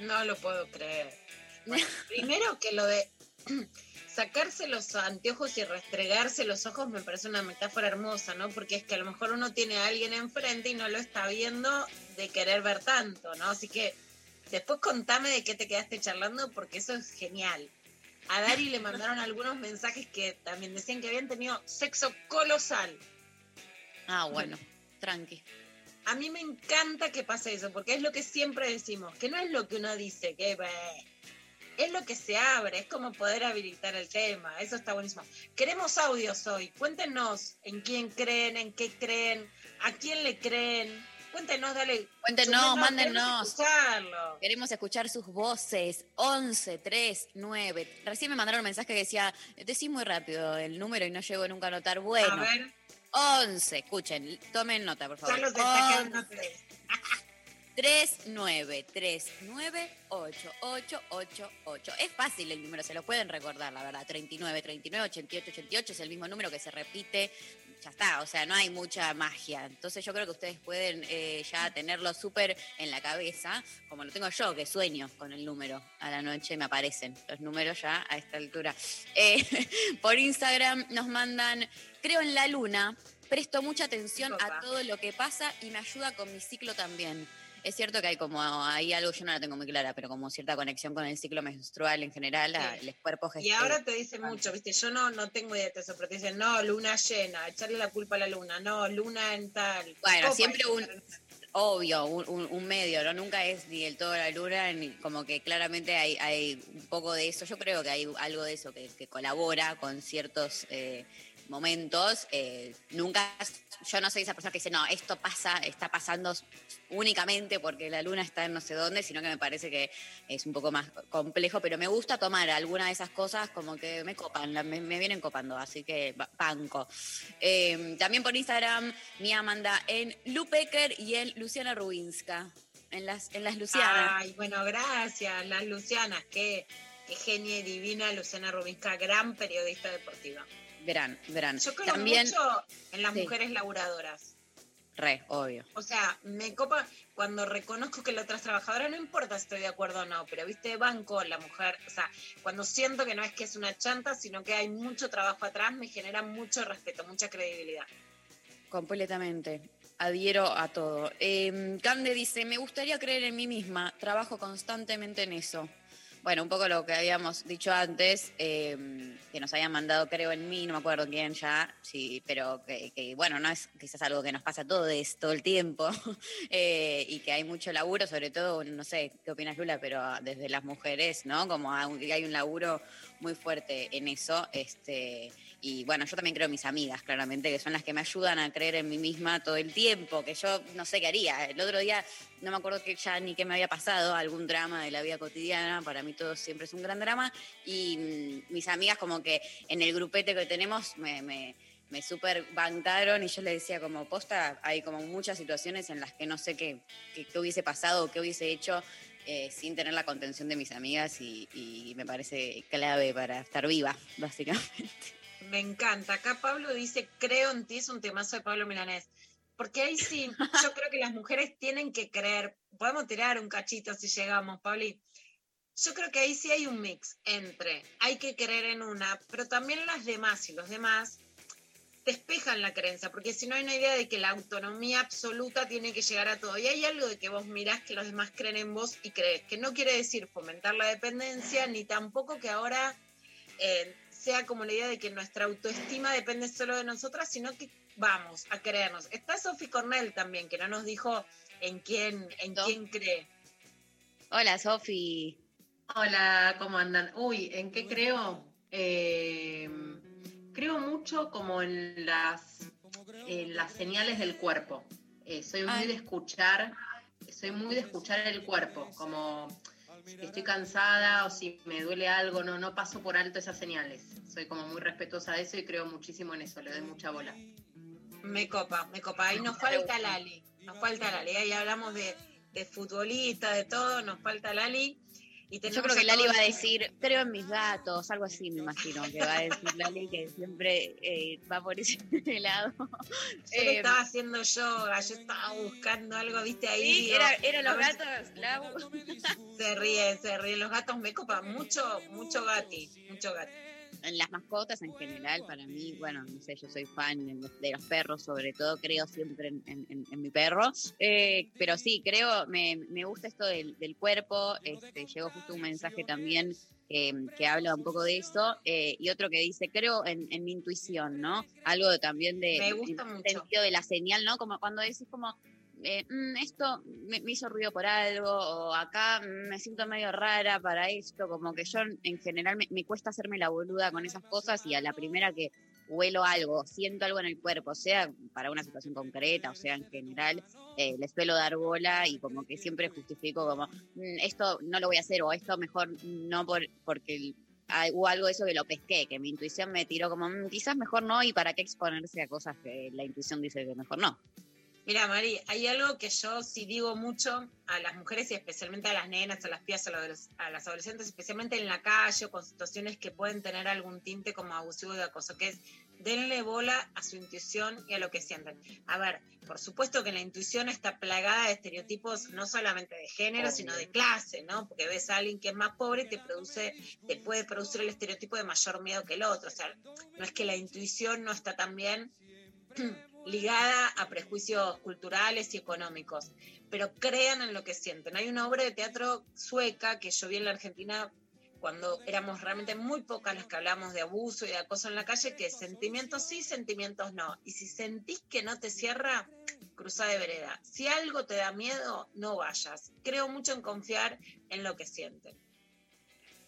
Speaker 2: No lo puedo creer. [LAUGHS] Bueno, primero que lo de [CLEARS THROAT] sacarse los anteojos y restregarse los ojos me parece una metáfora hermosa, ¿no? Porque es que a lo mejor uno tiene a alguien enfrente y no lo está viendo de querer ver tanto, ¿no? Así que después contame de qué te quedaste charlando porque eso es genial. A Dari le mandaron algunos mensajes que también decían que habían tenido sexo colosal.
Speaker 3: Ah, bueno, tranqui.
Speaker 2: A mí me encanta que pase eso, porque es lo que siempre decimos, que no es lo que uno dice, que es lo que se abre, es como poder habilitar el tema, eso está buenísimo. Queremos audios hoy, cuéntenos en quién creen, en qué creen, a quién le creen, cuéntenos, dale.
Speaker 3: Cuéntenos,
Speaker 2: Queremos
Speaker 3: mándenos.
Speaker 2: escucharlo.
Speaker 3: Queremos escuchar sus voces. 11 3 9. Recién me mandaron un mensaje que decía, decís muy rápido el número y no llego nunca a anotar. Bueno.
Speaker 2: A ver.
Speaker 3: 11, escuchen, tomen nota, por favor.
Speaker 2: Ya los. [LAUGHS]
Speaker 3: 39398888. Es fácil el número, se lo pueden recordar, la verdad. 39, 39, 88, 88 es el mismo número que se repite. Ya está, o sea, no hay mucha magia. Entonces yo creo que ustedes pueden eh, ya tenerlo súper en la cabeza, como lo tengo yo, que sueño con el número. A la noche me aparecen los números ya a esta altura. Eh, [LAUGHS] por Instagram nos mandan, creo en la luna, presto mucha atención a todo lo que pasa y me ayuda con mi ciclo también. Es cierto que hay como hay algo, yo no la tengo muy clara, pero como cierta conexión con el ciclo menstrual en general, la- el cuerpo
Speaker 2: Y ahora te dicen mucho, viste, yo no, no tengo idea de eso, pero te dicen, no, luna llena, echarle la culpa a la luna, no, luna en tal.
Speaker 3: Bueno, siempre un, obvio, un, un- medio, ¿no? Nunca es ni el todo la luna, ni como que claramente hay, hay un poco de eso. Yo creo que hay algo de eso que, que colabora con ciertos eh, momentos. Eh, nunca, yo no soy esa persona que dice, no, esto pasa, está pasando únicamente porque la luna está en no sé dónde, sino que me parece que es un poco más complejo, pero me gusta tomar alguna de esas cosas como que me copan, me, vienen copando, así que ba- banco. Eh, también por Instagram, Mía manda en Lupecker y en Luciana Rubinska, en las, en las Lucianas.
Speaker 2: Ay, bueno, gracias, las Lucianas, qué, qué genia divina Luciana Rubinska, gran periodista deportiva.
Speaker 3: Verán, verán.
Speaker 2: Yo creo
Speaker 3: También,
Speaker 2: mucho en las
Speaker 3: Sí.
Speaker 2: mujeres laburadoras.
Speaker 3: re, obvio.
Speaker 2: O sea, me copa cuando reconozco que la otra es trabajadora, no importa si estoy de acuerdo o no, pero viste, banco la mujer, o sea, cuando siento que no es que es una chanta, sino que hay mucho trabajo atrás, me genera mucho respeto, mucha credibilidad.
Speaker 3: Completamente. Adhiero a todo. Eh, Cande dice, me gustaría creer en mí misma, trabajo constantemente en eso. Bueno, un poco lo que habíamos dicho antes, eh, que nos habían mandado, creo en mí, no me acuerdo quién ya, sí, pero que, que, bueno, no es quizás algo que nos pasa a todos todo el tiempo [LAUGHS] eh, y que hay mucho laburo, sobre todo, no sé qué opinas Lula, pero desde las mujeres, ¿no? Como hay un laburo muy fuerte en eso, este, y bueno, yo también creo en mis amigas, claramente, que son las que me ayudan a creer en mí misma todo el tiempo, que yo no sé qué haría. El otro día, no me acuerdo que ya ni qué me había pasado, algún drama de la vida cotidiana, para mí todo siempre es un gran drama, y mm, mis amigas como que en el grupete que tenemos me... me super bancaron y yo le decía como posta, hay como muchas situaciones en las que no sé qué, qué, qué hubiese pasado o qué hubiese hecho eh, sin tener la contención de mis amigas y me parece clave para estar viva, [LAUGHS] básicamente.
Speaker 2: Me encanta. Acá Pablo dice, creo en ti, es un temazo de Pablo Milanés. Porque ahí sí, yo creo que las mujeres tienen que creer. Podemos tirar un cachito si llegamos, Pauli. Yo creo que ahí sí hay un mix entre hay que creer en una, pero también las demás y los demás despejan la creencia, porque si no hay una idea de que la autonomía absoluta tiene que llegar a todo. Y hay algo de que vos mirás que los demás creen en vos y crees, que no quiere decir fomentar la dependencia, ni tampoco que ahora eh, sea como la idea de que nuestra autoestima depende solo de nosotras, sino que vamos a creernos. Está Sophie Cornell también, que no nos dijo en quién, en quién cree.
Speaker 3: Hola, Sofi.
Speaker 22: Hola, ¿cómo andan? Uy, ¿en qué creo? Eh, creo mucho como en las, en las señales del cuerpo. Eh, soy muy
Speaker 3: Ay.
Speaker 22: de escuchar, soy muy de escuchar el cuerpo, como estoy cansada o si me duele algo, no, no paso por alto esas señales. Soy como muy respetuosa de eso y creo muchísimo en eso, le doy mucha bola.
Speaker 2: Me copa, me copa. Ahí nos falta Lali, nos falta Lali. Ahí hablamos de, de futbolista, de todo, nos falta Lali. Y
Speaker 3: Yo creo que Lali va a decir, creo en mis gatos, algo así me imagino que va a decir Lali, que siempre eh, va por ese [LAUGHS] lado.
Speaker 2: Yo
Speaker 3: Eh,
Speaker 2: estaba haciendo yoga, yo estaba buscando algo, viste ahí.
Speaker 3: Sí,
Speaker 2: digo,
Speaker 3: era, los gatos, Lau. [LAUGHS]
Speaker 2: Se ríen, se ríen. Los gatos me copan mucho, mucho gati, mucho gati.
Speaker 3: En las mascotas en general, para mí, bueno, no sé, yo soy fan de los, de los perros, sobre todo creo siempre en, en- en- en mi perro. Eh, pero sí, creo, me, me gusta esto del, del cuerpo. Este, llegó justo un mensaje también eh, que habla un poco de eso. eh, y otro que dice, creo en, en mi intuición, ¿no? Algo también de.
Speaker 2: Me gusta mucho.
Speaker 3: sentido de la señal, ¿no? Como cuando decís, como. Eh, "Mm, esto me, hizo ruido por algo, o acá me siento medio rara para esto, como que yo en general me, cuesta hacerme la boluda con esas cosas y a la primera que huelo algo, siento algo en el cuerpo, sea para una situación concreta, o sea en general, eh, les suelo dar bola y como que siempre justifico como, "Mm, esto no lo voy a hacer o esto mejor no por, porque hubo algo de eso que lo pesqué, que mi intuición me tiró como, "Mm, quizás mejor no y para qué exponerse a cosas que la intuición dice que mejor no.
Speaker 2: Mira, Mari, hay algo que yo sí digo mucho a las mujeres y especialmente a las nenas, a las los- a las adolescentes, especialmente en la calle o con situaciones que pueden tener algún tinte como abusivo de acoso, que es denle bola a su intuición y a lo que sienten. A ver, por supuesto que la intuición está plagada de estereotipos no solamente de género, sino de clase, ¿no? Porque ves a alguien que es más pobre y te produce, te puede producir el estereotipo de mayor miedo que el otro. O sea, no es que la intuición no está tan bien [CLEARS THROAT] ligada a prejuicios culturales y económicos, pero crean en lo que sienten. Hay una obra de teatro sueca que yo vi en la Argentina cuando éramos realmente muy pocas las que hablamos de abuso y de acoso en la calle, que sentimientos sí, sentimientos no. Y si sentís que no te cierra, cruza de vereda. Si algo te da miedo, no vayas. Creo mucho en confiar en lo que sienten.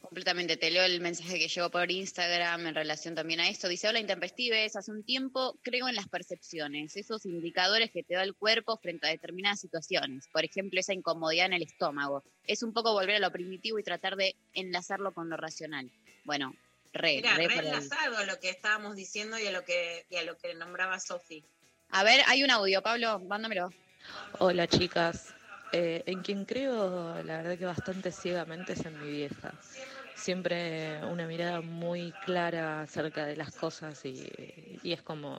Speaker 3: Completamente, te leo el mensaje que llegó por Instagram en relación también a esto. Dice, hola intempestives, hace un tiempo creo en las percepciones, esos indicadores que te da el cuerpo frente a determinadas situaciones. Por ejemplo, esa incomodidad en el estómago. Es un poco volver a lo primitivo y tratar de enlazarlo con lo racional. Bueno, re,
Speaker 2: Era
Speaker 3: re
Speaker 2: a lo que estábamos diciendo y a lo que, y a lo que nombraba Sofi.
Speaker 3: A ver, hay un audio, Pablo, mándamelo.
Speaker 23: Hola chicas, Eh, en quien creo la verdad que bastante ciegamente es en mi vieja. Siempre una mirada muy clara acerca de las cosas y, es como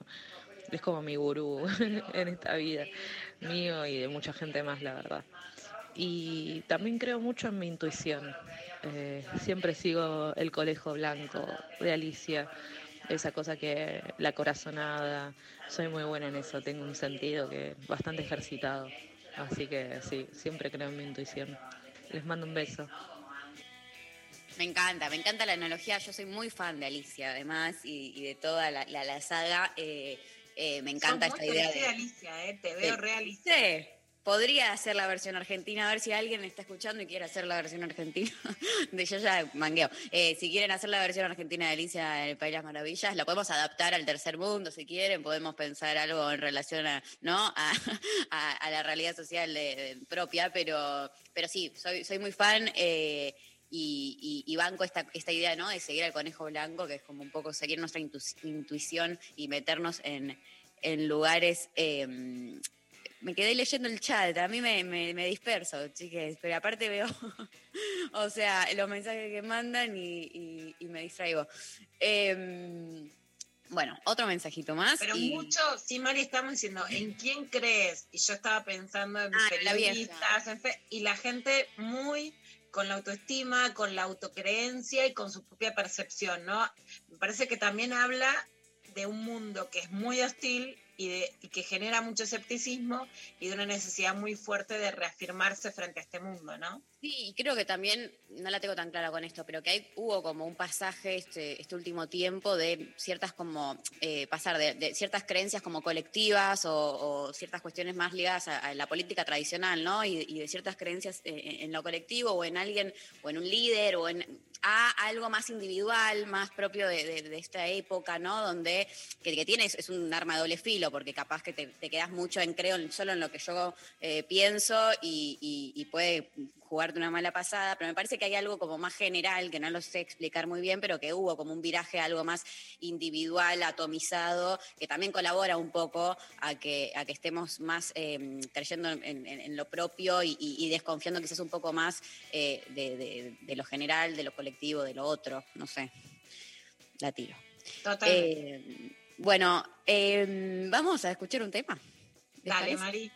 Speaker 23: es como mi gurú [LAUGHS] en esta vida, mío y de mucha gente más, la verdad. Y también creo mucho en mi intuición. Eh, siempre sigo el colegio blanco de Alicia, esa cosa que la corazonada. Soy muy buena en eso, tengo un sentido que bastante ejercitado. Así que sí, siempre creo en mi intuición. Les mando un beso.
Speaker 3: Me encanta, me encanta la analogía. Yo soy muy fan de Alicia, además, y, y de toda la, la- la saga. eh, eh, me encanta esta
Speaker 2: muy
Speaker 3: idea de.
Speaker 2: Alicia, ¿eh? Te veo realista.
Speaker 3: Sí, podría hacer la versión argentina, a ver si alguien está escuchando y quiere hacer la versión argentina. [LAUGHS] De yo ya mangueo. Si quieren hacer la versión argentina de Alicia en el País de las Maravillas, la podemos adaptar al tercer mundo si quieren, podemos pensar algo en relación a, ¿no? a, [LAUGHS] a- a la realidad social de- de- propia, pero, pero sí, soy, soy muy fan. eh, y, y- y banco esta, esta idea ¿no? de seguir al conejo blanco, que es como un poco seguir nuestra intu- intuición y meternos en, en lugares eh, me quedé leyendo el chat, a mí me, me, me disperso, chiques, pero aparte veo, [LAUGHS] o sea, los mensajes que mandan y, me distraigo. Em, bueno, otro mensajito más.
Speaker 2: Pero
Speaker 3: y-
Speaker 2: mucho, sí, Mari, estamos diciendo, ¿en quién crees? Y yo estaba pensando en
Speaker 3: Ah, en la
Speaker 2: periodistas, en fe- y la gente muy con la autoestima, con la autocreencia y con su propia percepción, ¿no? Me parece que también habla de un mundo que es muy hostil y, de, y que genera mucho escepticismo y de una necesidad muy fuerte de reafirmarse frente a este mundo, ¿no?
Speaker 3: Sí, y creo que también, no la tengo tan clara con esto, pero que hay, hubo como un pasaje este, este último tiempo de ciertas como, eh, pasar de, de ciertas creencias como colectivas o, o ciertas cuestiones más ligadas a, la política tradicional, ¿no? Y, de ciertas creencias eh, en lo colectivo o en alguien, o en un líder, o en a algo más individual, más propio de, esta época, ¿no? Donde que, que tiene es, un arma de doble filo, porque capaz que te, quedas mucho en creo solo en lo que yo eh, pienso y, y- puede una mala pasada, pero me parece que hay algo como más general, que no lo sé explicar muy bien, pero que hubo como un viraje algo más individual, atomizado, que también colabora un poco a que, a que estemos más eh, creyendo en, en- en lo propio y, y- y desconfiando quizás un poco más eh, de, de- de lo general, de lo colectivo, de lo otro, no sé. La tiro.
Speaker 2: Totalmente.
Speaker 3: Eh, bueno, eh, vamos a escuchar un tema. ¿Les
Speaker 2: Dale? Mari.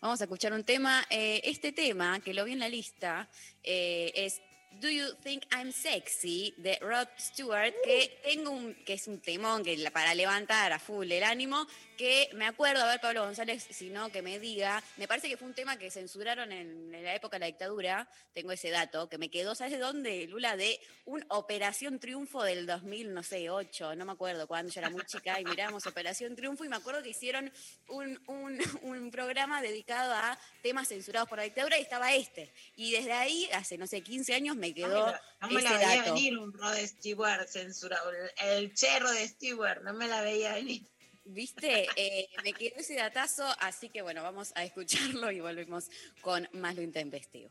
Speaker 3: Vamos a escuchar un tema. Eh, este tema, que lo vi en la lista, eh, es Do You Think I'm Sexy de Rod Stewart, que tengo un, que es un temón que para levantar a full el ánimo, que me acuerdo, a ver Pablo González, si no, que me diga, me parece que fue un tema que censuraron en, en la época de la dictadura, tengo ese dato, que me quedó, ¿sabes de dónde, Lula? De un Operación Triunfo del 2000, no sé, 8, no me acuerdo cuándo, yo era muy chica y mirábamos Operación Triunfo y me acuerdo que hicieron un, un, un programa dedicado a temas censurados por la dictadura y estaba este. Y desde ahí, hace, no sé, 15 años me
Speaker 2: No me
Speaker 3: quedó
Speaker 2: la, no me
Speaker 3: ese
Speaker 2: la veía
Speaker 3: dato.
Speaker 2: venir un Rod Stewart censurado. El, el cherro de Stewart, no me la veía venir.
Speaker 3: ¿Viste? Eh, me quedó ese datazo, así que bueno, vamos a escucharlo y volvemos con más lo intempestivo.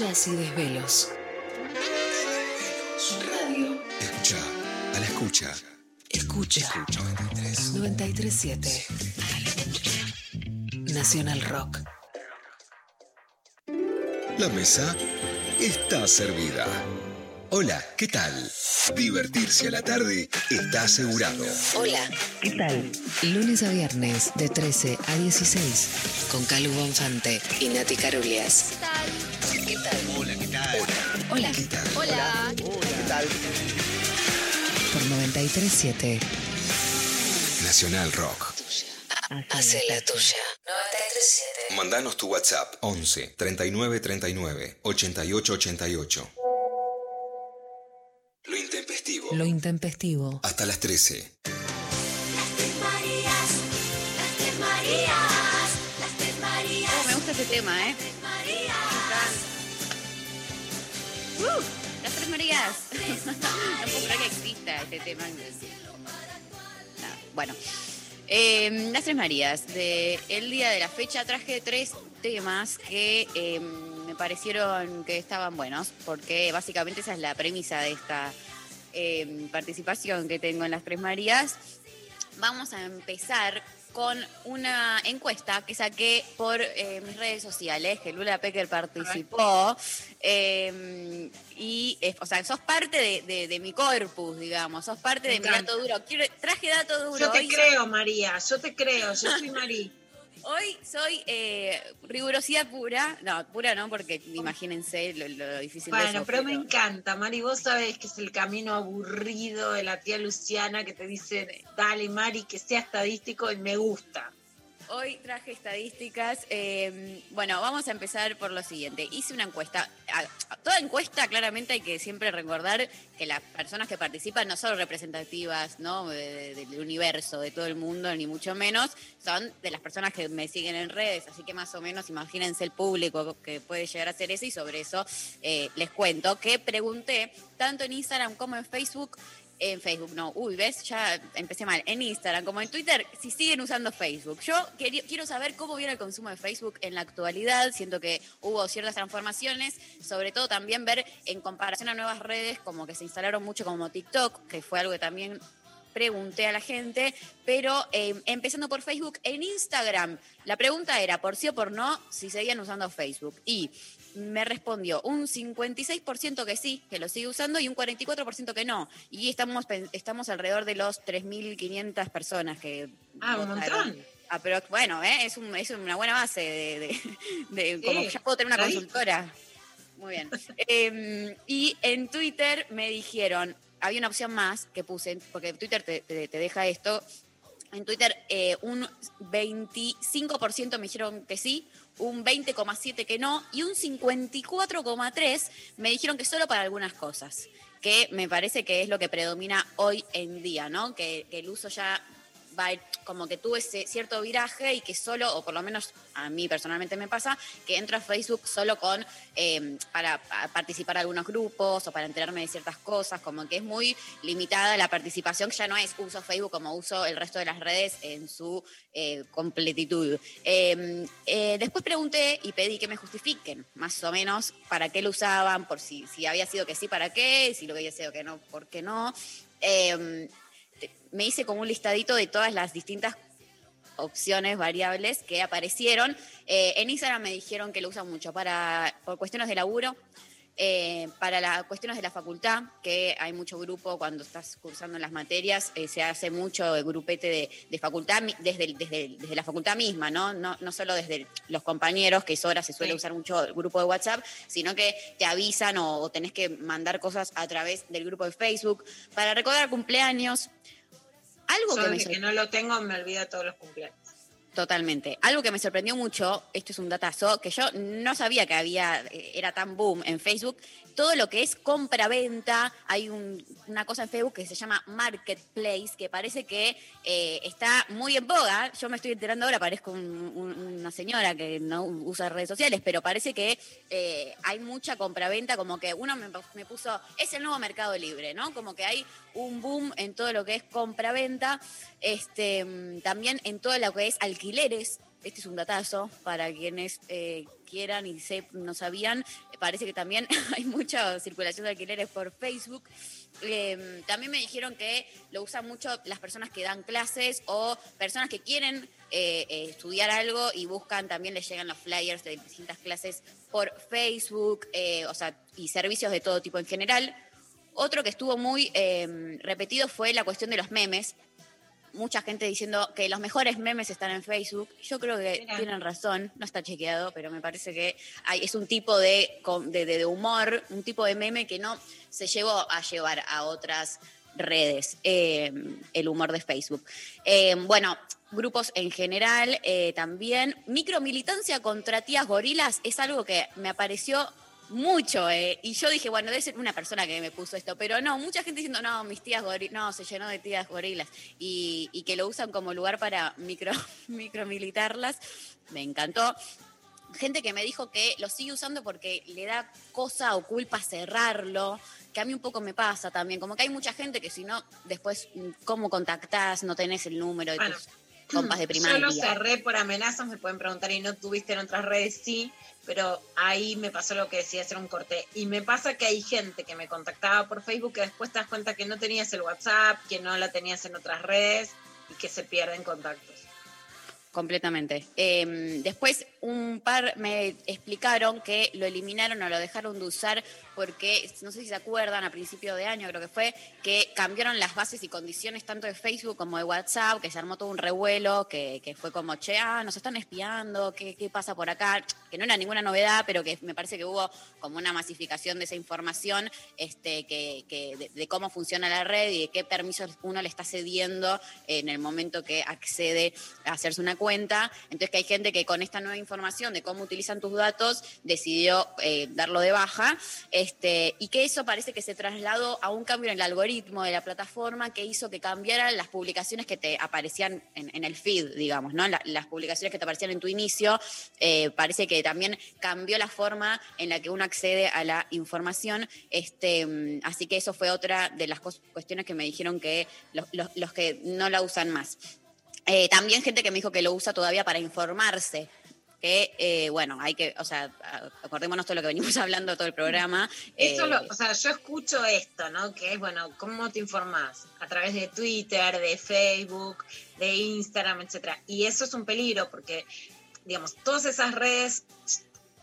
Speaker 6: Y desvelos. Radio.
Speaker 5: Escucha. A la escucha.
Speaker 6: Escucha. 937. Nacional Rock.
Speaker 5: La mesa está servida. Hola, ¿qué tal? Divertirse a la tarde está asegurado.
Speaker 6: Hola, ¿qué tal? Lunes a viernes de 13 a 16 con Calu Bonfante y Nati Carulias. Por 937
Speaker 5: Nacional Rock.
Speaker 6: Hace la tuya. 937.
Speaker 5: Mandanos tu WhatsApp 11 39 39 88 88. Lo intempestivo.
Speaker 6: Lo intempestivo.
Speaker 5: Hasta las 13.
Speaker 1: Las tres Marías, las tres Marías, las tres Marías.
Speaker 3: Oh, me gusta ese tema, ¿eh? Uh, las tres Marías. [LAUGHS] no puedo creer que exista este tema. No, bueno. Eh, las tres Marías. De el día de la fecha traje tres temas que eh, me parecieron que estaban buenos, porque básicamente esa es la premisa de esta eh, participación que tengo en las tres Marías. Vamos a empezar con una encuesta que saqué por eh, mis redes sociales, que Lula Pecker participó. eh, y, eh, o sea, sos parte de, de- de mi corpus, digamos, sos parte de mi dato duro. Quiero- traje dato duro.
Speaker 2: Yo te
Speaker 3: Hoy
Speaker 2: creo, María, yo te creo, yo soy Marí.
Speaker 3: Hoy soy eh, rigurosidad pura, no, pura no, porque imagínense lo, lo difícil de
Speaker 2: Bueno,
Speaker 3: eso.
Speaker 2: pero me encanta, Mari, vos sabés que es el camino aburrido de la tía Luciana que te dice, dale, Mari, que sea estadístico y me gusta.
Speaker 3: Hoy traje estadísticas. eh, bueno, vamos a empezar por lo siguiente. Hice una encuesta. Toda encuesta, claramente, hay que siempre recordar que las personas que participan no son representativas ¿no? de- de- del universo, de todo el mundo, ni mucho menos. Son de las personas que me siguen en redes. Así que más o menos imagínense el público que puede llegar a hacer eso. Y sobre eso eh, les cuento que pregunté tanto en Instagram como en Facebook en Facebook, no, uy, ves, ya empecé mal, en Instagram como en Twitter, si siguen usando Facebook. Yo quiero saber cómo viene el consumo de Facebook en la actualidad, siento que hubo ciertas transformaciones, sobre todo también ver en comparación a nuevas redes, como que se instalaron mucho como TikTok, que fue algo que también pregunté a la gente, pero eh, empezando por Facebook, en Instagram, la pregunta era por sí o por no, si seguían usando Facebook. Y me respondió un 56% que sí, que lo sigue usando, y un 44% que no. Y estamos, estamos alrededor de los 3.500 personas que...
Speaker 2: Ah, un montón.
Speaker 3: Ah, pero bueno, ¿eh? es, un- es una buena base de, de- de- como que ya puedo tener una consultora. Muy bien. [LAUGHS] Eh, y en Twitter me dijeron, había una opción más que puse, porque Twitter te, te- te deja esto. En Twitter eh, un 25% me dijeron que sí, un 20,7% que no y un 54,3% me dijeron que solo para algunas cosas, que me parece que es lo que predomina hoy en día, ¿no? Que, el uso ya va a ir- como que tuvo ese cierto viraje y que solo, o por lo menos a mí personalmente me pasa, que entro a Facebook solo con eh, para, pa- participar en algunos grupos o para enterarme de ciertas cosas, como que es muy limitada la participación, que ya no es uso Facebook como uso el resto de las redes en su eh, completitud. Eh, eh, después pregunté y pedí que me justifiquen más o menos para qué lo usaban, por si, si había sido que sí, para qué, si lo había sido que no, por qué no. Te- me hice como un listadito de todas las distintas opciones, variables que aparecieron. Eh, en Instagram me dijeron que lo usan mucho para, por cuestiones de laburo, eh, para las cuestiones de la facultad, que hay mucho grupo cuando estás cursando en las materias, eh, se hace mucho el grupete de, de facultad desde, desde, desde la facultad misma, ¿no? ¿no? No solo desde los compañeros, que es hora se suele
Speaker 2: Sí.
Speaker 3: usar mucho el grupo de WhatsApp, sino que te avisan o, o tenés que mandar cosas a través del grupo de Facebook para recordar cumpleaños. Algo
Speaker 2: Yo
Speaker 3: que me
Speaker 2: que no lo tengo me olvida todos los cumpleaños.
Speaker 3: Totalmente. Algo que me sorprendió mucho, esto es un datazo, que yo no sabía que había, eh, era tan boom en Facebook, todo lo que es compra-venta. Hay un- una cosa en Facebook que se llama Marketplace, que parece que eh, está muy en boga. Yo me estoy enterando ahora, parezco un- un- una señora que no usa redes sociales, pero parece que eh, hay mucha compra-venta, como que uno me, me puso, es el nuevo mercado libre, ¿no? Como que hay un boom en todo lo que es compra-venta, este, mm, también en todo lo que es alquileres. Este es un datazo para quienes eh, quieran y se, no sabían. Parece que también [LAUGHS] hay mucha circulación de alquileres por Facebook. Eh, también me dijeron que lo usan mucho las personas que dan clases o personas que quieren eh, eh, estudiar algo y buscan, también les llegan los flyers de distintas clases por Facebook, o sea, y servicios de todo tipo en general. Otro que estuvo muy eh, repetido fue la cuestión de los memes. Mucha gente diciendo que los mejores memes están en Facebook. Yo creo que
Speaker 2: Mira.
Speaker 3: tienen razón, no está chequeado, pero me parece que hay- es un tipo de, de, de- de humor, un tipo de meme que no se llegó a llevar a otras redes, eh, el humor de Facebook. Eh, bueno, grupos en general eh, también. Micromilitancia contra tías gorilas es algo que me apareció mucho. eh, y yo dije, bueno, debe ser una persona que me puso esto, pero no, mucha gente diciendo, no, mis tías gorilas, no, se llenó de tías gorilas. Y, y que lo usan como lugar para micro, [LAUGHS] micromilitarlas. Me encantó gente que me dijo que lo sigue usando porque le da cosa o culpa cerrarlo, que a mí un poco me pasa también, como que hay mucha gente que si no, después, mm, ¿cómo contactás? No tenés el número de
Speaker 2: Bueno,
Speaker 3: tus compas de primaria.
Speaker 2: Yo lo cerré por amenazas, me pueden preguntar y no tuviste en otras redes, sí, pero ahí me pasó lo que decía hacer un corte. Y me pasa que hay gente que me contactaba por Facebook que después te das cuenta que no tenías el WhatsApp, que no la tenías en otras redes y que se pierden contactos.
Speaker 3: Completamente. Eh, después un par me explicaron que lo eliminaron o lo dejaron de usar porque, no sé si se acuerdan, a principio de año creo que fue, que cambiaron las bases y condiciones tanto de Facebook como de WhatsApp, que se armó todo un revuelo, que, que fue como, che, ah, nos están espiando, ¿qué, ¿qué pasa por acá? Que no era ninguna novedad, pero que me parece que hubo como una masificación de esa información este, que, que de, de cómo funciona la red y de qué permisos uno le está cediendo en el momento que accede a hacerse una cuenta. Entonces que hay gente que con esta nueva información de cómo utilizan tus datos decidió eh, darlo de baja este, y que eso parece que se trasladó a un cambio en el algoritmo de la plataforma que hizo que cambiaran las publicaciones que te aparecían en, el feed, digamos, ¿no? La- las publicaciones que te aparecían en tu inicio, eh, parece que también cambió la forma en la que uno accede a la información. Este, así que eso fue otra de las cuestiones que me dijeron que los- los que no la usan más. Eh, también gente que me dijo que lo usa todavía para informarse. Que, eh, bueno, hay que, o sea, acordémonos todo lo que venimos [LAUGHS] hablando todo el programa.
Speaker 2: Eso,
Speaker 3: eh,
Speaker 2: lo- o sea, yo escucho esto, ¿no? Que es, bueno, ¿cómo te informás? A través de Twitter, de Facebook, de Instagram, etcétera. Y eso es un peligro porque, digamos, todas esas redes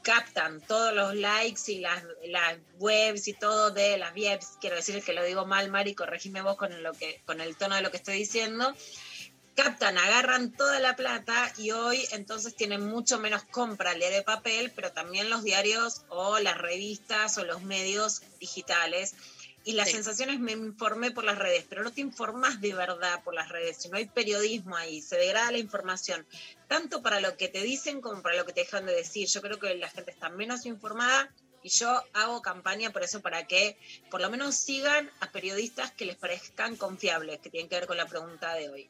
Speaker 2: captan todos los likes y las, las webs y todo de las webs. Quiero decir que lo digo mal, Mari, corregime vos con, lo que, con el tono de lo que estoy diciendo captan, agarran toda la plata y hoy entonces tienen mucho menos compra de papel, pero también los diarios o las revistas o los medios digitales. Y la
Speaker 3: Sí.
Speaker 2: sensación es me informé por las redes, pero no te informas de verdad por las redes, sino hay periodismo ahí, se degrada la información, tanto para lo que te dicen como para lo que te dejan de decir. Yo creo que la gente está menos informada y yo hago campaña por eso, para que por lo menos sigan a periodistas que les parezcan confiables, que tienen que ver con la pregunta de hoy.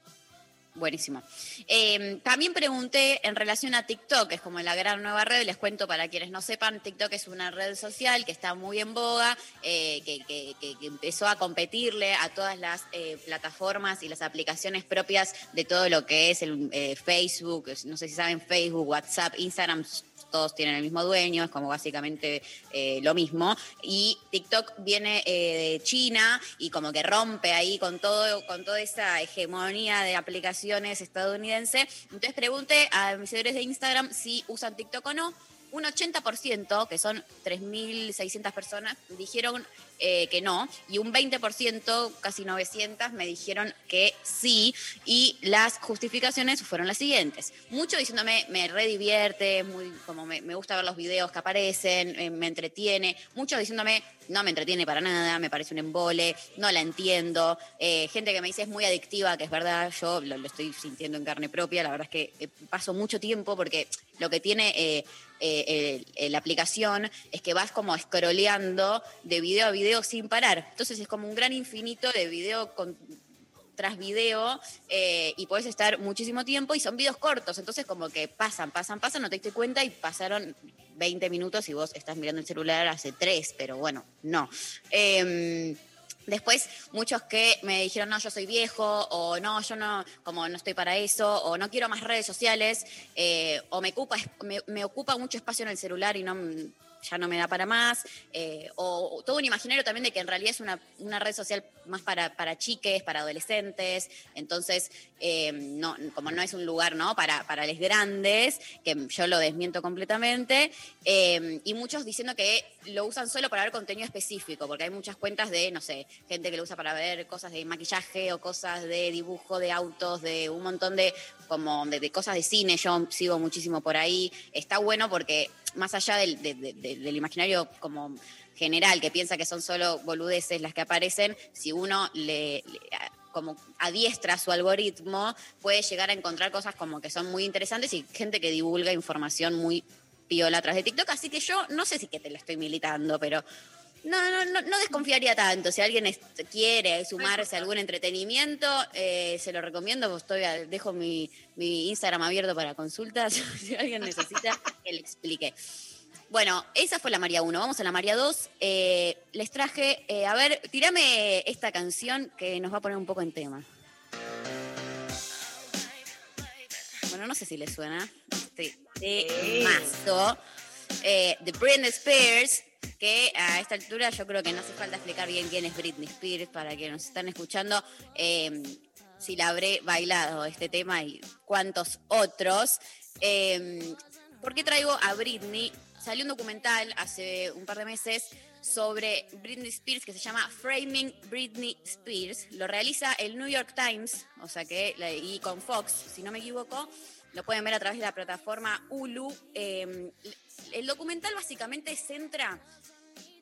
Speaker 3: Buenísimo. Eh, también pregunté en relación a TikTok, que es como la gran nueva red, les cuento para quienes no sepan, TikTok es una red social que está muy en boga, eh, que, que- que- empezó a competirle a todas las eh, plataformas y las aplicaciones propias de todo lo que es el eh, Facebook, no sé si saben, Facebook, WhatsApp, Instagram, todos tienen el mismo dueño, es como básicamente eh, lo mismo. Y TikTok viene eh, de China y como que rompe ahí con todo, con toda esa hegemonía de aplicaciones estadounidense. Entonces pregunté a mis seguidores de Instagram si usan TikTok o no. Un 80%, que son 3.600 personas, dijeron eh, que no, y un 20%, casi 900, me dijeron que sí, y las justificaciones fueron las siguientes. Mucho diciéndome, me redivierte, muy, como me, gusta ver los videos que aparecen, eh, me entretiene, muchos diciéndome, no me entretiene para nada, me parece un embole, no la entiendo. Eh, gente que me dice es muy adictiva, que es verdad, yo lo, estoy sintiendo en carne propia. La verdad es que paso mucho tiempo porque lo que tiene eh, la aplicación es que vas como scrolleando de video a video sin parar. Entonces es como un gran infinito de video tras video eh, y podés estar muchísimo tiempo y son videos cortos, entonces como que pasan, pasan, pasan, no te diste cuenta y pasaron 20 minutos y vos estás mirando el celular hace 3, pero bueno, no. Em, Después, muchos que me dijeron, no, yo soy viejo, o no, yo no, como no estoy para eso, o no quiero más redes sociales, eh, o me ocupa, me, me ocupa mucho espacio en el celular y no ya no me da para más, eh, o, todo un imaginario también de que en realidad es una, una red social más para, para chiques, para adolescentes, entonces, eh, no, como no es un lugar ¿no? para, para los grandes, que yo lo desmiento completamente, eh, y muchos diciendo que lo usan solo para ver contenido específico, porque hay muchas cuentas de, no sé, gente que lo usa para ver cosas de maquillaje o cosas de dibujo de autos, de un montón de, como de, de cosas de cine, yo sigo muchísimo por ahí. Está bueno porque más allá del, de- de- de- del imaginario como general, que piensa que son solo boludeces las que aparecen, si uno le, le- como adiestra su algoritmo, puede llegar a encontrar cosas como que son muy interesantes y gente que divulga información muy piola atrás de TikTok. Así que yo no sé si que te la estoy militando, pero no, no, no, no desconfiaría tanto. Si alguien quiere sumarse a algún entretenimiento, eh, se lo recomiendo. pues Estoy dejo mi, mi Instagram abierto para consultas. [LAUGHS] si alguien necesita, que le explique. Bueno, esa fue la María 1. Vamos a la María 2. Eh, les traje, eh, a ver, tirame esta canción que nos va a poner un poco en tema. Bueno, no sé si les suena. Este temazo eh, de Britney Spears, que a esta altura yo creo que no hace falta explicar bien quién es Britney Spears para que nos están escuchando. eh, si la habré bailado este tema y cuántos otros. Eh, ¿Por qué traigo a Britney? Salió un documental hace un par de meses sobre Britney Spears que se llama Framing Britney Spears. Lo realiza el New York Times, o sea que, y con Fox, si no me equivoco. Lo pueden ver a través de la plataforma Hulu. Eh, el documental básicamente centra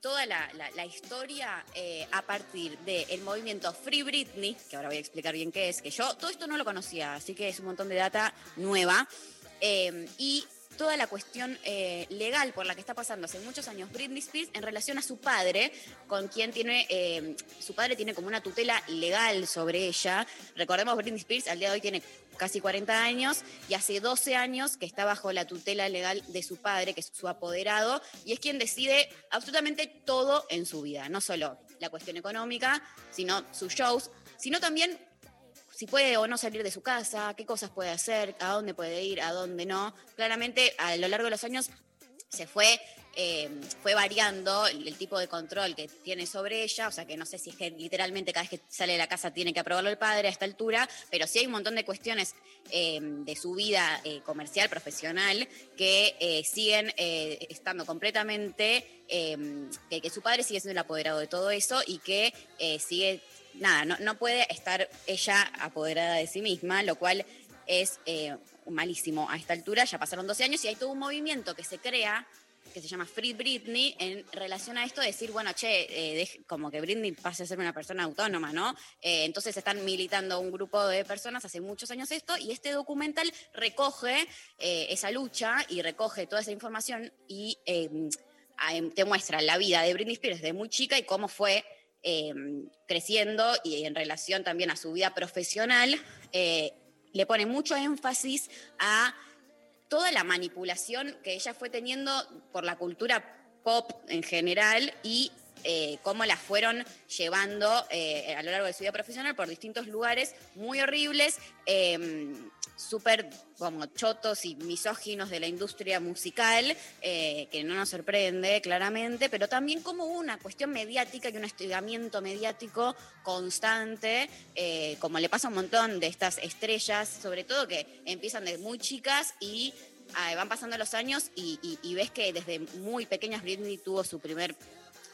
Speaker 3: toda la, historia eh, a partir del movimiento Free Britney, que ahora voy a explicar bien qué es, que yo todo esto no lo conocía, así que es un montón de data nueva, eh, y toda la cuestión eh, legal por la que está pasando hace muchos años Britney Spears en relación a su padre, con quien tiene, eh, su padre tiene como una tutela legal sobre ella. Recordemos, Britney Spears al día de hoy tiene casi 40 años y hace 12 años que está bajo la tutela legal de su padre, que es su apoderado, y es quien decide absolutamente todo en su vida, no solo la cuestión económica, sino sus shows, sino también si puede o no salir de su casa, qué cosas puede hacer, a dónde puede ir, a dónde no. Claramente, a lo largo de los años se fue, eh, fue variando el, tipo de control que tiene sobre ella, o sea que no sé si es que literalmente cada vez que sale de la casa tiene que aprobarlo el padre a esta altura, pero sí hay un montón de cuestiones eh, de su vida eh, comercial, profesional, que siguen estando completamente, que, que su padre sigue siendo el apoderado de todo eso y que sigue nada, no, no puede estar ella apoderada de sí misma, lo cual es malísimo a esta altura. Ya pasaron 12 años y hay todo un movimiento que se crea que se llama Free Britney en relación a esto de decir, bueno, che, eh, como que Britney pase a ser una persona autónoma, ¿no? Eh, entonces están militando un grupo de personas hace muchos años esto y este documental recoge eh, esa lucha y recoge toda esa información y a- em, te muestra la vida de Britney Spears desde muy chica y cómo fue eh, creciendo y en relación también a su vida profesional, le pone mucho énfasis a toda la manipulación que ella fue teniendo por la cultura pop en general y eh, cómo la fueron llevando eh, a lo largo de su vida profesional por distintos lugares muy horribles, eh, súper como chotos y misóginos de la industria musical, eh, que no nos sorprende claramente, pero también como una cuestión mediática y un estigamiento mediático constante, eh, como le pasa a un montón de estas estrellas, sobre todo que empiezan desde muy chicas y ah, van pasando los años y- y ves que desde muy pequeñas Britney tuvo su primer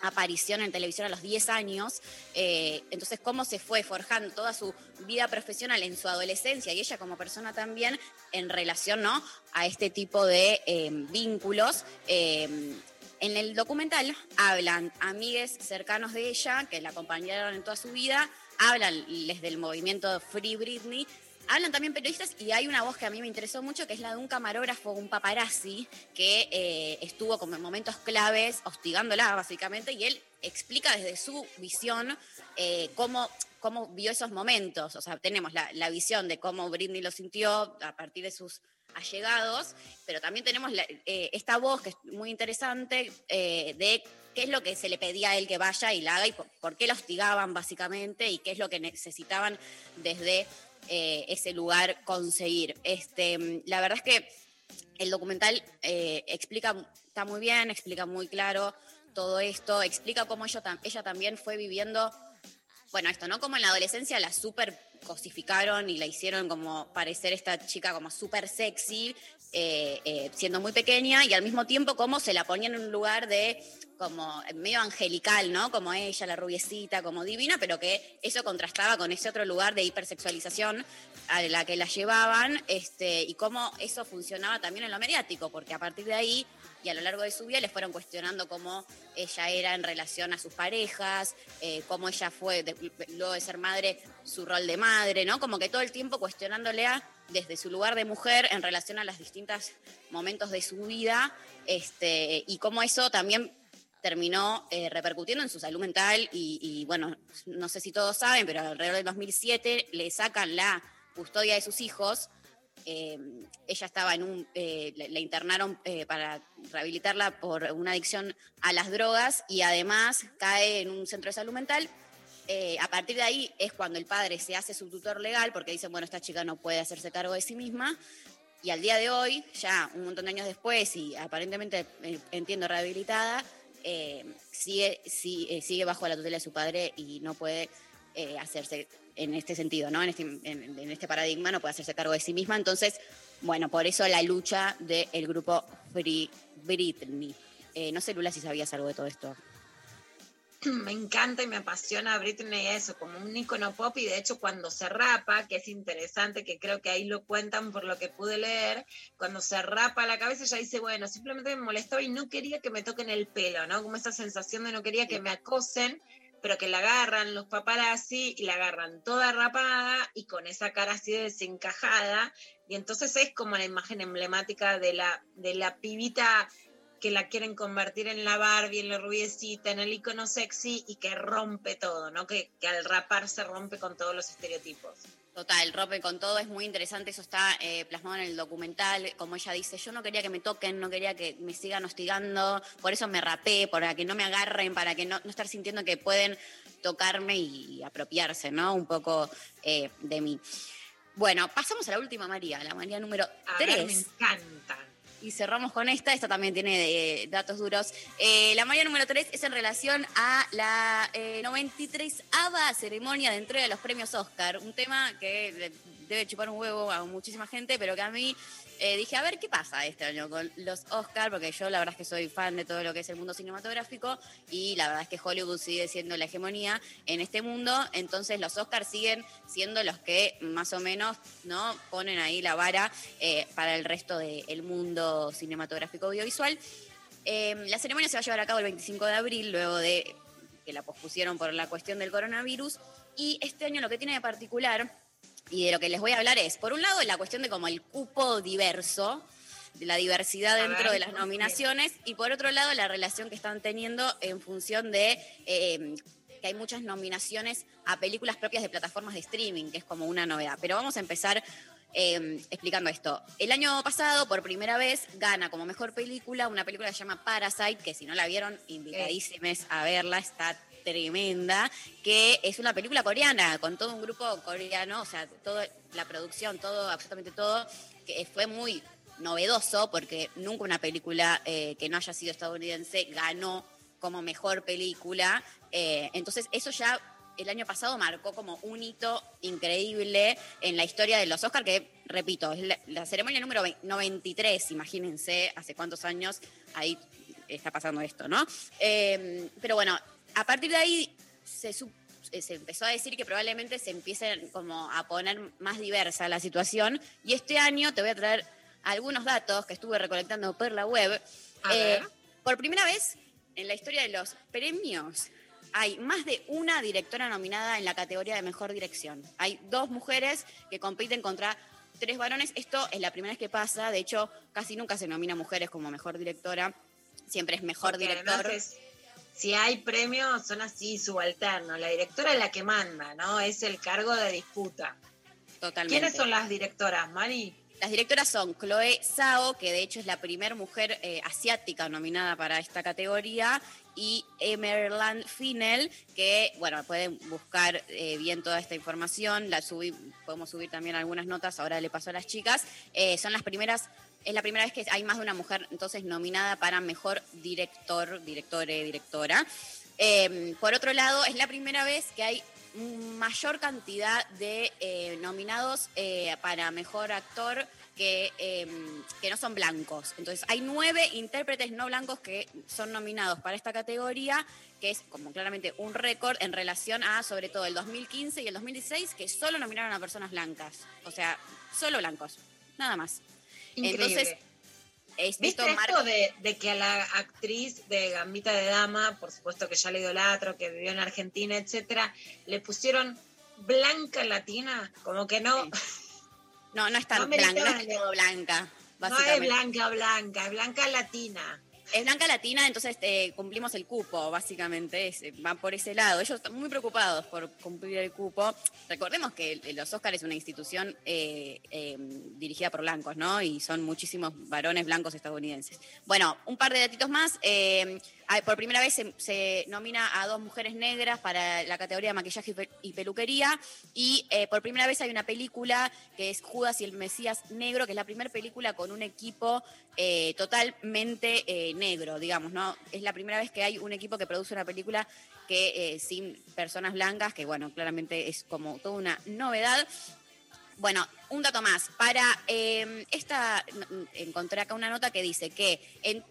Speaker 3: aparición en televisión a los 10 años, eh, entonces cómo se fue forjando toda su vida profesional en su adolescencia y ella como persona también en relación a este tipo de eh, vínculos. eh, en el documental hablan amigues cercanos de ella que la acompañaron en toda su vida, hablan les del movimiento Free Britney, hablan también periodistas y hay una voz que a mí me interesó mucho que es la de un camarógrafo, un paparazzi, que eh, estuvo como en momentos claves hostigándola básicamente y él explica desde su visión eh, cómo, cómo vio esos momentos. O sea, tenemos la, la visión de cómo Britney lo sintió a partir de sus allegados, pero también tenemos eh, esta voz que es muy interesante de qué es lo que se le pedía a él que vaya y la haga y por qué la hostigaban básicamente y qué es lo que necesitaban desde eh, ese lugar conseguir. Este, la verdad es que el documental eh, explica, está muy bien, explica muy claro todo esto, explica cómo ella, ella también fue viviendo bueno, esto, ¿no? Como en la adolescencia la super cosificaron y la hicieron como parecer esta chica como súper sexy, eh, eh, siendo muy pequeña, y al mismo tiempo como se la ponían en un lugar de como medio angelical, ¿no? Como ella, la rubiecita, como divina, pero que eso contrastaba con ese otro lugar de hipersexualización a la que la llevaban, este, y cómo eso funcionaba también en lo mediático, porque a partir de ahí y a lo largo de su vida les fueron cuestionando cómo ella era en relación a sus parejas, eh, cómo ella fue, de- luego de ser madre, su rol de madre, ¿no? Como que todo el tiempo cuestionándole a, desde su lugar de mujer en relación a los distintos momentos de su vida, este, y cómo eso también terminó eh, repercutiendo en su salud mental y, y, bueno, no sé si todos saben, pero alrededor del 2007 le sacan la custodia de sus hijos. Eh, ella estaba en un, eh, la, internaron eh, para rehabilitarla por una adicción a las drogas y además cae en un centro de salud mental. A partir de ahí es cuando el padre se hace su tutor legal porque dicen, bueno, esta chica no puede hacerse cargo de sí misma. Y al día de hoy, ya un montón de años después y aparentemente, entiendo, rehabilitada, eh, sigue, eh, sigue bajo la tutela de su padre y no puede eh, hacerse en este sentido, ¿no? En este, en, en este paradigma no puede hacerse cargo de sí misma. Entonces, bueno, por eso la lucha del grupo Free Britney. Eh, no sé, Lula, si sabías algo de todo esto. [CLEARS THROAT]
Speaker 2: me encanta y me apasiona Britney eso, como un icono pop y de hecho cuando se rapa, que es interesante, que creo que ahí lo cuentan por lo que pude leer, cuando se rapa la cabeza ella dice, bueno, simplemente me molestaba y no quería que me toquen el pelo, ¿no? Como esa sensación de no quería que me acosen, pero que la agarran los paparazzi y la agarran toda rapada y con esa cara así de desencajada y entonces es como la imagen emblemática de la, de la pibita que la quieren convertir en la Barbie, en la rubiecita, en el icono sexy y que rompe todo, ¿no? Que, que al rapar se rompe con todos los estereotipos.
Speaker 3: Total, rompe con todo, es muy interesante, eso está eh, plasmado en el documental, como ella dice, yo no quería que me toquen, no quería que me sigan hostigando, por eso me rapé, para que no me agarren, para que no, no estar sintiendo que pueden tocarme y apropiarse, ¿no? Un poco eh, de mí. Bueno, pasamos a la última María, la María número
Speaker 2: A ver,
Speaker 3: 3.
Speaker 2: me encanta.
Speaker 3: Y cerramos con esta, esta también tiene eh, datos duros. Eh, la María número 3 es en relación a la eh, 93ava ceremonia de entrega de los premios Oscar, un tema que debe chupar un huevo a muchísima gente, pero que a mí eh, dije, a ver qué pasa este año con los Oscar, porque yo la verdad es que soy fan de todo lo que es el mundo cinematográfico y la verdad es que Hollywood sigue siendo la hegemonía en este mundo, entonces los Oscars siguen siendo los que más o menos no ponen ahí la vara eh, para el resto del mundo cinematográfico audiovisual. Eh, la ceremonia se va a llevar a cabo el 25 de abril, luego de que la pospusieron por la cuestión del coronavirus. Y este año lo que tiene de particular, y de lo que les voy a hablar es, por un lado, la cuestión de como el cupo diverso, de la diversidad dentro
Speaker 2: ver,
Speaker 3: de las nominaciones, y por otro lado, la relación que están teniendo en función de eh, que hay muchas nominaciones a películas propias de plataformas de streaming, que es como una novedad. Pero vamos a empezar eh, explicando esto. El año pasado, por primera vez, gana como mejor película una película que se llama Parasite, que si no la vieron, invitadísimes a verla, está tremenda, que es una película coreana, con todo un grupo coreano, o sea, toda la producción, todo, absolutamente todo, que fue muy novedoso, porque nunca una película eh, que no haya sido estadounidense ganó como mejor película. Eh, entonces, eso ya el año pasado marcó como un hito increíble en la historia de los Oscars, que, repito, es la, ceremonia número 93, imagínense, hace cuántos años ahí está pasando esto, ¿no? Eh, pero bueno, a partir de ahí se, eh, se empezó a decir que probablemente se empiece como a poner más diversa la situación y este año te voy a traer algunos datos que estuve recolectando por la web. Eh, por primera vez en la historia de los premios hay más de una directora nominada en la categoría de mejor dirección. Hay dos mujeres que compiten contra tres varones. Esto es la primera vez que pasa. De hecho, casi nunca se nomina mujeres como mejor directora. Siempre es mejor
Speaker 2: Porque
Speaker 3: director.
Speaker 2: además es- si hay premios, son así subalternos. La directora es la que manda, ¿no? Es el cargo de disputa.
Speaker 3: Totalmente.
Speaker 2: ¿Quiénes son las directoras, Mari?
Speaker 3: Las directoras son Chloe Zhao, que de hecho es la primera mujer eh, asiática nominada para esta categoría, y Emerald Finnell, que, bueno, pueden buscar eh, bien toda esta información, la subí, podemos subir también algunas notas, ahora le paso a las chicas, Eh, son las primeras, es la primera vez que hay más de una mujer entonces nominada para mejor director, directore, directora. Eh, por otro lado, es la primera vez que hay mayor cantidad de eh, nominados eh, para mejor actor que, eh, que no son blancos. Entonces, hay nueve intérpretes no blancos que son nominados para esta categoría, que es como claramente un récord en relación a, sobre todo, el 2015 y el 2016, que solo nominaron a personas blancas. O sea, solo blancos, nada más.
Speaker 2: Increíble.
Speaker 3: Entonces, es,
Speaker 2: ¿Viste
Speaker 3: esto
Speaker 2: de, de que a la actriz de Gambita de Dama, por supuesto que ya le idolatro, que vivió en Argentina, etcétera, le pusieron blanca latina? Como que no.
Speaker 3: No, no es [LAUGHS] tan
Speaker 2: No
Speaker 3: blanca, no es blanca.
Speaker 2: No es blanca, blanca, es blanca latina.
Speaker 3: Es blanca latina, entonces eh, cumplimos el cupo, básicamente, es, eh, van por ese lado. Ellos están muy preocupados por cumplir el cupo. Recordemos que el- los Oscars es una institución eh, eh, dirigida por blancos, ¿no? Y son muchísimos varones blancos estadounidenses. Bueno, un par de datitos más. eh, hay- por primera vez se, se nomina a dos mujeres negras para la categoría de maquillaje y pe- y peluquería. Y eh, por primera vez hay una película que es Judas y el Mesías Negro, que es la primera película con un equipo eh, totalmente eh, negro, digamos, ¿no? Es la primera vez que hay un equipo que produce una película que eh, sin personas blancas, que bueno, claramente es como toda una novedad. Bueno, un dato más. Para eh, esta, encontré acá una nota que dice que en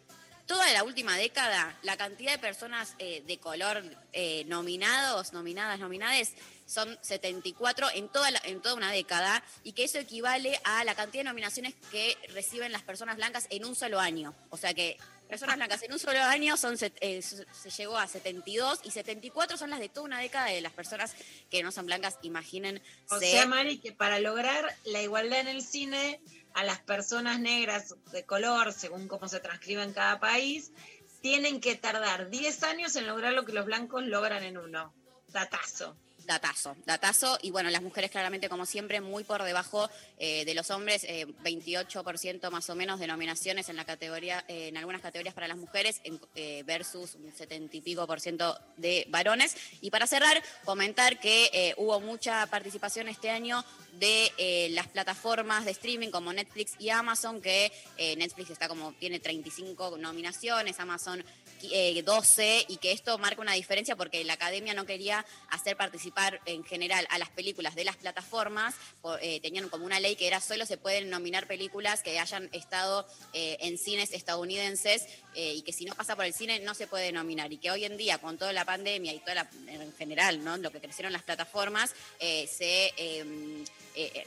Speaker 3: toda la última década, la cantidad de personas eh, de color eh, nominados, nominadas, nominades, son 74 en toda, la- en toda una década, y que eso equivale a la cantidad de nominaciones que reciben las personas blancas en un solo año. O sea que personas blancas en un solo año son eh, se se llegó a 72 y 74 son las de toda una década de las personas que no son blancas, imaginen.
Speaker 2: O sea, Mari, que para lograr la igualdad en el cine, a las personas negras de color, según cómo se transcribe en cada país, tienen que tardar 10 años en lograr lo que los blancos logran en uno. Datazo.
Speaker 3: Datazo, datazo. Y bueno, las mujeres claramente, como siempre, muy por debajo eh, de los hombres, eh, 28% más o menos de nominaciones en la categoría, eh, en algunas categorías para las mujeres, en- eh, versus un 70 y pico por ciento de varones. Y para cerrar, comentar que hubo mucha participación este año de las plataformas de streaming como Netflix y Amazon, que Netflix está como, tiene 35 nominaciones, Amazon eh, 12 y que esto marca una diferencia porque la academia no quería hacer participar en general a las películas de las plataformas, eh, tenían como una ley que era solo se pueden nominar películas que hayan estado eh, en cines estadounidenses eh, y que si no pasa por el cine no se puede nominar y que hoy en día con toda la pandemia y toda la, en general, ¿no? lo que crecieron las plataformas, eh, se... eh, eh,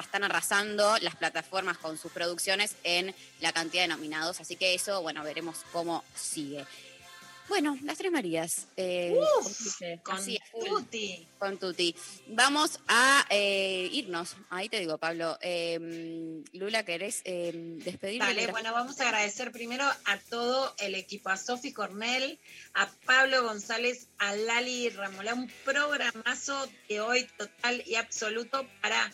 Speaker 3: están arrasando las plataformas con sus producciones en la cantidad de nominados. Así que eso, bueno, veremos cómo sigue. Bueno, las tres Marías. eh,
Speaker 2: con
Speaker 3: Así,
Speaker 2: Tuti.
Speaker 3: Con Tuti. Vamos a eh, irnos. Ahí te digo, Pablo. Eh, Lula, ¿querés eh, despedirte?
Speaker 2: Vale, bueno, vamos a agradecer primero a todo el equipo, a Sofi Cornell, a Pablo González, a Lali Ramolá, un programazo de hoy total y absoluto para,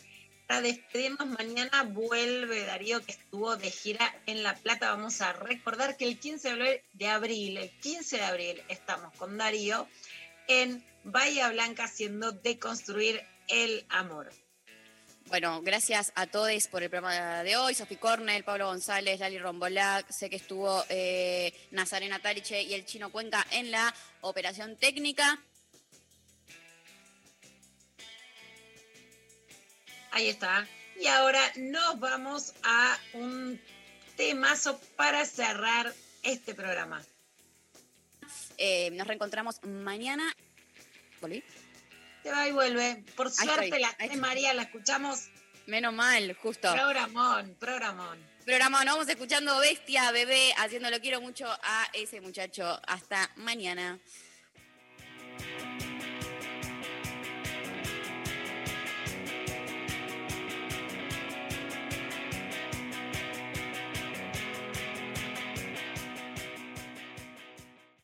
Speaker 2: para despedirnos. Mañana vuelve Darío, que estuvo de gira en La Plata. Vamos a recordar que el 15 de abril- el 15 de abril, estamos con Darío en Bahía Blanca haciendo deconstruir el amor.
Speaker 3: Bueno, gracias a todos por el programa de hoy. Sofi Cornell, Pablo González, Lali Rombolac. Sé que estuvo eh, Nazarena Tariche y el Chino Cuenca en la operación técnica.
Speaker 2: Ahí está. Y ahora nos vamos a un temazo para cerrar este programa.
Speaker 3: Eh, nos reencontramos mañana. ¿Volví?
Speaker 2: Se va y vuelve. Por suerte
Speaker 3: estoy,
Speaker 2: la de. María la escuchamos.
Speaker 3: Menos mal, justo.
Speaker 2: Programón, programón.
Speaker 3: Programa, nos vamos escuchando Bestia, bebé, haciendo lo quiero mucho a ese muchacho. Hasta mañana.